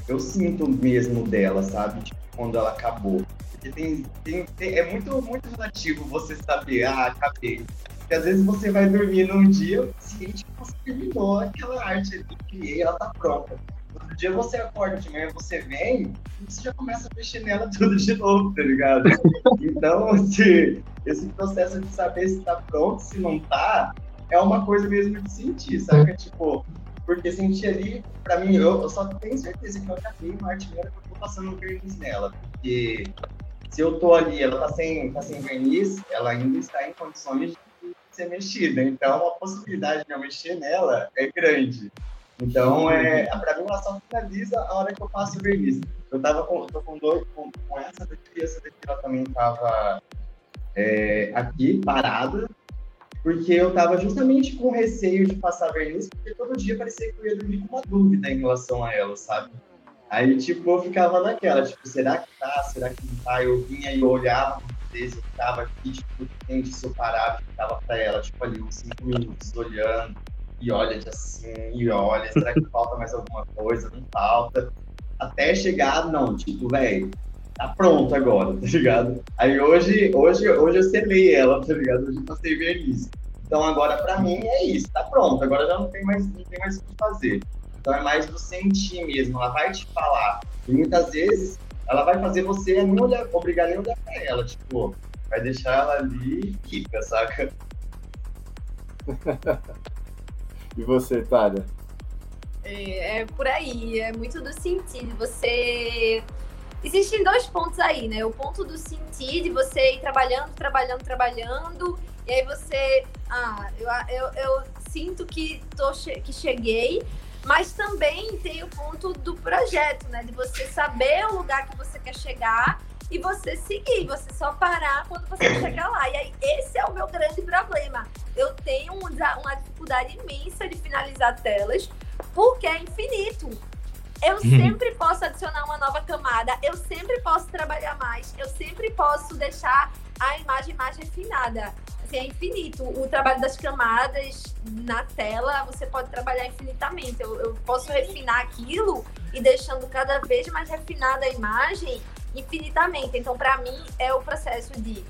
eu sinto mesmo dela, sabe? Tipo, quando ela acabou. Porque tem, tem, tem, é muito, muito relativo você saber, ah, acabei. Porque às vezes você vai dormir num dia, seguinte, você terminou aquela arte ali, criei, ela tá pronta. Outro dia você acorda de manhã, você vem, e você já começa a mexer nela tudo de novo, tá ligado? Então, esse, esse processo de saber se tá pronto, se não tá, é uma coisa mesmo de sentir, sabe? Tipo, porque sentir ali, pra mim, eu, eu só tenho certeza que eu acabei uma arte minha que eu tô passando um verniz nela. Porque se eu tô ali, ela tá sem, tá sem verniz, ela ainda está em condições de ser mexida. Então, a possibilidade de eu mexer nela é grande. Então, é, pra mim, ela só finaliza a hora que eu passo o verniz. Eu tava com, tô com dois, com, com essa daqui, essa daqui ela também tava é, aqui, parada, porque eu tava justamente com receio de passar verniz, porque todo dia parecia que eu ia dormir com uma dúvida em relação a ela, sabe? Aí, tipo, eu ficava naquela, tipo, será que tá? Será que não tá? Eu vinha e eu olhava vezes, eu ficava aqui, tipo, tente se eu parava, ficava pra ela, tipo, ali uns cinco minutos olhando, e olha de assim, e olha, será que falta mais alguma coisa? Não falta. Até chegar, não, tipo, velho, tá pronto agora, tá ligado? Aí hoje, hoje, hoje eu selei ela, tá ligado? Hoje eu passei verniz. Então agora pra mim é isso, tá pronto, agora já não tem mais, não tem mais o que fazer. Então é mais do sentir mesmo, ela vai te falar. E muitas vezes ela vai fazer você não olhar, obrigar nem a olhar pra ela, tipo, vai deixar ela ali e fica, saca? e você, Thalia? É, é, por aí, é muito do sentir. Você existem dois pontos aí, né? O ponto do sentir, de você ir trabalhando, trabalhando, trabalhando, e aí você. Ah, eu, eu, eu sinto que, tô, que cheguei, mas também tem o ponto do projeto, né? De você saber o lugar que você quer chegar e você seguir, você só parar quando você chegar lá. E aí, esse é o meu grande problema. Eu tenho uma dificuldade imensa de finalizar telas, porque é infinito. Eu uhum. sempre posso adicionar uma nova camada, eu sempre posso trabalhar mais, eu sempre posso deixar a imagem mais refinada. Assim, é infinito. O trabalho das camadas na tela, você pode trabalhar infinitamente. Eu, eu posso refinar aquilo e deixando cada vez mais refinada a imagem infinitamente. Então, para mim, é o processo de,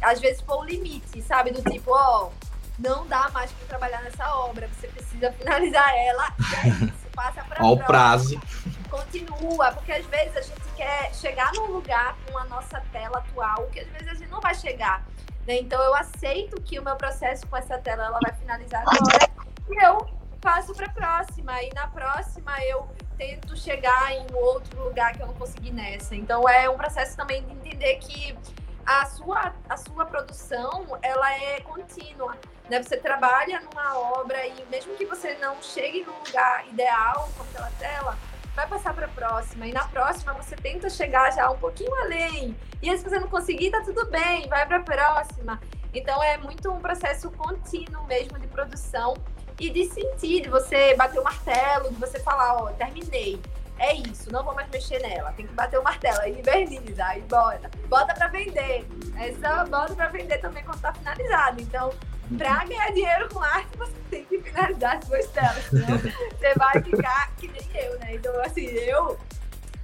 às vezes, pôr o limite, sabe? Do tipo, ó, não dá mais para trabalhar nessa obra, você precisa finalizar ela e é isso passa para o prazo. Continua, porque às vezes a gente quer chegar num lugar com a nossa tela atual, que às vezes a gente não vai chegar. Né? Então eu aceito que o meu processo com essa tela ela vai finalizar agora e eu passo para a próxima. E na próxima eu tento chegar em outro lugar que eu não consegui nessa. Então é um processo também de entender que a sua, a sua produção ela é contínua. Né? Você trabalha numa obra e mesmo que você não chegue no lugar ideal com aquela tela, vai passar para a próxima. E na próxima você tenta chegar já um pouquinho além. E se você não conseguir, tá tudo bem, vai para a próxima. Então é muito um processo contínuo mesmo de produção e de sentir, de você bater o martelo, de você falar, ó, terminei é isso, não vou mais mexer nela. Tem que bater o martelo, aí inverniza, aí bota. Bota pra vender. Essa bota pra vender também quando tá finalizado. Então, pra ganhar dinheiro com arte, você tem que finalizar as suas telas. Senão você vai ficar que nem eu, né? Então, assim, eu,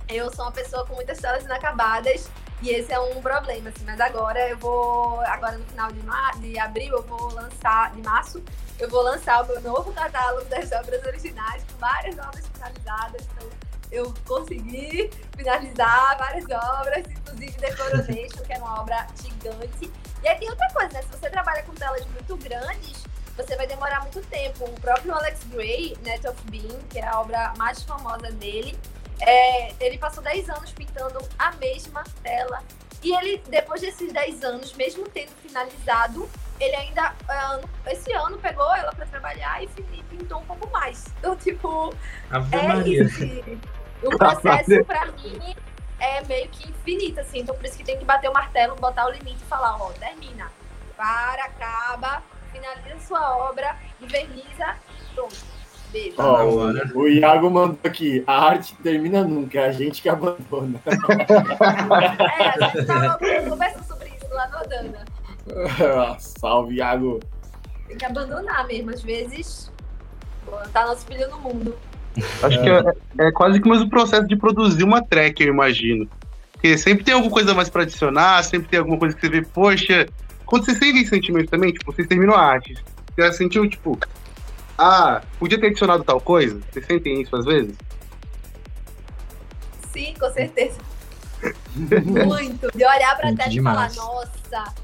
eu sou uma pessoa com muitas telas inacabadas. E esse é um problema, assim. Mas agora eu vou. Agora no final de, mar, de abril eu vou lançar. De março, eu vou lançar o meu novo catálogo das obras originais, com várias obras finalizadas. Então, eu consegui finalizar várias obras, inclusive The Coronation, que é uma obra gigante. E aí tem outra coisa, né? Se você trabalha com telas muito grandes, você vai demorar muito tempo. O próprio Alex Gray, Net of Being, que é a obra mais famosa dele, é, ele passou 10 anos pintando a mesma tela. E ele, depois desses 10 anos, mesmo tendo finalizado, ele ainda, esse ano, pegou ela para trabalhar e pintou um pouco mais. Então, tipo, Ave é Maria. isso. O processo, para mim, é meio que infinito, assim. Então, por isso que tem que bater o martelo, botar o limite e falar, ó, termina. Para, acaba, finaliza sua obra, inverniza, pronto. Beijo. Oh, o Iago mandou aqui, a arte termina nunca, é a gente que abandona. é, a gente tava conversando sobre isso lá no Odana. Ah, salve, Iago. Tem que abandonar mesmo, às vezes tá nosso filho no mundo. Acho que é, é, quase que o mesmo processo de produzir uma track, eu imagino. Porque sempre tem alguma coisa mais pra adicionar, sempre tem alguma coisa que você vê, poxa, quando você sente esse sentimento também, tipo, você terminou a arte, você já sentiu, tipo, ah, podia ter adicionado tal coisa? Vocês sentem isso às vezes? Sim, com certeza. Muito. De olhar pra tela e falar, nossa.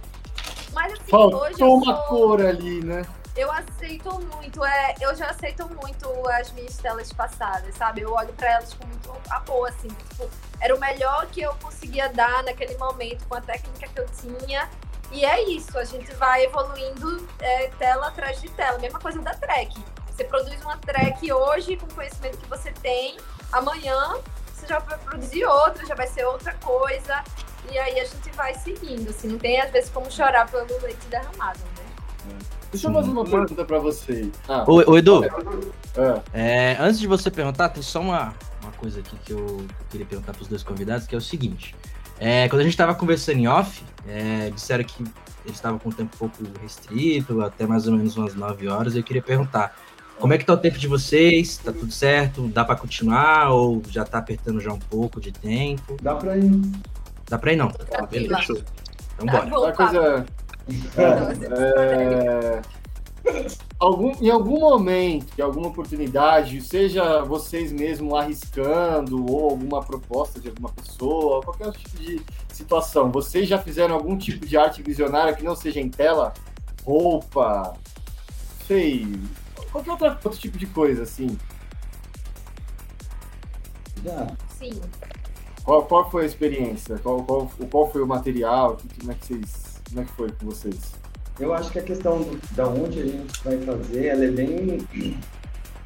Mas assim, Faltou hoje. Faltou uma cor ali, né? Eu aceito muito, é, eu já aceito muito as minhas telas passadas, sabe? Eu olho para elas com muito amor, assim, tipo, era o melhor que eu conseguia dar naquele momento com a técnica que eu tinha e é isso, a gente vai evoluindo é, tela atrás de tela. Mesma coisa da track. Você produz uma track hoje com o conhecimento que você tem, amanhã você já vai produzir outra, já vai ser outra coisa. E aí a gente vai seguindo, assim, não tem às vezes como chorar pelo leite derramado, né? Deixa eu fazer uma pergunta para você. Ah, ô, ô, Edu, é. É, antes de você perguntar, tem só uma, uma coisa aqui que eu, que eu queria perguntar para os dois convidados, que é o seguinte. É, quando a gente estava conversando em off, é, disseram que eles estavam com o tempo um pouco restrito, até mais ou menos umas 9 horas. Eu queria perguntar, como é que tá o tempo de vocês? Tá tudo certo? Dá para continuar ou já tá apertando já um pouco de tempo? Dá para ir. Dá para ir não. Tá, beleza. Então bora. Uma coisa... É, é algum, em algum momento, em alguma oportunidade, seja vocês mesmos arriscando ou alguma proposta de alguma pessoa, qualquer tipo de situação, vocês já fizeram algum tipo de arte visionária que não seja em tela? Roupa, sei, qualquer outra, outro tipo de coisa, assim? Já. Sim. Qual, qual foi a experiência? Qual, qual, qual foi o material? Como é que vocês, como é que foi com vocês? Eu acho que a questão do, da onde a gente vai fazer, ela é bem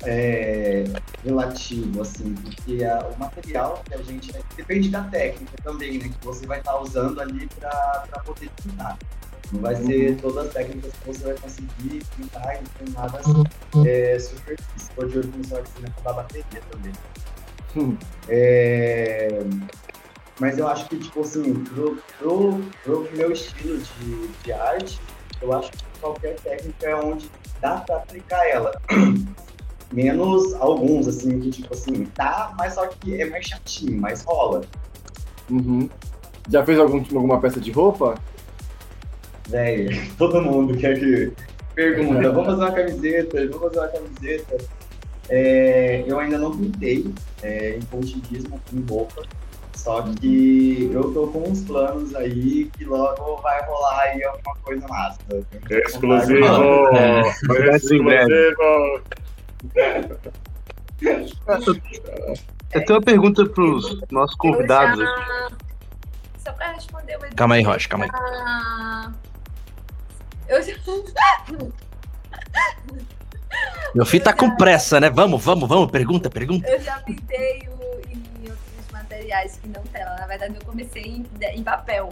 é, relativo, assim, porque a, o material que a gente depende da técnica também, né, que você vai estar usando ali para poder pintar. Não vai ser uhum. todas as técnicas que você vai conseguir pintar em determinadas é, superfícies. Pode começar a acabar a bateria também. Hum. É, mas eu acho que, tipo assim, pro, pro, pro meu estilo de, de arte, eu acho que qualquer técnica é onde dá para aplicar ela. Menos alguns, assim, que tipo assim, tá, mas só que é mais chatinho, mas rola. Uhum. Já fez algum, alguma peça de roupa? Velho, todo mundo quer que pergunta, vamos fazer uma camiseta, vamos fazer uma camiseta. É, eu ainda não pintei é, em pontilhismo com roupa, só que eu tô com uns planos aí que logo vai rolar aí alguma coisa massa. Exclusivo! É, exclusivo! Eu tenho uma pergunta para os nossos convidados já... Só para responder o Calma aí, Rocha, calma aí. Eu já... Meu filho tá com pressa, né? Vamos, vamos, vamos, pergunta, pergunta. Eu já pintei materiais que não tela. Na verdade, eu comecei em, em papel.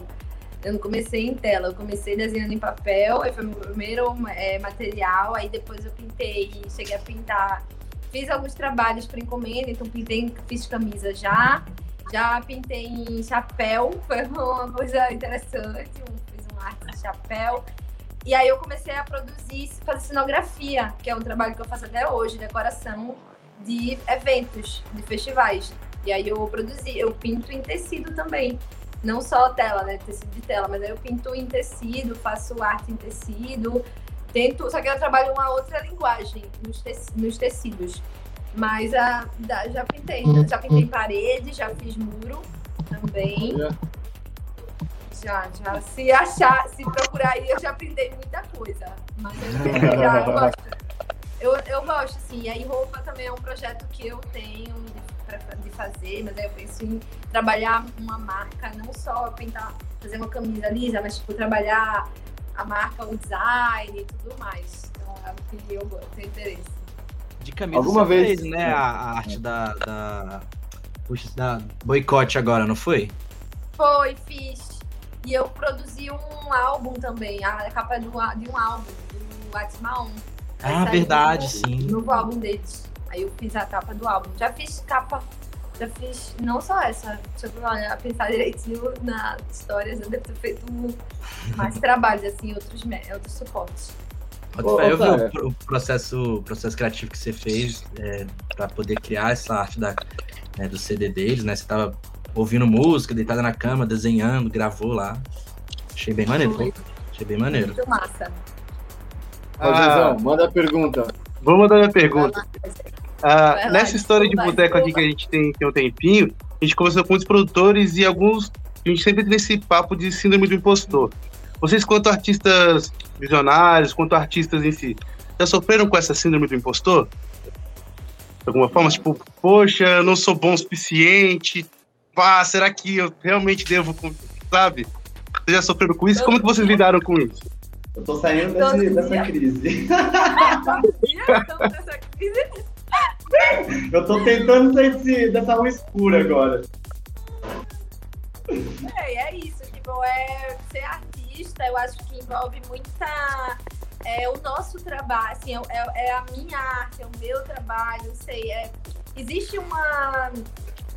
Eu não comecei em tela, eu comecei desenhando em papel, aí foi meu primeiro é, material, aí depois eu pintei, cheguei a pintar, fiz alguns trabalhos para encomenda, então pintei, fiz camisa já, já pintei em chapéu, foi uma coisa interessante, fiz uma arte de chapéu. E aí eu comecei a produzir, fazer cenografia, que é um trabalho que eu faço até hoje, decoração de eventos, de festivais. E aí eu produzi, eu pinto em tecido também. não só tela, né? Tecido de tela, mas aí eu pinto em tecido, faço arte em tecido, tento, só que eu trabalho uma outra linguagem nos, nos tecidos. Mas a, já pintei, já pintei parede, já fiz muro também. Já, já. Se achar, se procurar aí, eu já aprendi muita coisa. Mas eu, já, eu gosto. Eu, eu gosto, sim. E aí roupa também é um projeto que eu tenho de, de fazer, mas aí eu penso em trabalhar uma marca, não só pintar, fazer uma camisa lisa, mas tipo, trabalhar a marca, o design e tudo mais. Então é algo que eu tenho interesse. De camisa Alguma vez, fez, né? A, a arte da, da. Puxa, da boicote agora, não foi? Foi, fiz. E eu produzi um álbum também, a capa de um, de um álbum, do Atma 1. Ah, verdade, sim. Novo álbum deles. Aí eu fiz a capa do álbum. Já fiz capa, já fiz não só essa, deixa eu olhar, pensar direitinho nas histórias, eu devo ter feito mais trabalhos, assim, outros, outros suportes. Pode eu vi o, o, processo, o processo criativo que você fez é, para poder criar essa arte da, é, do CD deles, né? Você tava ouvindo música, deitada na cama, desenhando, gravou lá. Achei bem maneiro, pô. Achei bem maneiro. Muito massa. Ah, manda a pergunta. Vou mandar minha pergunta. Ah, nessa história de boteco aqui que a gente tem, tem um tempinho, a gente conversou com muitos produtores e alguns. A gente sempre tem esse papo de síndrome do impostor. Vocês, quanto artistas visionários, quanto artistas em si, já sofreram com essa síndrome do impostor? De alguma forma, tipo, poxa, eu não sou bom o suficiente, pá, será que eu realmente devo, sabe? Vocês já sofreram com isso? Como que vocês lidaram com isso? Eu tô saindo desse, dessa crise. eu tô tentando sair desse, dessa rua escura agora. É, é isso. Tipo, é ser artista, eu acho que envolve muita é o nosso trabalho, assim, é, é, é, a minha arte, é o meu trabalho, sei, é, existe uma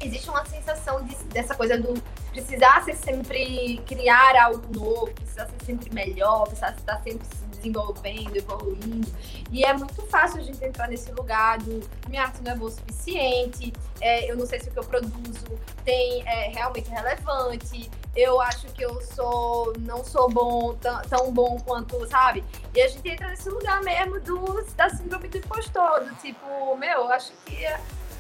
existe uma sensação de, dessa coisa do precisar ser sempre criar algo novo, precisar ser sempre melhor, precisar estar sempre se desenvolvendo, evoluindo. E é muito fácil a gente entrar nesse lugar do minha arte não é boa o suficiente, é, eu não sei se o que eu produzo tem é, realmente relevante, eu acho que eu sou não sou bom, tão, bom quanto, sabe? E a gente entra nesse lugar mesmo do, da síndrome do impostor, do tipo, meu, eu acho que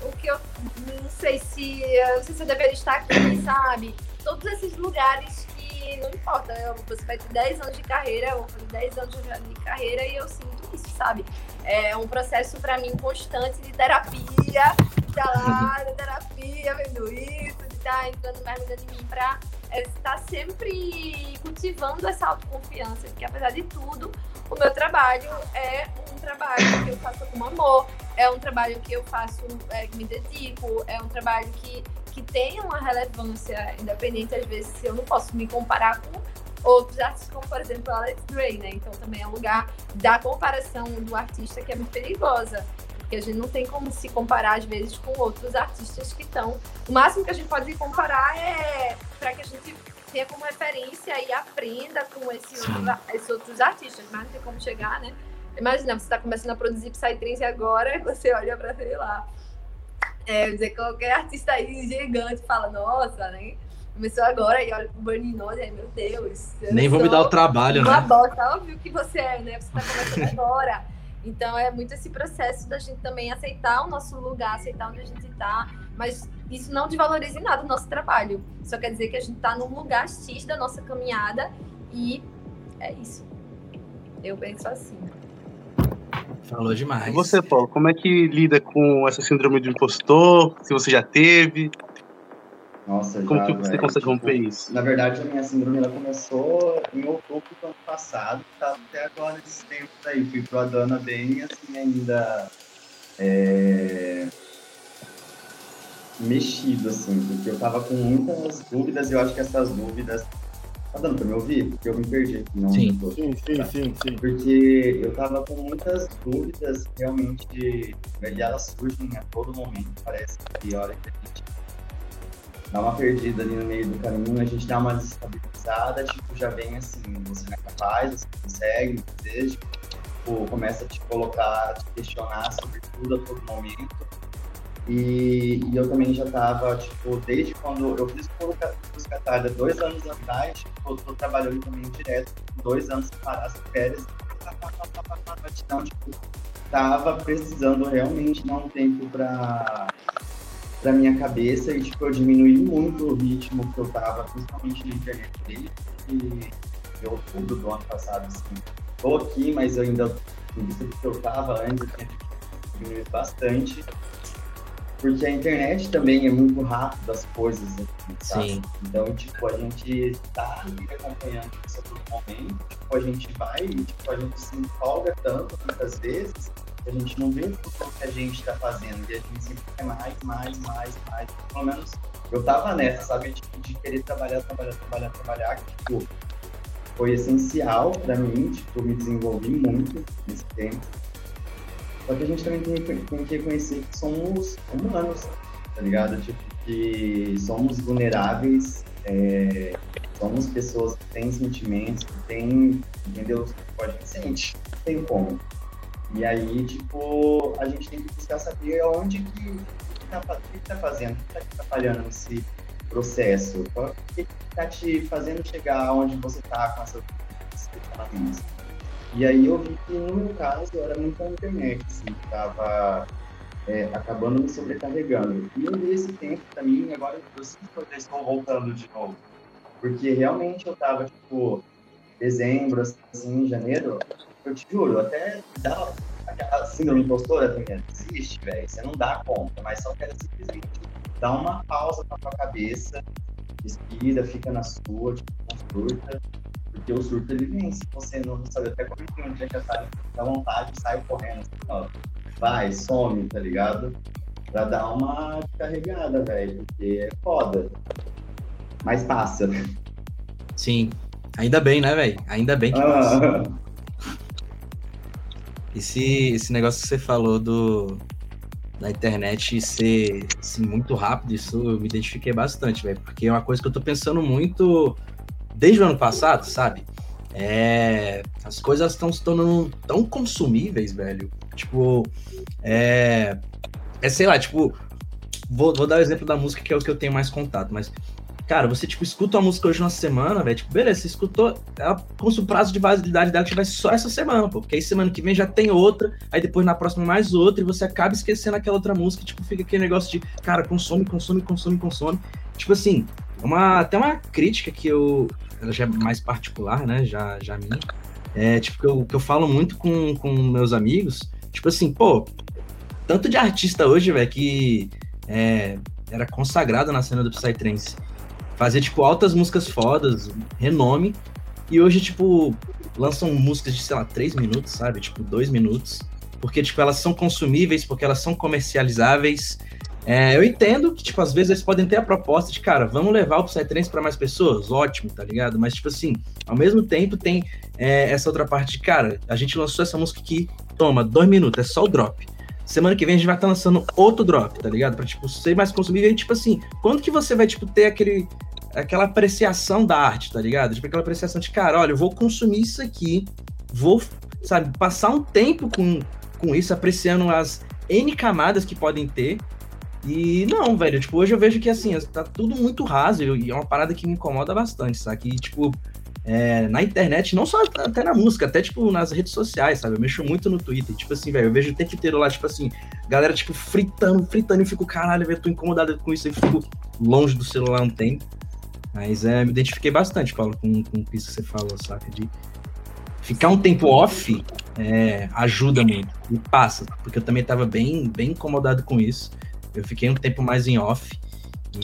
o que eu não sei se. Não sei se eu deveria estar aqui, sabe? Todos esses lugares que não importa, eu, você vai ter 10 anos de carreira, eu vou fazer 10 anos de carreira e eu sinto isso, sabe? É um processo para mim constante de terapia, de estar lá, de terapia, vendo isso, de estar entrando mais dentro de mim pra é, estar sempre cultivando essa autoconfiança, porque apesar de tudo, o meu trabalho é um trabalho que eu faço com amor, é um trabalho que eu faço, é, que me dedico, é um trabalho que, que tem uma relevância independente, às vezes eu não posso me comparar com outros artistas, como por exemplo Alex Gray, né? Então também é um lugar da comparação do artista que é muito perigosa. Porque a gente não tem como se comparar, às vezes, com outros artistas que estão. O máximo que a gente pode comparar é para que a gente tenha como referência e aprenda com esse outro, esses outros artistas, mas não tem como chegar, né? Imagina, você está começando a produzir Psytrance agora e você olha para, sei lá, é, dizer, qualquer artista aí gigante fala, nossa, né? Começou agora e olha pro Burning Nose, aí, meu Deus. Nem vou me dar o trabalho, uma né? Uma bosta, óbvio que você é, né? Você tá começando agora. Então é muito esse processo da gente também aceitar o nosso lugar, aceitar onde a gente está, mas isso não desvaloriza em nada o nosso trabalho. Só quer dizer que a gente está num lugar X da nossa caminhada e é isso. Eu penso assim. Falou demais. E você, Paulo, como é que lida com essa síndrome do impostor? Se você já teve? Nossa, Como já, que você véio, consegue tipo, romper isso? Na verdade, a minha síndrome ela começou em outubro do ano passado, tá até agora nesses tempos aí. Fui pro Adana bem, assim, ainda é, mexido, assim, porque eu tava com muitas dúvidas e eu acho que essas dúvidas. Tá dando pra me ouvir? Porque eu me perdi aqui, não. Sim, tô... sim, sim, sim, sim. Porque eu tava com muitas dúvidas, realmente, e elas surgem a todo momento, parece que a hora que a gente dá uma perdida ali no meio do caminho, a gente dá uma desestabilizada, tipo, já vem assim, você não é capaz, você consegue, deseja, tipo, começa a te colocar, a te questionar sobre tudo a todo momento. E, e, eu também já estava, tipo, desde quando eu fiz o Catarda dois anos atrás, tipo, eu tô trabalhando também direto, dois anos separados, férias, então, tipo, tava precisando realmente dar um tempo para para minha cabeça e tipo eu diminuí muito o ritmo que eu tava, principalmente na internet desde de outubro do ano passado, assim. Tô aqui, mas eu ainda, no que eu tava antes, eu tinha diminuído bastante. Porque a internet também é muito rápido as coisas sabe? Sim. Então, tipo, a gente tá ali acompanhando isso a todo momento, tipo, a gente vai, tipo, a gente se empolga tanto muitas vezes a gente não vê o que a gente está fazendo, e a gente sempre quer mais, mais, mais, mais. Pelo menos eu tava nessa, sabe? Tipo, de querer trabalhar, trabalhar, trabalhar, trabalhar, que, tipo, foi essencial para mim, tipo, me desenvolvi muito nesse tempo. Só que a gente também tem, tem que reconhecer que somos humanos, tá ligado? Tipo, que somos vulneráveis, é, somos pessoas que têm sentimentos, que têm, entendeu? Pode sentir, tem como. E aí, tipo, a gente tem que buscar saber onde que, tá, que tá fazendo, o que tá te atrapalhando nesse processo, o que tá te fazendo chegar onde você tá com essas ferramentas. E aí eu vi que no meu caso era muito a internet, assim, que tava é, acabando me sobrecarregando. E eu vi esse tempo pra mim, agora que eu estou voltando de novo. Porque realmente eu tava, tipo, dezembro, assim, janeiro, eu te juro, até dá a síndrome impostora também existe, velho. Você não dá conta, mas só quero simplesmente dar uma pausa na tua cabeça, respira, fica na sua, tipo, não surta. Porque o surto ele vem, se você não sabe, até quando tem um dia que sai, dá vontade, sai correndo, assim, ó, vai, some, tá ligado? Pra dar uma carregada, velho, porque é foda. Mas passa. Sim. Ainda bem, né, velho? Ainda bem que ah. passa. Esse, esse negócio que você falou do, da internet ser assim, muito rápido, isso eu me identifiquei bastante, velho. Porque é uma coisa que eu tô pensando muito desde o ano passado, sabe? É, as coisas estão se tornando tão consumíveis, velho. Tipo, é, é sei lá, tipo, vou, vou dar o exemplo da música que é o que eu tenho mais contato, mas Cara, você, tipo, escuta uma música hoje na semana, velho, tipo, beleza, você escutou, ela, como se o prazo de validade dela tivesse só essa semana, pô, porque aí semana que vem já tem outra, aí depois na próxima mais outra, e você acaba esquecendo aquela outra música, tipo, fica aquele negócio de, cara, consome, consome, consome, consome. Tipo assim, uma, até uma crítica que eu, ela já é mais particular, né, já, já minha, é, tipo, que eu, que eu falo muito com, com meus amigos, tipo assim, pô, tanto de artista hoje, velho, que é, era consagrado na cena do Psytrance, Fazia, tipo, altas músicas fodas, renome. E hoje, tipo, lançam músicas de, sei lá, três minutos, sabe? Tipo, dois minutos. Porque, tipo, elas são consumíveis, porque elas são comercializáveis. É, eu entendo que, tipo, às vezes eles podem ter a proposta de, cara, vamos levar o Psytrance para mais pessoas, ótimo, tá ligado? Mas, tipo assim, ao mesmo tempo tem é, essa outra parte de, cara, a gente lançou essa música aqui, toma, dois minutos, é só o drop. Semana que vem a gente vai estar tá lançando outro drop, tá ligado? Pra, tipo, ser mais consumível. E, tipo assim, quando que você vai, tipo, ter aquele, aquela apreciação da arte, tá ligado? Tipo, aquela apreciação de, cara, olha, eu vou consumir isso aqui, vou, sabe, passar um tempo com, com isso, apreciando as N camadas que podem ter. E não, velho, tipo, hoje eu vejo que, assim, tá tudo muito raso e é uma parada que me incomoda bastante, sabe? E, tipo, é, na internet, não só até na música, até, tipo, nas redes sociais, sabe? Eu mexo muito no Twitter, tipo assim, velho, eu vejo o tempo inteiro lá, tipo assim, galera, tipo, fritando, fritando, e fico, caralho, velho, tô incomodado com isso, e fico longe do celular um tempo. Mas é, me identifiquei bastante, Paulo, com, com isso que você falou, saca? De ficar um tempo off é, ajuda muito e passa, porque eu também estava bem, bem incomodado com isso. Eu fiquei um tempo mais em off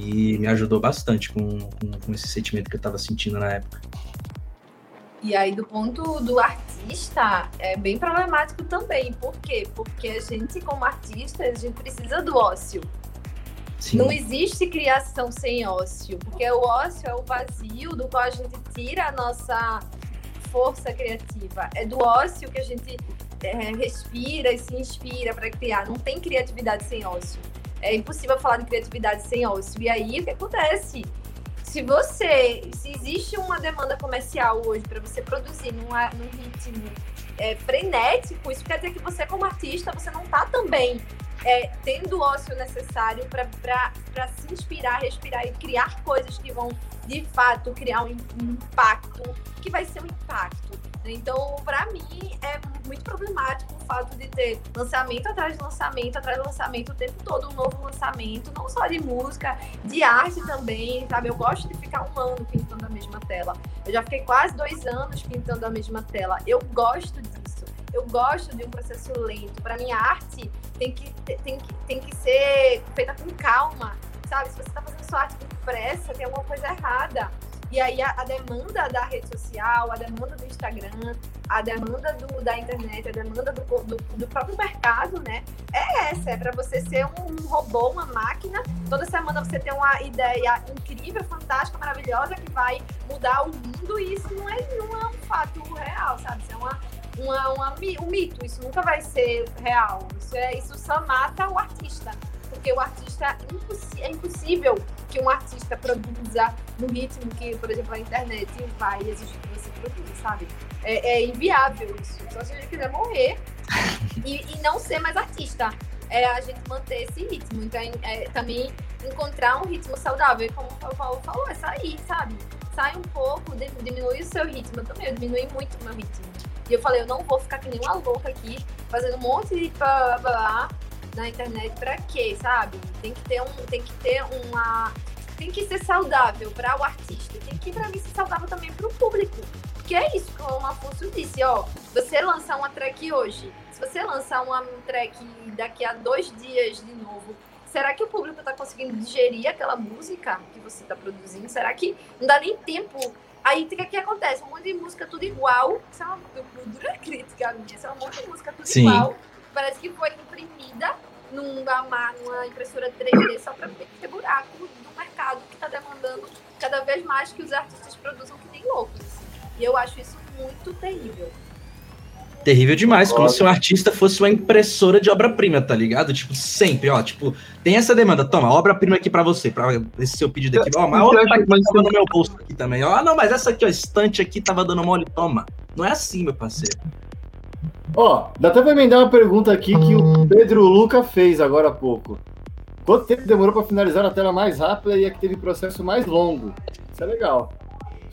e me ajudou bastante com, com, com esse sentimento que eu estava sentindo na época. E aí, do ponto do artista, é bem problemático também. Por quê? Porque a gente, como artista, a gente precisa do ócio. Sim. Não existe criação sem ócio, porque o ócio é o vazio do qual a gente tira a nossa força criativa. É do ócio que a gente é, respira e se inspira para criar. Não tem criatividade sem ócio. É impossível falar de criatividade sem ócio. E aí, o que acontece? Se você, se existe uma demanda comercial hoje para você produzir numa, num ritmo é, frenético, isso quer dizer que você, como artista, você não está também é, tendo o ócio necessário para se inspirar, respirar e criar coisas que vão, de fato, criar um, um impacto, que vai ser um impacto. Então, para mim, é muito problemático o fato de ter lançamento atrás de lançamento, atrás de lançamento, o tempo todo um novo lançamento, não só de música, de arte também, sabe? Eu gosto de ficar um ano pintando a mesma tela. Eu já fiquei quase dois anos pintando a mesma tela. Eu gosto disso. Eu gosto de um processo lento. Para mim, a arte tem que, tem, que, tem que ser feita com calma, sabe? Se você está fazendo sua arte com pressa, tem alguma coisa errada. E aí a, a, demanda da rede social, a demanda do Instagram, a demanda do, da internet, a demanda do, do, do próprio mercado, né? É essa, é para você ser um, um, robô, uma máquina. Toda semana você tem uma ideia incrível, fantástica, maravilhosa que vai mudar o mundo e isso não é, não é um fato real, sabe? Isso é uma, uma, uma, um mito, isso nunca vai ser real. Isso, é, isso só mata o artista porque o artista é impossível que um artista produza no ritmo que, por exemplo, a internet vai exigir que você produza, sabe? É, é inviável isso. Só se a gente quiser morrer e, e não ser mais artista. É a gente manter esse ritmo. Então, é, também encontrar um ritmo saudável. E como o Paulo falou, é sair, sabe? Sai um pouco, diminui o seu ritmo. Eu também eu diminui muito o meu ritmo. E eu falei, eu não vou ficar que nem uma louca aqui, fazendo um monte de blá, blá, blá na internet para quê, sabe? Tem que ter um, tem que ter uma, tem que ser saudável para o artista, tem que para mim ser saudável também para o público. Porque é isso que o Afonso disse, ó, você lançar uma track hoje, se você lançar uma track daqui a dois dias de novo, será que o público está conseguindo digerir aquela música que você está produzindo? Será que não dá nem tempo Aí o que, que acontece? Um monte de música tudo igual. Isso é uma dura crítica minha. Isso é um monte de música tudo Sim. igual parece que foi imprimida numa, numa impressora 3D só para preencher buraco do mercado que está demandando cada vez mais que os artistas produzam que nem loucos. E eu acho isso muito terrível. Terrível demais, como se um artista fosse uma impressora de obra-prima, tá ligado? Tipo, sempre, ó, tipo, tem essa demanda, toma, obra-prima aqui para você, para esse seu pedido aqui. Ó, mas outra aqui tava no meu bolso aqui também. Ó, não, mas essa aqui, ó, estante aqui tava dando mole, toma. Não é assim, meu parceiro. Ó, dá até pra emendar uma pergunta aqui que o Pedro Luca fez agora há pouco. Quanto tempo demorou para finalizar a tela mais rápida e a que teve processo mais longo? Isso é legal.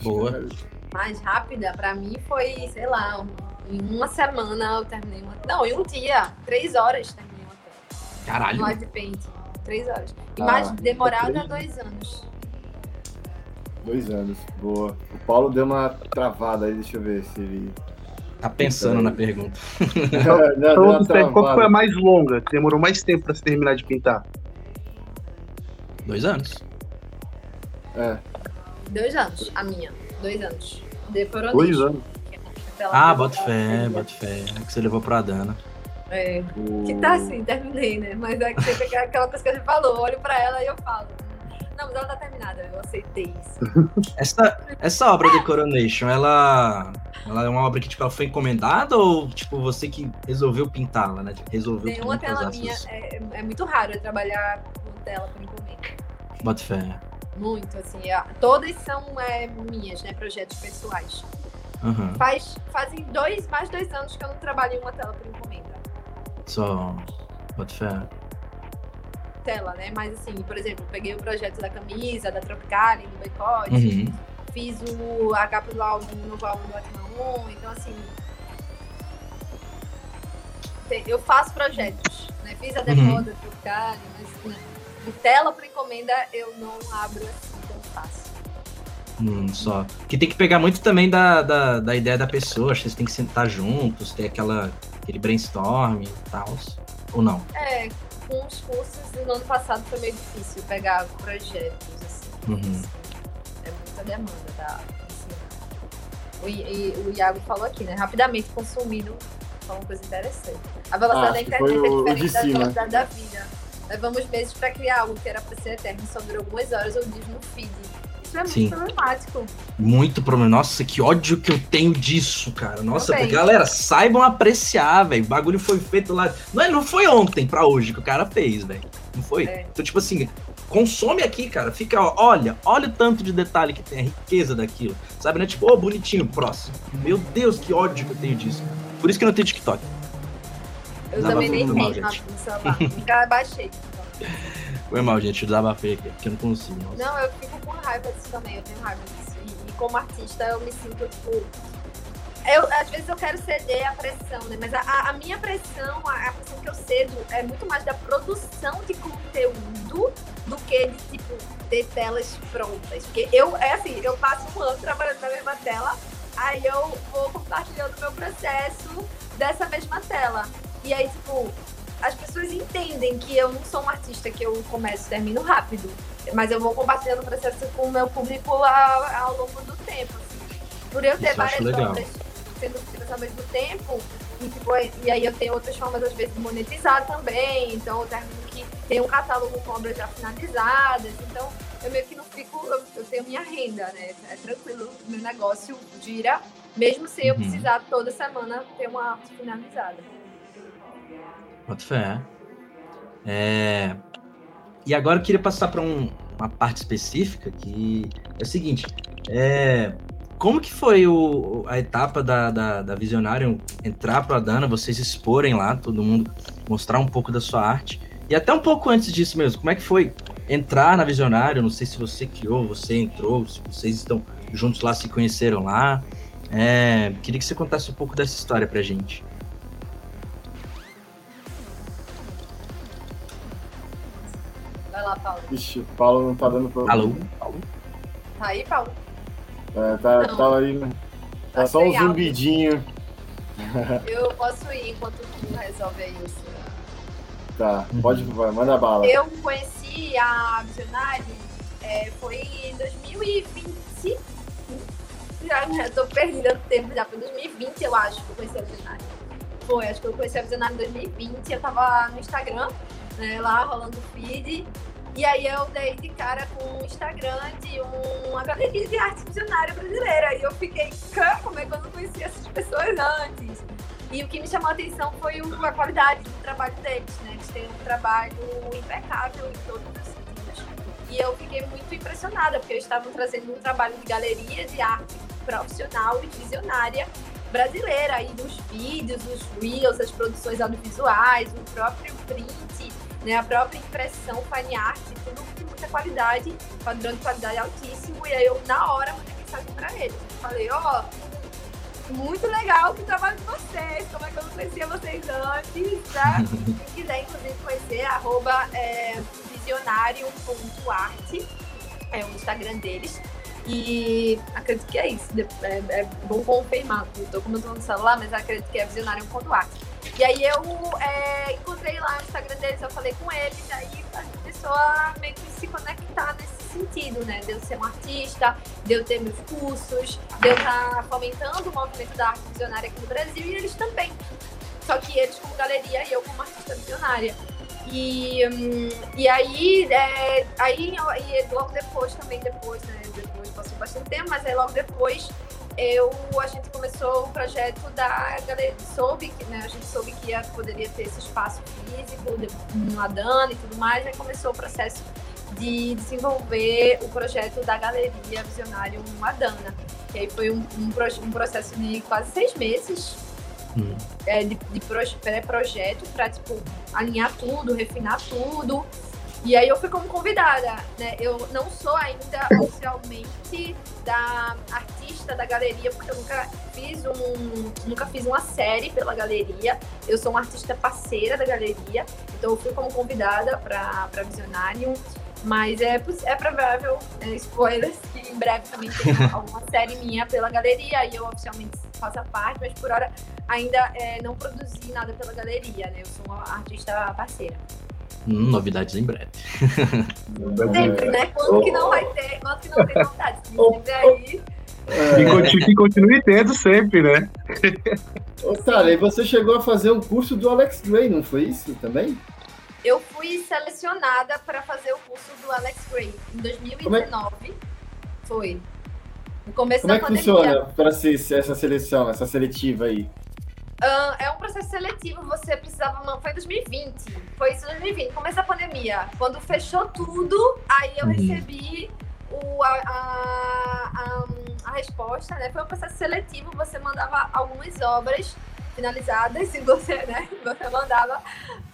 Boa. Mais rápida, para mim, foi, sei lá, em uma semana eu terminei uma. Não, em um dia, três horas terminei uma tela. Caralho. Mais de paint, três horas. E ah, mais demorada, dois anos. Dois anos, boa. O Paulo deu uma travada aí, deixa eu ver se ele Tá pensando na pergunta. Então, então qual foi a mais longa, que demorou mais tempo pra se terminar de pintar? Dois anos. É. Dois anos, a minha. Dois anos. Decorou Dois anos. Ah, bota fé, bota fé. É que você levou pra Dana. É. Que tá assim, terminei, né? Mas é que sempre aquela coisa que a gente falou, olho pra ela e eu falo. Não, mas ela tá terminada, eu aceitei isso. Essa, essa obra de Coronation, ela, ela é uma obra que tipo, ela foi encomendada ou tipo você que resolveu pintá-la, né? Tipo, resolveu Tem uma tela minha, é, é, muito raro eu trabalhar com tela por encomenda. Bota fé. Muito, assim. É, todas são é, minhas, né? Projetos pessoais. Uhum. Faz, fazem dois, mais dois anos que eu não trabalho em uma tela por encomenda. Só. Bota fé tela, né? Mas assim, por exemplo, peguei o projeto da camisa, da Tropicali, do boicote, uhum. fiz o, a capa do álbum, no novo álbum do Atman então assim. Eu faço projetos, né? Fiz a demo uhum. da Tropicali, mas né? de tela para encomenda eu não abro assim tão fácil. Hum, só. Que tem que pegar muito também da, da, da ideia da pessoa, acho que vocês têm que sentar juntos, ter aquela, aquele brainstorm e tal. Ou não? É, com os cursos no ano passado foi meio difícil pegar projetos, assim. Uhum. É muita demanda da o, e, o Iago falou aqui, né? Rapidamente consumido foi uma coisa interessante. A velocidade ah, da internet é diferente da velocidade da vida. Levamos meses para criar algo que era para ser eterno, só durou algumas horas ou dias no feed. Isso é Sim. muito problemático. Muito problema. Nossa, que ódio que eu tenho disso, cara. Nossa, galera, saibam apreciar, velho. O bagulho foi feito lá. Não, não foi ontem pra hoje que o cara fez, velho. Não foi? É. Então, tipo assim, consome aqui, cara. Fica, ó, olha, olha o tanto de detalhe que tem, a riqueza daquilo. Sabe, né? Tipo, ô, oh, bonitinho, próximo. Meu Deus, que ódio que eu tenho disso. Por isso que eu não tenho TikTok. Eu também nem tenho no celular. Nunca baixei. Foi mal, gente. Desabafei aqui, porque eu não consigo. Nossa. Não, eu fico com raiva disso também. Eu tenho raiva disso. E, e como artista, eu me sinto, tipo. Eu, às vezes eu quero ceder a pressão, né? Mas a, a minha pressão, a, a, pressão que eu cedo é muito mais da produção de conteúdo do que de, tipo, ter telas prontas. Porque eu, é assim, eu passo um ano trabalhando na mesma tela, aí eu vou compartilhando o meu processo dessa mesma tela. E aí, tipo, as pessoas entendem que eu não sou um artista que eu começo e termino rápido, mas eu vou compartilhando o processo com o meu público ao, ao longo do tempo. Assim. Por eu ter várias obras sendo feitas ao mesmo tempo, e, tipo, e aí eu tenho outras formas, às vezes, de monetizar também, então eu termino que tem um catálogo com obras já finalizadas, então eu meio que não fico, eu, eu tenho minha renda, né? É tranquilo, meu negócio gira, mesmo sem eu uhum. precisar toda semana ter uma arte finalizada. Boto fé. É... E agora eu queria passar para um, uma parte específica que é o seguinte: é... como que foi o, a etapa da, da, da Visionário entrar para a Dana, vocês exporem lá, todo mundo mostrar um pouco da sua arte? E até um pouco antes disso mesmo, como é que foi entrar na Visionário? Não sei se você criou, você entrou, se vocês estão juntos lá, se conheceram lá. É... Queria que você contasse um pouco dessa história pra gente. Lá, Paulo. Ixi, o Paulo não tá dando problema. Alô? Paulo? Tá aí, Paulo? É, tá, tá aí, né? Tá, tá só um zumbidinho. Eu posso ir enquanto tu resolve isso. Tá, pode, vai, manda bala. Eu conheci a Visionário, é, foi em 2020. Já, já tô perdendo tempo, já foi 2020, eu acho, que eu conheci a Visionário. Foi, acho que eu conheci a Visionário em 2020, eu tava no Instagram, né, lá rolando o feed. E aí eu dei de cara com o Instagram de uma galeria de arte visionária brasileira. E eu fiquei, como é que eu não conhecia essas pessoas antes? E o que me chamou a atenção foi a qualidade do trabalho deles, né? Eles têm um trabalho impecável em todos os sentidos. E eu fiquei muito impressionada, porque eles estavam trazendo um trabalho de galeria de arte profissional e visionária brasileira. E os vídeos, os reels, as produções audiovisuais, o próprio print né? A própria impressão, fine art, tudo de muita qualidade, padrão de qualidade altíssimo. E aí eu, na hora, mandei mensagem pra eles. Falei, ó, oh, muito legal o trabalho de vocês, como é que eu não conhecia vocês antes, tá? Quem quiser, inclusive, conhecer, arroba é, visionário.arte, é o Instagram deles. E acredito que é isso. É, é bom confirmar. Não tô comentando no celular, mas acredito que é visionário.arte. E aí eu é, encontrei lá o Instagram deles, eu falei com eles, aí a gente começou a meio que se conectar nesse sentido, né? De eu ser um artista, de eu ter meus cursos, de eu estar tá fomentando o movimento da arte visionária aqui no Brasil e eles também. Só que eles como galeria e eu como artista visionária. E, hum, e aí, é, aí e logo depois também, depois, né? Depois passou bastante tempo, mas aí logo depois eu, a gente começou o projeto da galeria, soube que, né, a gente soube que ia, poderia ter esse espaço físico no Adana e tudo mais, aí começou o processo de desenvolver o projeto da Galeria Visionário Adana. E aí foi um, um, um processo de quase seis meses hum. é, de, de pré-projeto para tipo, alinhar tudo, refinar tudo. E aí eu fui como convidada, né? Eu não sou ainda oficialmente da artista da galeria, porque eu nunca fiz um, nunca fiz uma série pela galeria. Eu sou uma artista parceira da galeria, então eu fui como convidada para Visionarium. Mas é, é provável, é, spoilers, que em breve também tenha alguma série minha pela galeria e eu oficialmente faça parte, mas por hora ainda é, não produzi nada pela galeria, né? Eu sou uma artista parceira. Hum, novidades em breve. Sempre, né? Quando que não vai ter, quando que não tem novidades? Sempre aí. É. E, continue, continue tendo sempre, né? Ô, Sara, e você chegou a fazer um curso do Alex Gray, não foi isso também? Eu fui selecionada para fazer o curso do Alex Gray em 2019. É? Foi. No começo Como da é que pandemia. funciona para essa seleção, essa seletiva aí? Uh, é um processo seletivo, você precisava. Foi em 2020. Foi isso em 2020, começo da pandemia. Quando fechou tudo, aí eu uhum. recebi o, a, a, a, a, resposta, né? Foi um processo seletivo, você mandava algumas obras finalizadas e você, né, você mandava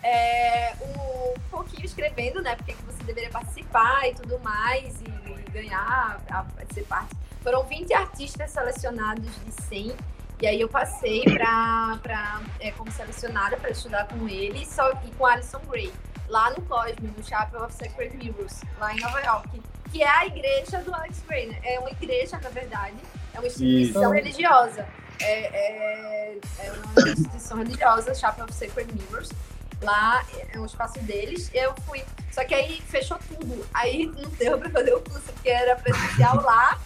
é, um pouquinho escrevendo, né, porque que você deveria participar e tudo mais, e, e ganhar, a, ser parte. Foram 20 artistas selecionados de 100, e aí eu passei para é, como selecionada para estudar com ele só, e com Alison Gray, lá no Cosme, no Chapel of Sacred Mirrors, lá em Nova York, que é a igreja do Alex Gray, né? É uma igreja, na verdade, é uma instituição Isso. religiosa. É, é, é, uma instituição religiosa, Chapel of Sacred Mirrors. Lá é um espaço deles. Eu fui. Só que aí fechou tudo. Aí não deu pra fazer o curso, porque era presencial lá.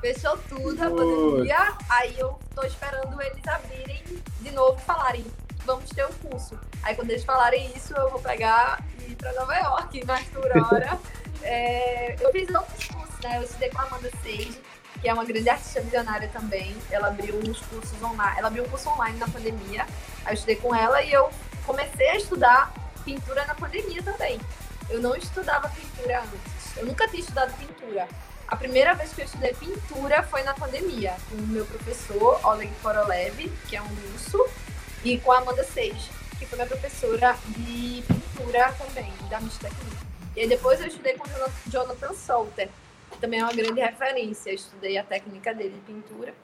Fechou tudo a pandemia. Aí eu tô esperando eles abrirem de novo e falarem: vamos ter um curso. Aí quando eles falarem isso, eu vou pegar e ir pra Nova York, mais por hora. é, eu fiz outros cursos, né? Eu estudei com a Amanda Sage que é uma grande artista visionária também. Ela abriu uns cursos online, ela abriu um curso online na pandemia. Aí eu estudei com ela e eu comecei a estudar pintura na pandemia também. Eu não estudava pintura antes. Eu nunca tinha estudado pintura. A primeira vez que eu estudei pintura foi na pandemia, com o meu professor, Oleg Korolev, que é um russo, e com a Amanda Sage, que foi minha professora de pintura também, da Miss E aí depois eu estudei com o Jonathan Salter, também é uma grande referência. Eu estudei a técnica dele de pintura.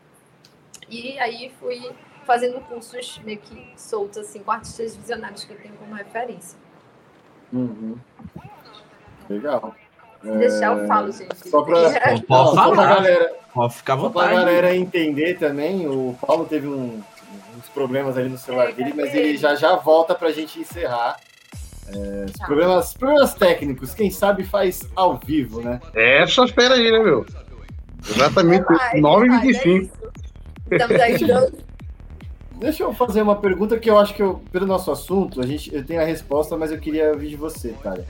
E aí fui fazendo cursos meio que soltos, assim, com artistas visionários que eu tenho como referência. Uhum. Legal. Se é... deixar, eu falo, gente. Só para só pra galera, Pode ficar só pra galera entender também, o Paulo teve um, uns problemas ali no celular dele, mas ele já já volta para a gente encerrar. É, tá. problemas, problemas técnicos, quem sabe faz ao vivo, né? É, só espera aí, né, meu? Exatamente, 9h25. É Estamos aí Deixa eu fazer uma pergunta que eu acho que eu, pelo nosso assunto, a gente, eu tenho a resposta, mas eu queria ouvir de você, cara.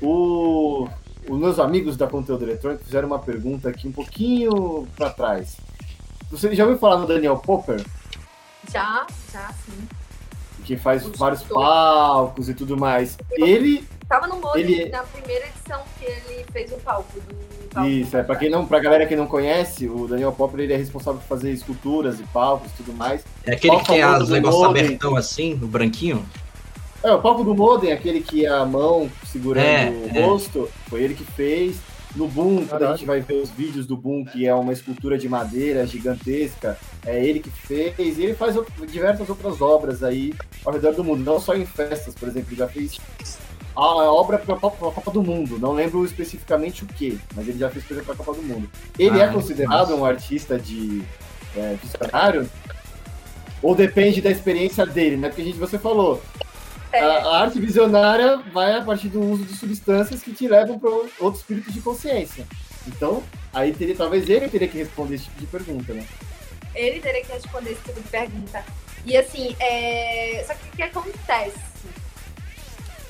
O, os meus amigos da Conteúdo Eletrônico fizeram uma pergunta aqui um pouquinho para trás. Você já ouviu falar no Daniel Popper? Já, já, sim que faz vários palcos e tudo mais. Ele. Tava no Mode ele... na primeira edição que ele fez o palco do. Palco Isso, é, pra, quem não, pra galera que não conhece, o Daniel Popper ele é responsável por fazer esculturas e palcos e tudo mais. É aquele que tem os negócios abertão assim, no branquinho? É, o palco do Modem, aquele que é a mão segurando é, o é. rosto, foi ele que fez. No Boom, quando a gente vai ver os vídeos do Boom, que é uma escultura de madeira gigantesca, é ele que fez, e ele faz diversas outras obras aí ao redor do mundo, não só em festas, por exemplo, ele já fez a obra para a Copa do Mundo, não lembro especificamente o que, mas ele já fez coisa para a Copa do Mundo. Ele ah, é considerado um artista de é, visionário? Ou depende da experiência dele, né? Porque a gente, você falou, a, a, arte visionária vai a partir do uso de substâncias que te levam para outro espírito de consciência. Então, aí teria, talvez ele teria que responder esse tipo de pergunta, né? Ele teria que responder esse tipo de pergunta. E assim, é... só que o que acontece?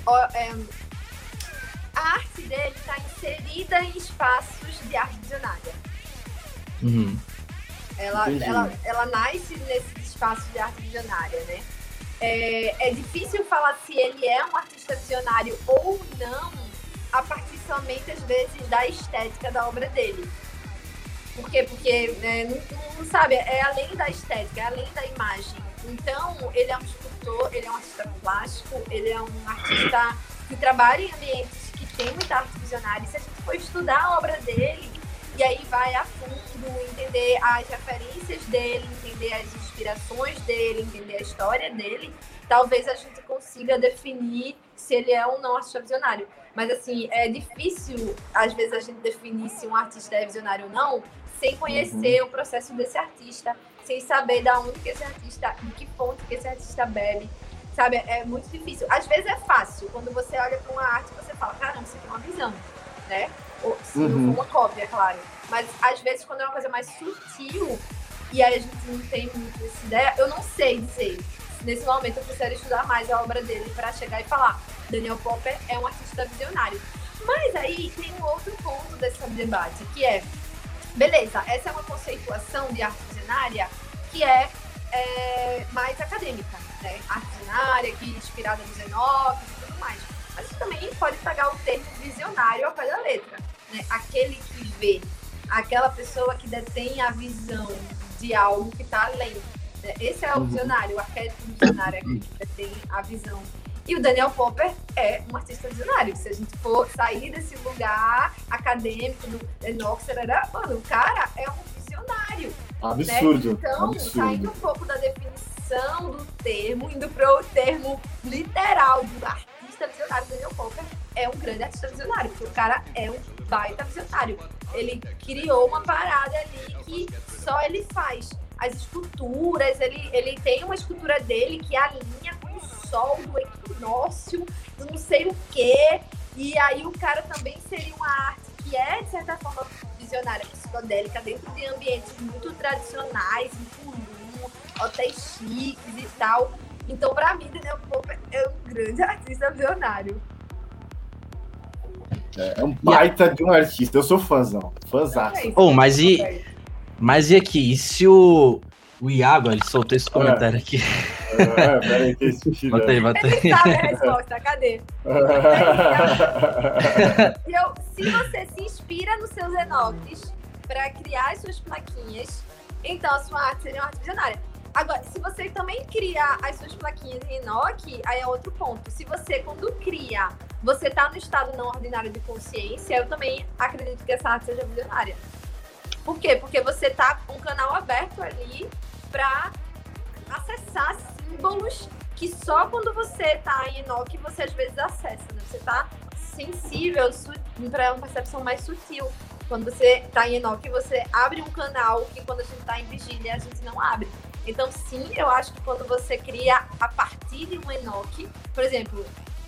O, é... A arte dele está inserida em espaços de arte visionária. Uhum. Ela, ela, ela nasce nesse espaço de arte visionária, né? É, é difícil falar se ele é um artista visionário ou não a partir somente, às vezes, da estética da obra dele. Por quê? Porque, né, não, não, sabe, é além da estética, é além da imagem. Então, ele é um escultor, ele é um artista plástico, ele é um artista que trabalha em ambientes que tem muita arte visionária. E se a gente for estudar a obra dele, e aí vai a fundo entender as referências dele, entender as inspirações dele, entender a história dele, talvez a gente consiga definir se ele é ou não artista visionário. Mas assim, é difícil às vezes a gente definir se um artista é visionário ou não, sem conhecer uhum. o processo desse artista, sem saber da onde que esse artista, de que fonte que esse artista bebe, sabe? É muito difícil. Às vezes é fácil, quando você olha para uma arte, você fala, caramba, isso aqui é uma visão, né? Ou, se uhum. uma cópia, claro. Mas às vezes, quando é uma coisa mais sutil, e aí a gente não tem muito essa ideia, eu não sei dizer. Nesse momento, eu precisaria estudar mais a obra dele para chegar e falar: Daniel Popper é um artista visionário. Mas aí tem um outro ponto desse debate, que é: beleza, essa é uma conceituação de arte visionária que é, é mais acadêmica, né? Arte visionária, que é inspirada nos Enoch e tudo mais. Mas isso também pode pegar o termo visionário ao pé da letra né? aquele que vê, aquela pessoa que detém a visão de algo que está além. Né? Esse é o uhum. visionário, o arquétipo visionário aqui, que tem a visão. E o Daniel Popper é um artista visionário. Se a gente for sair desse lugar acadêmico do Enox, era, mano, o cara é um visionário. Absurdo. Né? Então, absurdo. saindo um pouco da definição do termo, indo para o termo literal do artista visionário, Daniel Popper é um grande artista visionário, porque o cara é um baita visionário. Ele criou uma parada ali que só ele faz. As esculturas, ele, ele tem uma escultura dele que alinha com o sol do equinócio, não sei o quê. E aí o cara também seria uma arte que é, de certa forma, visionária, psicodélica, dentro de ambientes muito tradicionais, em Tulum, hotéis chiques e tal. Então, para mim, Daniel Popper é um grande artista visionário. É, é um baita de um artista. Eu sou fãzão. Fãzaço. Oh, mas e. Mas e aqui? E se o. O Iago, ele soltou esse comentário é. aqui. É, peraí, que esse Bota aí, bota aí. Ele sabe a resposta, cadê? eu, se você se inspira nos seus enoques para criar as suas plaquinhas, então a sua arte seria uma arte visionária. Agora, se você também cria as suas plaquinhas em Enoch, aí é outro ponto. Se você, quando cria, você está no estado não ordinário de consciência, eu também acredito que essa arte seja visionária. Por quê? Porque você está com um canal aberto ali para acessar símbolos que só quando você está em Enoch você às vezes acessa, né? Você está sensível para uma percepção mais sutil. Quando você está em Enoch, você abre um canal que quando a gente está em vigília a gente não abre. Então, sim, eu acho que quando você cria a partir de um Enoch, por exemplo,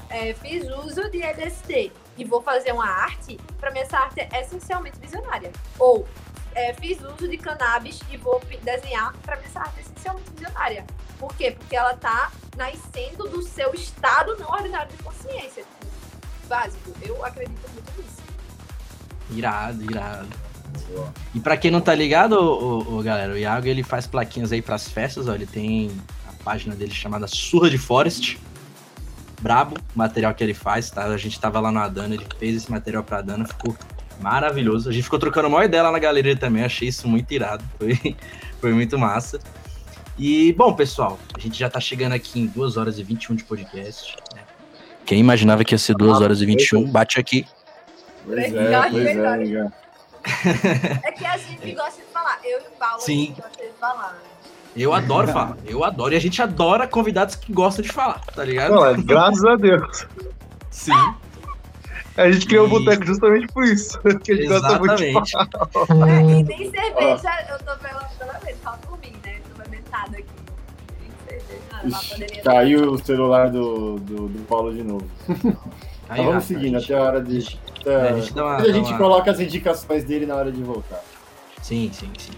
é, fiz uso de LSD e vou fazer uma arte, para mim essa arte é essencialmente visionária. Ou é, fiz uso de cannabis e vou desenhar, para mim essa arte é essencialmente visionária. Por quê? Porque ela está nascendo do seu estado não ordinário de consciência. Básico. Eu acredito muito nisso. Irado, irado. E para quem não tá ligado, o, o, galera, o Iago ele faz plaquinhas aí pras festas, ó, ele tem a página dele chamada Surra de Forest. Brabo o material que ele faz, tá? A gente tava lá na Dana, ele fez esse material pra Dana, ficou maravilhoso. A gente ficou trocando uma ideia lá na galeria também, achei isso muito irado, foi, foi muito massa. E, bom, pessoal, a gente já tá chegando aqui em 2 horas e 21 de podcast. Né? Quem imaginava que ia ser 2 horas e 21, bate aqui. Pois é, pois é, é que a gente gosta de falar. Eu e o Paulo Sim. gosta de falar. Eu adoro falar, eu adoro. E a gente adora convidados que gostam de falar, tá ligado? Não, é, graças a Deus. Sim. A gente criou o um boteco justamente por isso. Que a gente Exatamente. gosta muito de falar. É, e tem cerveja, eu tô pela vez, só por mim, né? Tô bebentada aqui. Caiu o celular do, do, do Paulo de novo. Aí, então vamos seguindo até a hora de. É, a gente, uma, a gente uma... coloca as indicações dele na hora de voltar. Sim, sim, sim.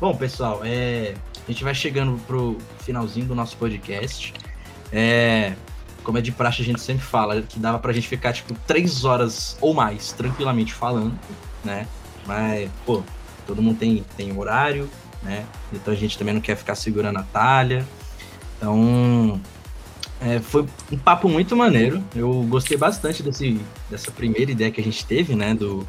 Bom, pessoal, é, a gente vai chegando pro finalzinho do nosso podcast. É, como é de praxe, a gente sempre fala que dava pra gente ficar, tipo, três horas ou mais tranquilamente falando, né? Mas, pô, todo mundo tem, tem horário, né? Então a gente também não quer ficar segurando a talha. Então, é, foi um papo muito maneiro. Eu gostei bastante desse, dessa primeira ideia que a gente teve, né? Do,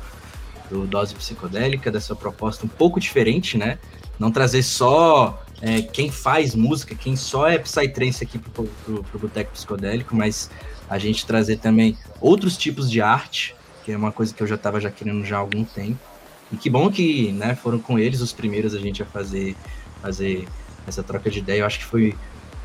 do Dose Psicodélica, dessa proposta um pouco diferente, né? Não trazer só é, quem faz música, quem só é Psytrance aqui pro, pro, pro Boteco Psicodélico, mas a gente trazer também outros tipos de arte, que é uma coisa que eu já estava já querendo já há algum tempo. E que bom que né, foram com eles os primeiros a gente a fazer, fazer essa troca de ideia. Eu acho que foi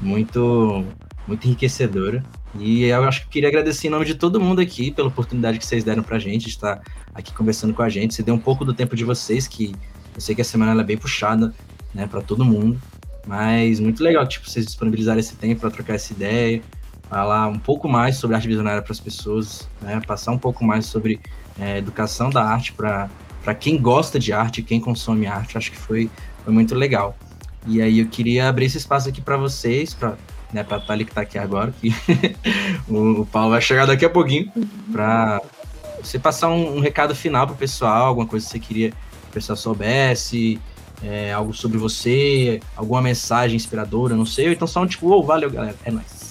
muito muito enriquecedora. E eu acho que queria agradecer em nome de todo mundo aqui pela oportunidade que vocês deram pra gente de estar aqui conversando com a gente. Você deu um pouco do tempo de vocês, que eu sei que a semana é bem puxada, né, para todo mundo. Mas muito legal, tipo, vocês disponibilizarem esse tempo para trocar essa ideia, falar um pouco mais sobre arte visionária para as pessoas, né, passar um pouco mais sobre é, educação da arte para quem gosta de arte, quem consome arte. Acho que foi, foi muito legal. E aí eu queria abrir esse espaço aqui para vocês, para né, pra Thalie que tá aqui agora, que o, Paulo vai chegar daqui a pouquinho, para você passar um, um, recado final pro pessoal, alguma coisa que você queria que o pessoal soubesse, é, algo sobre você, alguma mensagem inspiradora, não sei, ou então só um tipo, oh, valeu galera, é nóis.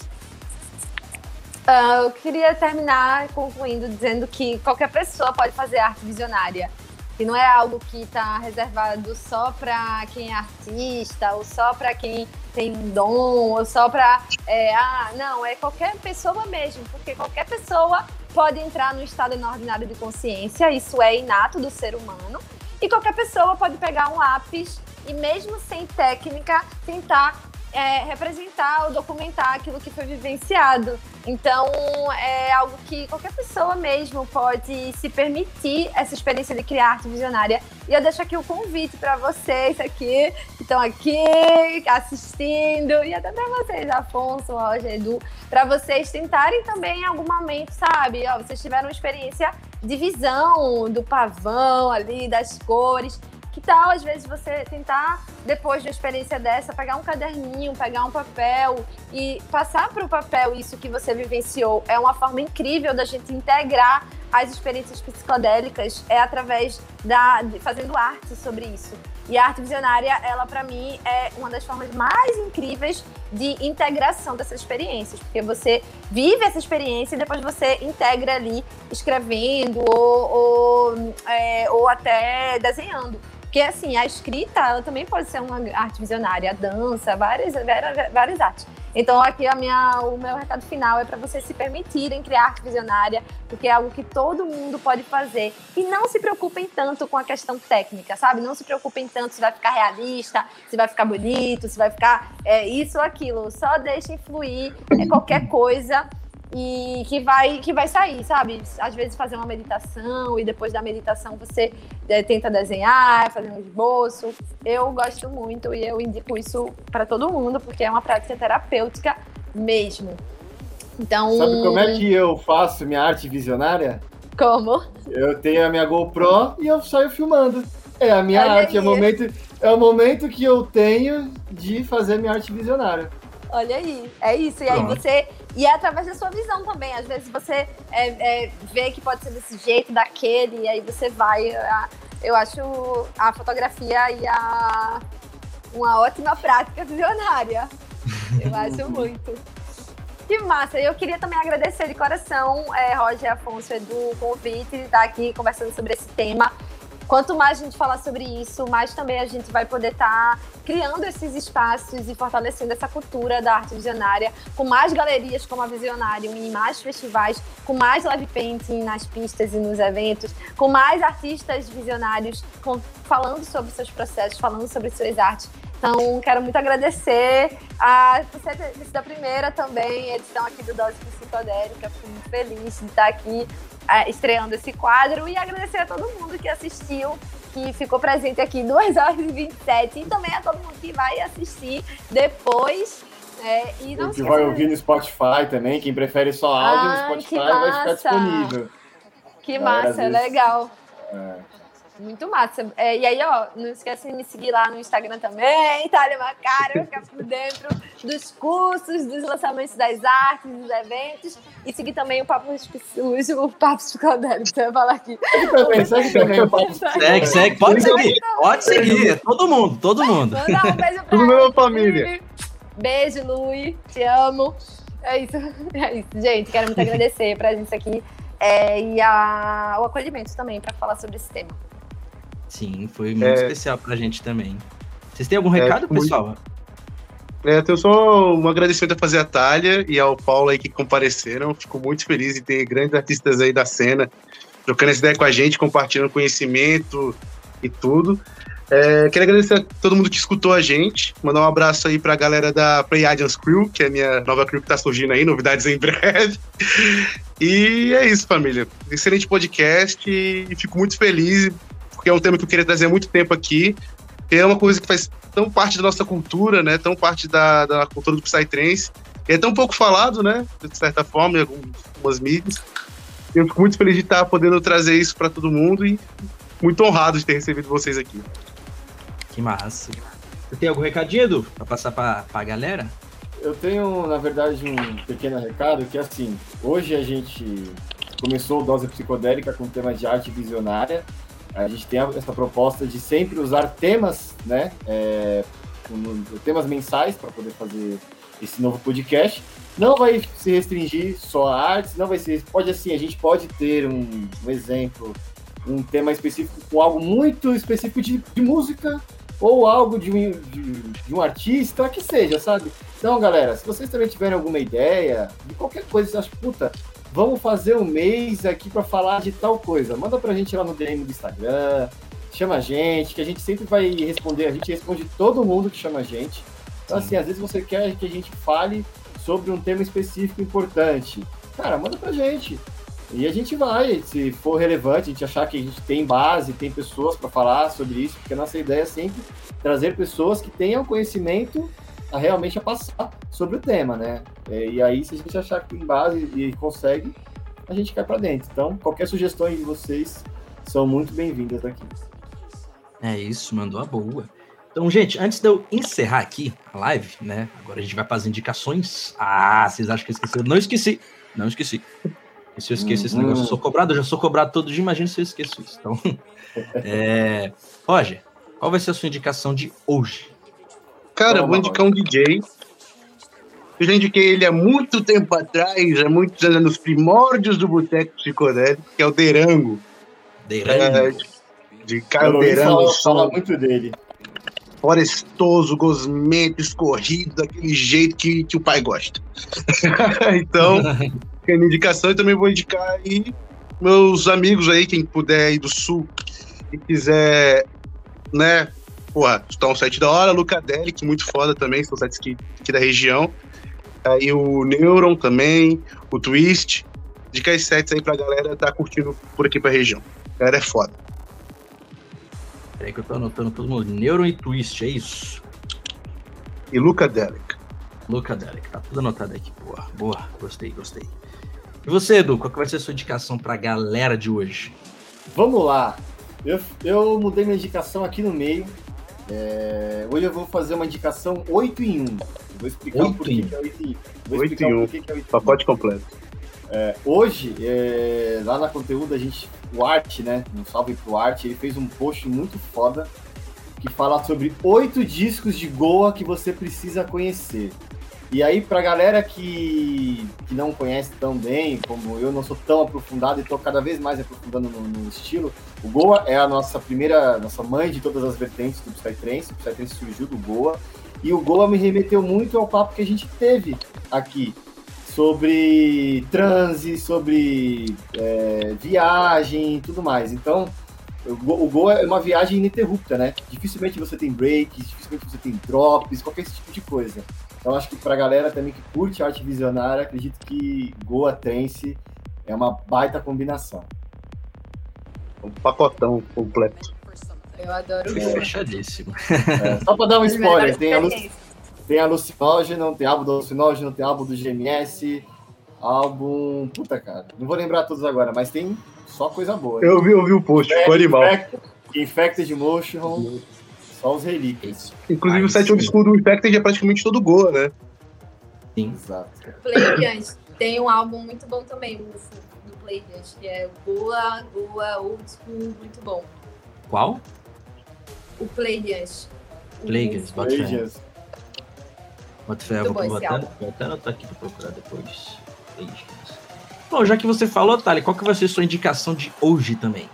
Uh, eu queria terminar concluindo dizendo que qualquer pessoa pode fazer arte visionária. Que não é algo que está reservado só para quem é artista, ou só para quem tem um dom, ou só para. É, ah, não, é qualquer pessoa mesmo, porque qualquer pessoa pode entrar no estado inordinário de consciência, isso é inato do ser humano, e qualquer pessoa pode pegar um lápis e, mesmo sem técnica, tentar é, representar ou documentar aquilo que foi vivenciado. Então, é algo que qualquer pessoa mesmo pode se permitir essa experiência de criar arte visionária. E eu deixo aqui o convite para vocês aqui, que estão aqui assistindo, e até para vocês, Afonso, Roger, Edu, para vocês tentarem também em algum momento, sabe? Ó, vocês tiveram uma experiência de visão do pavão ali, das cores que tal, às vezes, você tentar, depois de uma experiência dessa, pegar um caderninho, pegar um papel e passar para o papel isso que você vivenciou? É uma forma incrível da gente integrar as experiências psicodélicas é através da de, fazendo arte sobre isso. E a arte visionária, ela para mim é uma das formas mais incríveis de integração dessas experiências, porque você vive essa experiência e depois você integra ali escrevendo ou, ou, é, ou até desenhando. Porque, assim, a escrita, ela também pode ser uma arte visionária, a dança, várias, várias, várias artes. Então, aqui a minha, o meu recado final é para vocês se permitirem criar arte visionária, porque é algo que todo mundo pode fazer. E não se preocupem tanto com a questão técnica, sabe? Não se preocupem tanto se vai ficar realista, se vai ficar bonito, se vai ficar é, isso ou aquilo. Só deixem fluir é, qualquer coisa e que vai que vai sair, sabe? Às vezes fazer uma meditação e depois da meditação você é, tenta desenhar, fazer um esboço. Eu gosto muito e eu indico isso para todo mundo porque é uma prática terapêutica mesmo. Então, sabe como é que eu faço minha arte visionária? Como? Eu tenho a minha GoPro e eu saio filmando. É a minha Olha arte, é o momento é o momento que eu tenho de fazer minha arte visionária. Olha aí, é isso. E aí você e é através da sua visão também. Às vezes você é, é, vê que pode ser desse jeito, daquele, e aí você vai. A, eu acho a fotografia e a, uma ótima prática visionária. Eu acho muito. Que massa! Eu queria também agradecer de coração, é, Roger Afonso, Edu, o convite de estar aqui conversando sobre esse tema. Quanto mais a gente falar sobre isso, mais também a gente vai poder estar tá criando esses espaços e fortalecendo essa cultura da arte visionária, com mais galerias como a Visionária, em mais festivais, com mais live painting nas pistas e nos eventos, com mais artistas visionários com, falando sobre seus processos, falando sobre suas artes. Então, quero muito agradecer a você ter sido a primeira também edição aqui do Dose Psicodélica. Fico muito feliz de estar aqui estreando esse quadro e agradecer a todo mundo que assistiu, que ficou presente aqui 2 horas e 27 e também a todo mundo que vai assistir depois. É, e não que vai ouvir no Spotify também, quem prefere só áudio ah, no Spotify vai ficar disponível. Que massa, é, legal. É. Muito massa. É, e aí, ó, não esquece de me seguir lá no Instagram também, Itália Macaro, ficar por dentro dos cursos, dos lançamentos das artes, dos eventos. E seguir também o Papo Sujo, o Papo Psicodélico, você vai falar aqui. Segue segue também o Papo Segue, segue, pode seguir, pode seguir. Todo mundo, todo mundo. Mandar um beijo pra minha família. Beijo, Lui, te amo. É isso, é isso. Gente, quero muito agradecer pra gente aqui é, e a, o acolhimento também para falar sobre esse tema. Sim, foi muito é... especial pra gente também. Vocês têm algum é, recado, é, pessoal? Muito... É, tenho só um agradecimento a fazer a Talha e ao Paulo aí que compareceram. Fico muito feliz de ter grandes artistas aí da cena trocando essa ideia com a gente, compartilhando conhecimento e tudo. É, quero agradecer a todo mundo que escutou a gente, mandar um abraço aí pra galera da Play Agents Crew, que é a minha nova crew que tá surgindo aí, novidades em breve. E é isso, família. Excelente podcast e fico muito feliz porque é um tema que eu queria trazer há muito tempo aqui. É uma coisa que faz tão parte da nossa cultura, né? Tão parte da, da cultura do Psytrance. E é tão pouco falado, né? De certa forma, em algumas mídias. Eu fico muito feliz de estar podendo trazer isso para todo mundo e muito honrado de ter recebido vocês aqui. Que massa. Você tem algum recadinho, Edu, para passar para a galera? Eu tenho, na verdade, um pequeno recado que, assim, hoje a gente começou o Dose Psicodélica com temas de arte visionária a gente tem essa proposta de sempre usar temas, né? É, temas mensais para poder fazer esse novo podcast. Não vai se restringir só a artes, não vai ser. Pode assim, a gente pode ter um, um exemplo um tema específico com algo muito específico de, de música ou algo de um, de, de um artista, que seja, sabe? Então, galera, se vocês também tiverem alguma ideia de qualquer coisa, você acha, puta, vamos fazer um mês aqui para falar de tal coisa, manda pra gente lá no DM do Instagram, chama a gente, que a gente sempre vai responder, a gente responde todo mundo que chama a gente. Então, assim, às vezes você quer que a gente fale sobre um tema específico importante. Cara, manda pra gente. E a gente vai, se for relevante, a gente achar que a gente tem base, tem pessoas para falar sobre isso, porque a nossa ideia é sempre trazer pessoas que tenham conhecimento a realmente a passar sobre o tema, né? E aí, se a gente achar que tem base e consegue, a gente cai para dentro. Então, qualquer sugestão de vocês são muito bem-vindas aqui. É isso, mandou a boa. Então, gente, antes de eu encerrar aqui a live, né? Agora a gente vai para as indicações. Ah, vocês acham que eu esqueci? Não esqueci. Não esqueci. E se eu esqueço esse negócio, eu sou cobrado, eu já sou cobrado todo dia, imagina se eu esqueço isso. Então, é... Roger, qual vai ser a sua indicação de hoje? Cara, eu vou indicar um DJ. Eu já indiquei ele há muito tempo atrás, há muitos anos, nos primórdios do Boteco Psicodélico, que é o Derango. Derango? É, de Caio Derango. Fala, fala muito dele florestoso, gosmento, escorrido, daquele jeito que, que o pai gosta. então, é minha indicação, e também vou indicar aí meus amigos aí, quem puder ir do sul e quiser, né, porra, está um site da hora, Lucadelli, que muito foda também, são sites aqui, aqui da região. Aí o Neuron também, o Twist. Dica as sites aí pra galera tá curtindo por aqui pra região. A galera é foda. Peraí que eu tô anotando todo mundo. Neuron e Twist, é isso? E Lucadelic. Lucadelic, tá tudo anotado aqui. Boa, boa. Gostei, gostei. E você, Edu, qual que vai ser a sua indicação pra galera de hoje? Vamos lá. Eu, eu mudei minha indicação aqui no meio. É, hoje eu vou fazer uma indicação 8 em 1. Vou explicar 8 por que, é 8 em 1. Vou 8 em 1. Que é 8 Pacote completo. É, hoje, é, lá na conteúdo, a gente, o Art, né? Um salve pro Art, ele fez um post muito foda que fala sobre oito discos de Goa que você precisa conhecer. E aí, pra galera que, que não conhece tão bem, como eu não sou tão aprofundado e tô cada vez mais aprofundando no, no estilo, o Goa é a nossa primeira, nossa mãe de todas as vertentes do Psytrance. O Psytrance surgiu do Goa. E o Goa me remeteu muito ao papo que a gente teve aqui sobre transe, sobre é, viagem e tudo mais. Então, o Goa é uma viagem ininterrupta, né? Dificilmente você tem breaks, dificilmente você tem drops, qualquer tipo de coisa. Então, acho que para a galera também que curte arte visionária, acredito que Goa Trance é uma baita combinação. Um pacotão completo. Eu adoro Goa. Fechadíssimo. É, só para dar um spoiler, tem a, tem alucinógeno, tem álbum do alucinógeno, tem álbum do GMS, álbum. Puta, cara. Não vou lembrar todos agora, mas tem só coisa boa. Eu vi, eu vi o post, ficou animal. Infected, Infected Motion, só os relíquias. Inclusive, o set old school do Infected é praticamente todo Goa, né? Sim. Exato. Players tem um álbum muito bom também, o Players, que é Goa, Goa, Old School, muito bom. Qual? O Players. Players. Bota fé, vou, bom vou, até, vou até anotar aqui pra procurar depois. Bom, já que você falou, Thali, qual que vai ser a sua indicação de hoje também?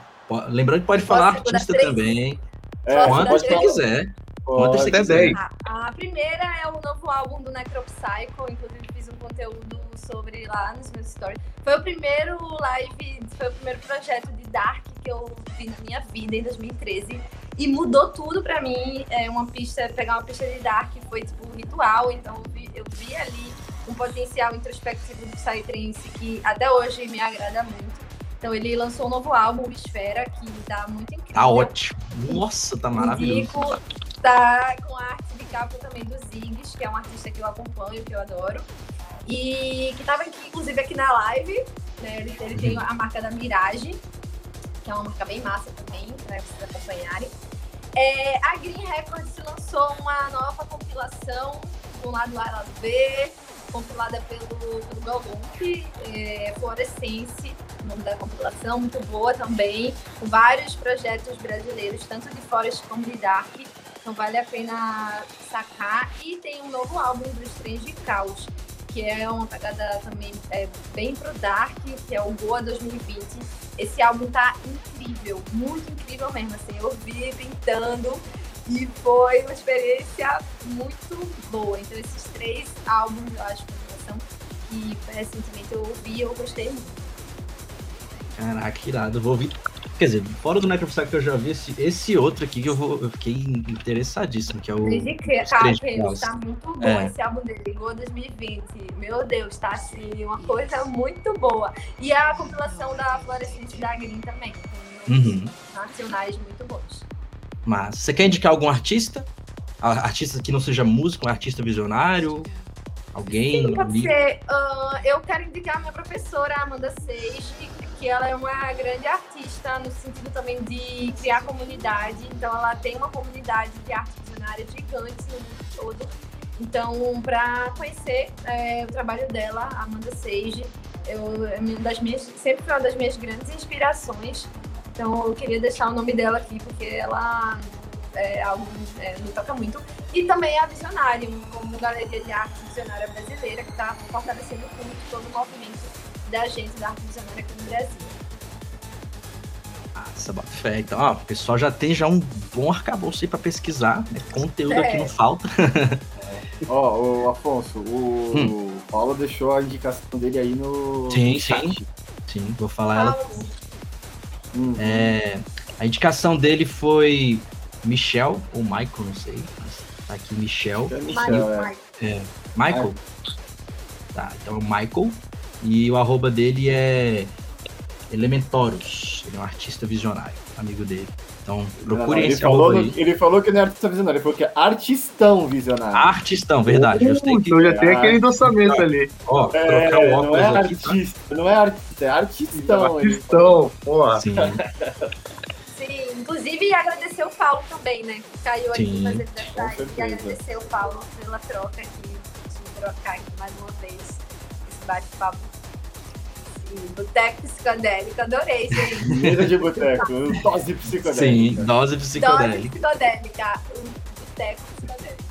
Lembrando que pode falar artista também. É, Quantas você quiser. Quantas você quiser. A, a, primeira é o novo álbum do Necropsycho, inclusive fiz um conteúdo sobre lá nos meus stories. Foi o primeiro live, foi o primeiro projeto de Dark que eu vi na minha vida em 2013 e mudou tudo pra mim. É uma pista, pegar uma pista de Dark foi tipo um ritual, então eu vi, eu vi ali um potencial introspectivo do Psytrance que até hoje me agrada muito. Então ele lançou um novo álbum, Esfera, que tá muito incrível. Tá ótimo. Nossa, tá maravilhoso. Indico, tá com a arte de capa também do Ziggs, que é um artista que eu acompanho, que eu adoro. E que tava aqui, inclusive aqui na live, né? Ele, ele tem a marca da Mirage, que é uma marca bem massa também, para vocês acompanharem. É, a Green Records lançou uma nova compilação com lado A lado B, compilada pelo, pelo Galgump, é, Fluorescence, o nome da compilação, muito boa também, vários projetos brasileiros, tanto de Forest como de Dark, então vale a pena sacar. E tem um novo álbum do Strange Caos, que é uma pegada também é, bem pro Dark, que é o Goa 2020. Esse álbum tá incrível, muito incrível mesmo, assim, eu vi pintando e foi uma experiência muito boa. Então esses três álbuns, eu acho, que recentemente eu ouvi e eu gostei muito. Caraca, irado. Eu vou ouvir. Quer dizer, fora do Necropsych que eu já vi, esse, esse outro aqui que eu, vou, eu fiquei interessadíssimo, que é o. Cara, tá muito bom é. esse álbum dele, Go 2020. Meu Deus, tá assim, uma coisa muito boa. E a compilação da Florescente da Green também, com uhum. nacionais muito bons. Mas você quer indicar algum artista? Artista que não seja músico, um artista visionário? Alguém? Sim, pode ser. Uh, eu quero indicar a minha professora, Amanda Seix, que ela é uma grande artista no sentido também de criar comunidade. Então, ela tem uma comunidade de arte visionária gigante no mundo todo. Então, para conhecer é, o trabalho dela, Amanda Sage, eu, é uma das minhas, sempre foi uma das minhas grandes inspirações. Então, eu queria deixar o nome dela aqui, porque ela é algo é, me toca muito. E também a Visionária, como galeria de arte visionária brasileira, que está fortalecendo muito todo o movimento da gente da arte visionária aqui no Brasil. Nossa, bota fé. Então, ó, o pessoal já tem já um bom arcabouço aí para pesquisar, né? Conteúdo é. aqui não falta. Ó, o Afonso, o, hum. Paulo deixou a indicação dele aí no. Sim, sim. Sim, vou falar ela. Uhum. É, a indicação dele foi Michel, ou Michael, não sei. Tá aqui Michel. É Michel, é. é. Michael? Tá, então é o Michael. E o arroba dele é Elementoros. Ele é um artista visionário, amigo dele. Então, procurem não, ele falou, no, ele falou que não é artista visionário, ele falou que é artistão visionário. Artistão, verdade. Uh, tem que... Então já tem aquele endossamento ali. Ó, é, trocar o óculos não é aqui, tá? artista, tá? não é artista, é artistão. Artistão, porra. Sim. Inclusive, agradecer o Paulo também, né? Que caiu aqui Sim, fazendo essa e agradecer o Paulo pela troca aqui, de trocar aqui mais uma vez esse bate-papo. Boteco psicodélico, adorei isso aí. Mesa de boteco, dose psicodélica. Sim, dose psicodélica. Dose psicodélica, boteco psicodélico.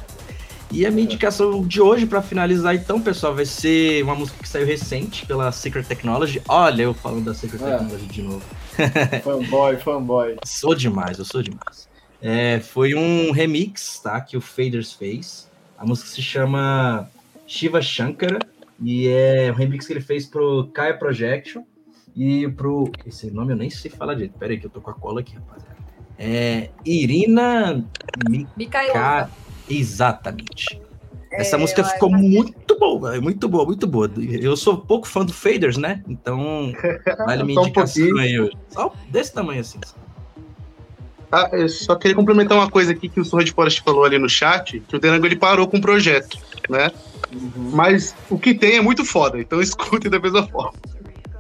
E a minha indicação de hoje, para finalizar, então, pessoal, vai ser uma música que saiu recente pela Secret Technology. Olha, eu falando da Secret é. Technology de novo. fanboy, fanboy. Sou demais, eu sou demais. É, foi um remix, tá? Que o Faders fez. A música se chama Shiva Shankara e é um remix que ele fez pro Kaya Projection e pro. Esse nome eu nem sei falar direito. Pera aí que eu tô com a cola aqui, rapaziada. É Irina Mika... Exatamente. Essa é, música ficou muito boa, muito boa, muito boa. Eu sou pouco fã do Faders, né? Então, vale minha indicação um aí hoje. Só desse tamanho assim. Ah, eu só queria complementar uma coisa aqui que o Sorro de Forest falou ali no chat, que o Denango ele parou com o projeto, né? Uhum. Mas o que tem é muito foda, então escute da mesma forma.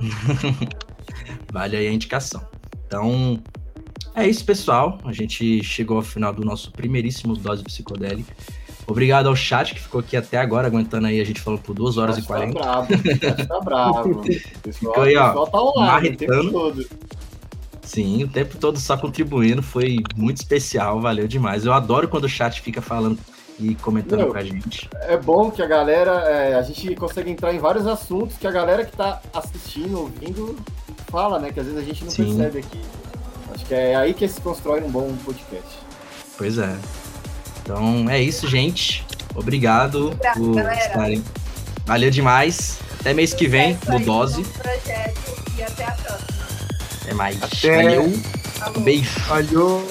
vale aí a indicação. Então, é isso, pessoal. A gente chegou ao final do nosso primeiríssimo Dose Psicodélica. Obrigado ao chat que ficou aqui até agora, aguentando aí a gente falando por 2 horas e 40. Tá bravo, tá bravo. Ficou aí, ó, tá online, o tempo todo. Sim, o tempo todo só contribuindo, foi muito especial, valeu demais. Eu adoro quando o chat fica falando e comentando Meu, com a gente. É bom que a galera, é, a gente consegue entrar em vários assuntos que a galera que tá assistindo, ouvindo, fala, né? Que às vezes a gente não Sim. percebe aqui. Acho que é aí que se constrói um bom podcast. Pois é. Então é isso, gente. Obrigado Obrigado por galera. estarem. Valeu demais. Até mês que vem, no Dose. Projeto, e até a próxima. Até mais. Até. Valeu. Um beijo. Valeu.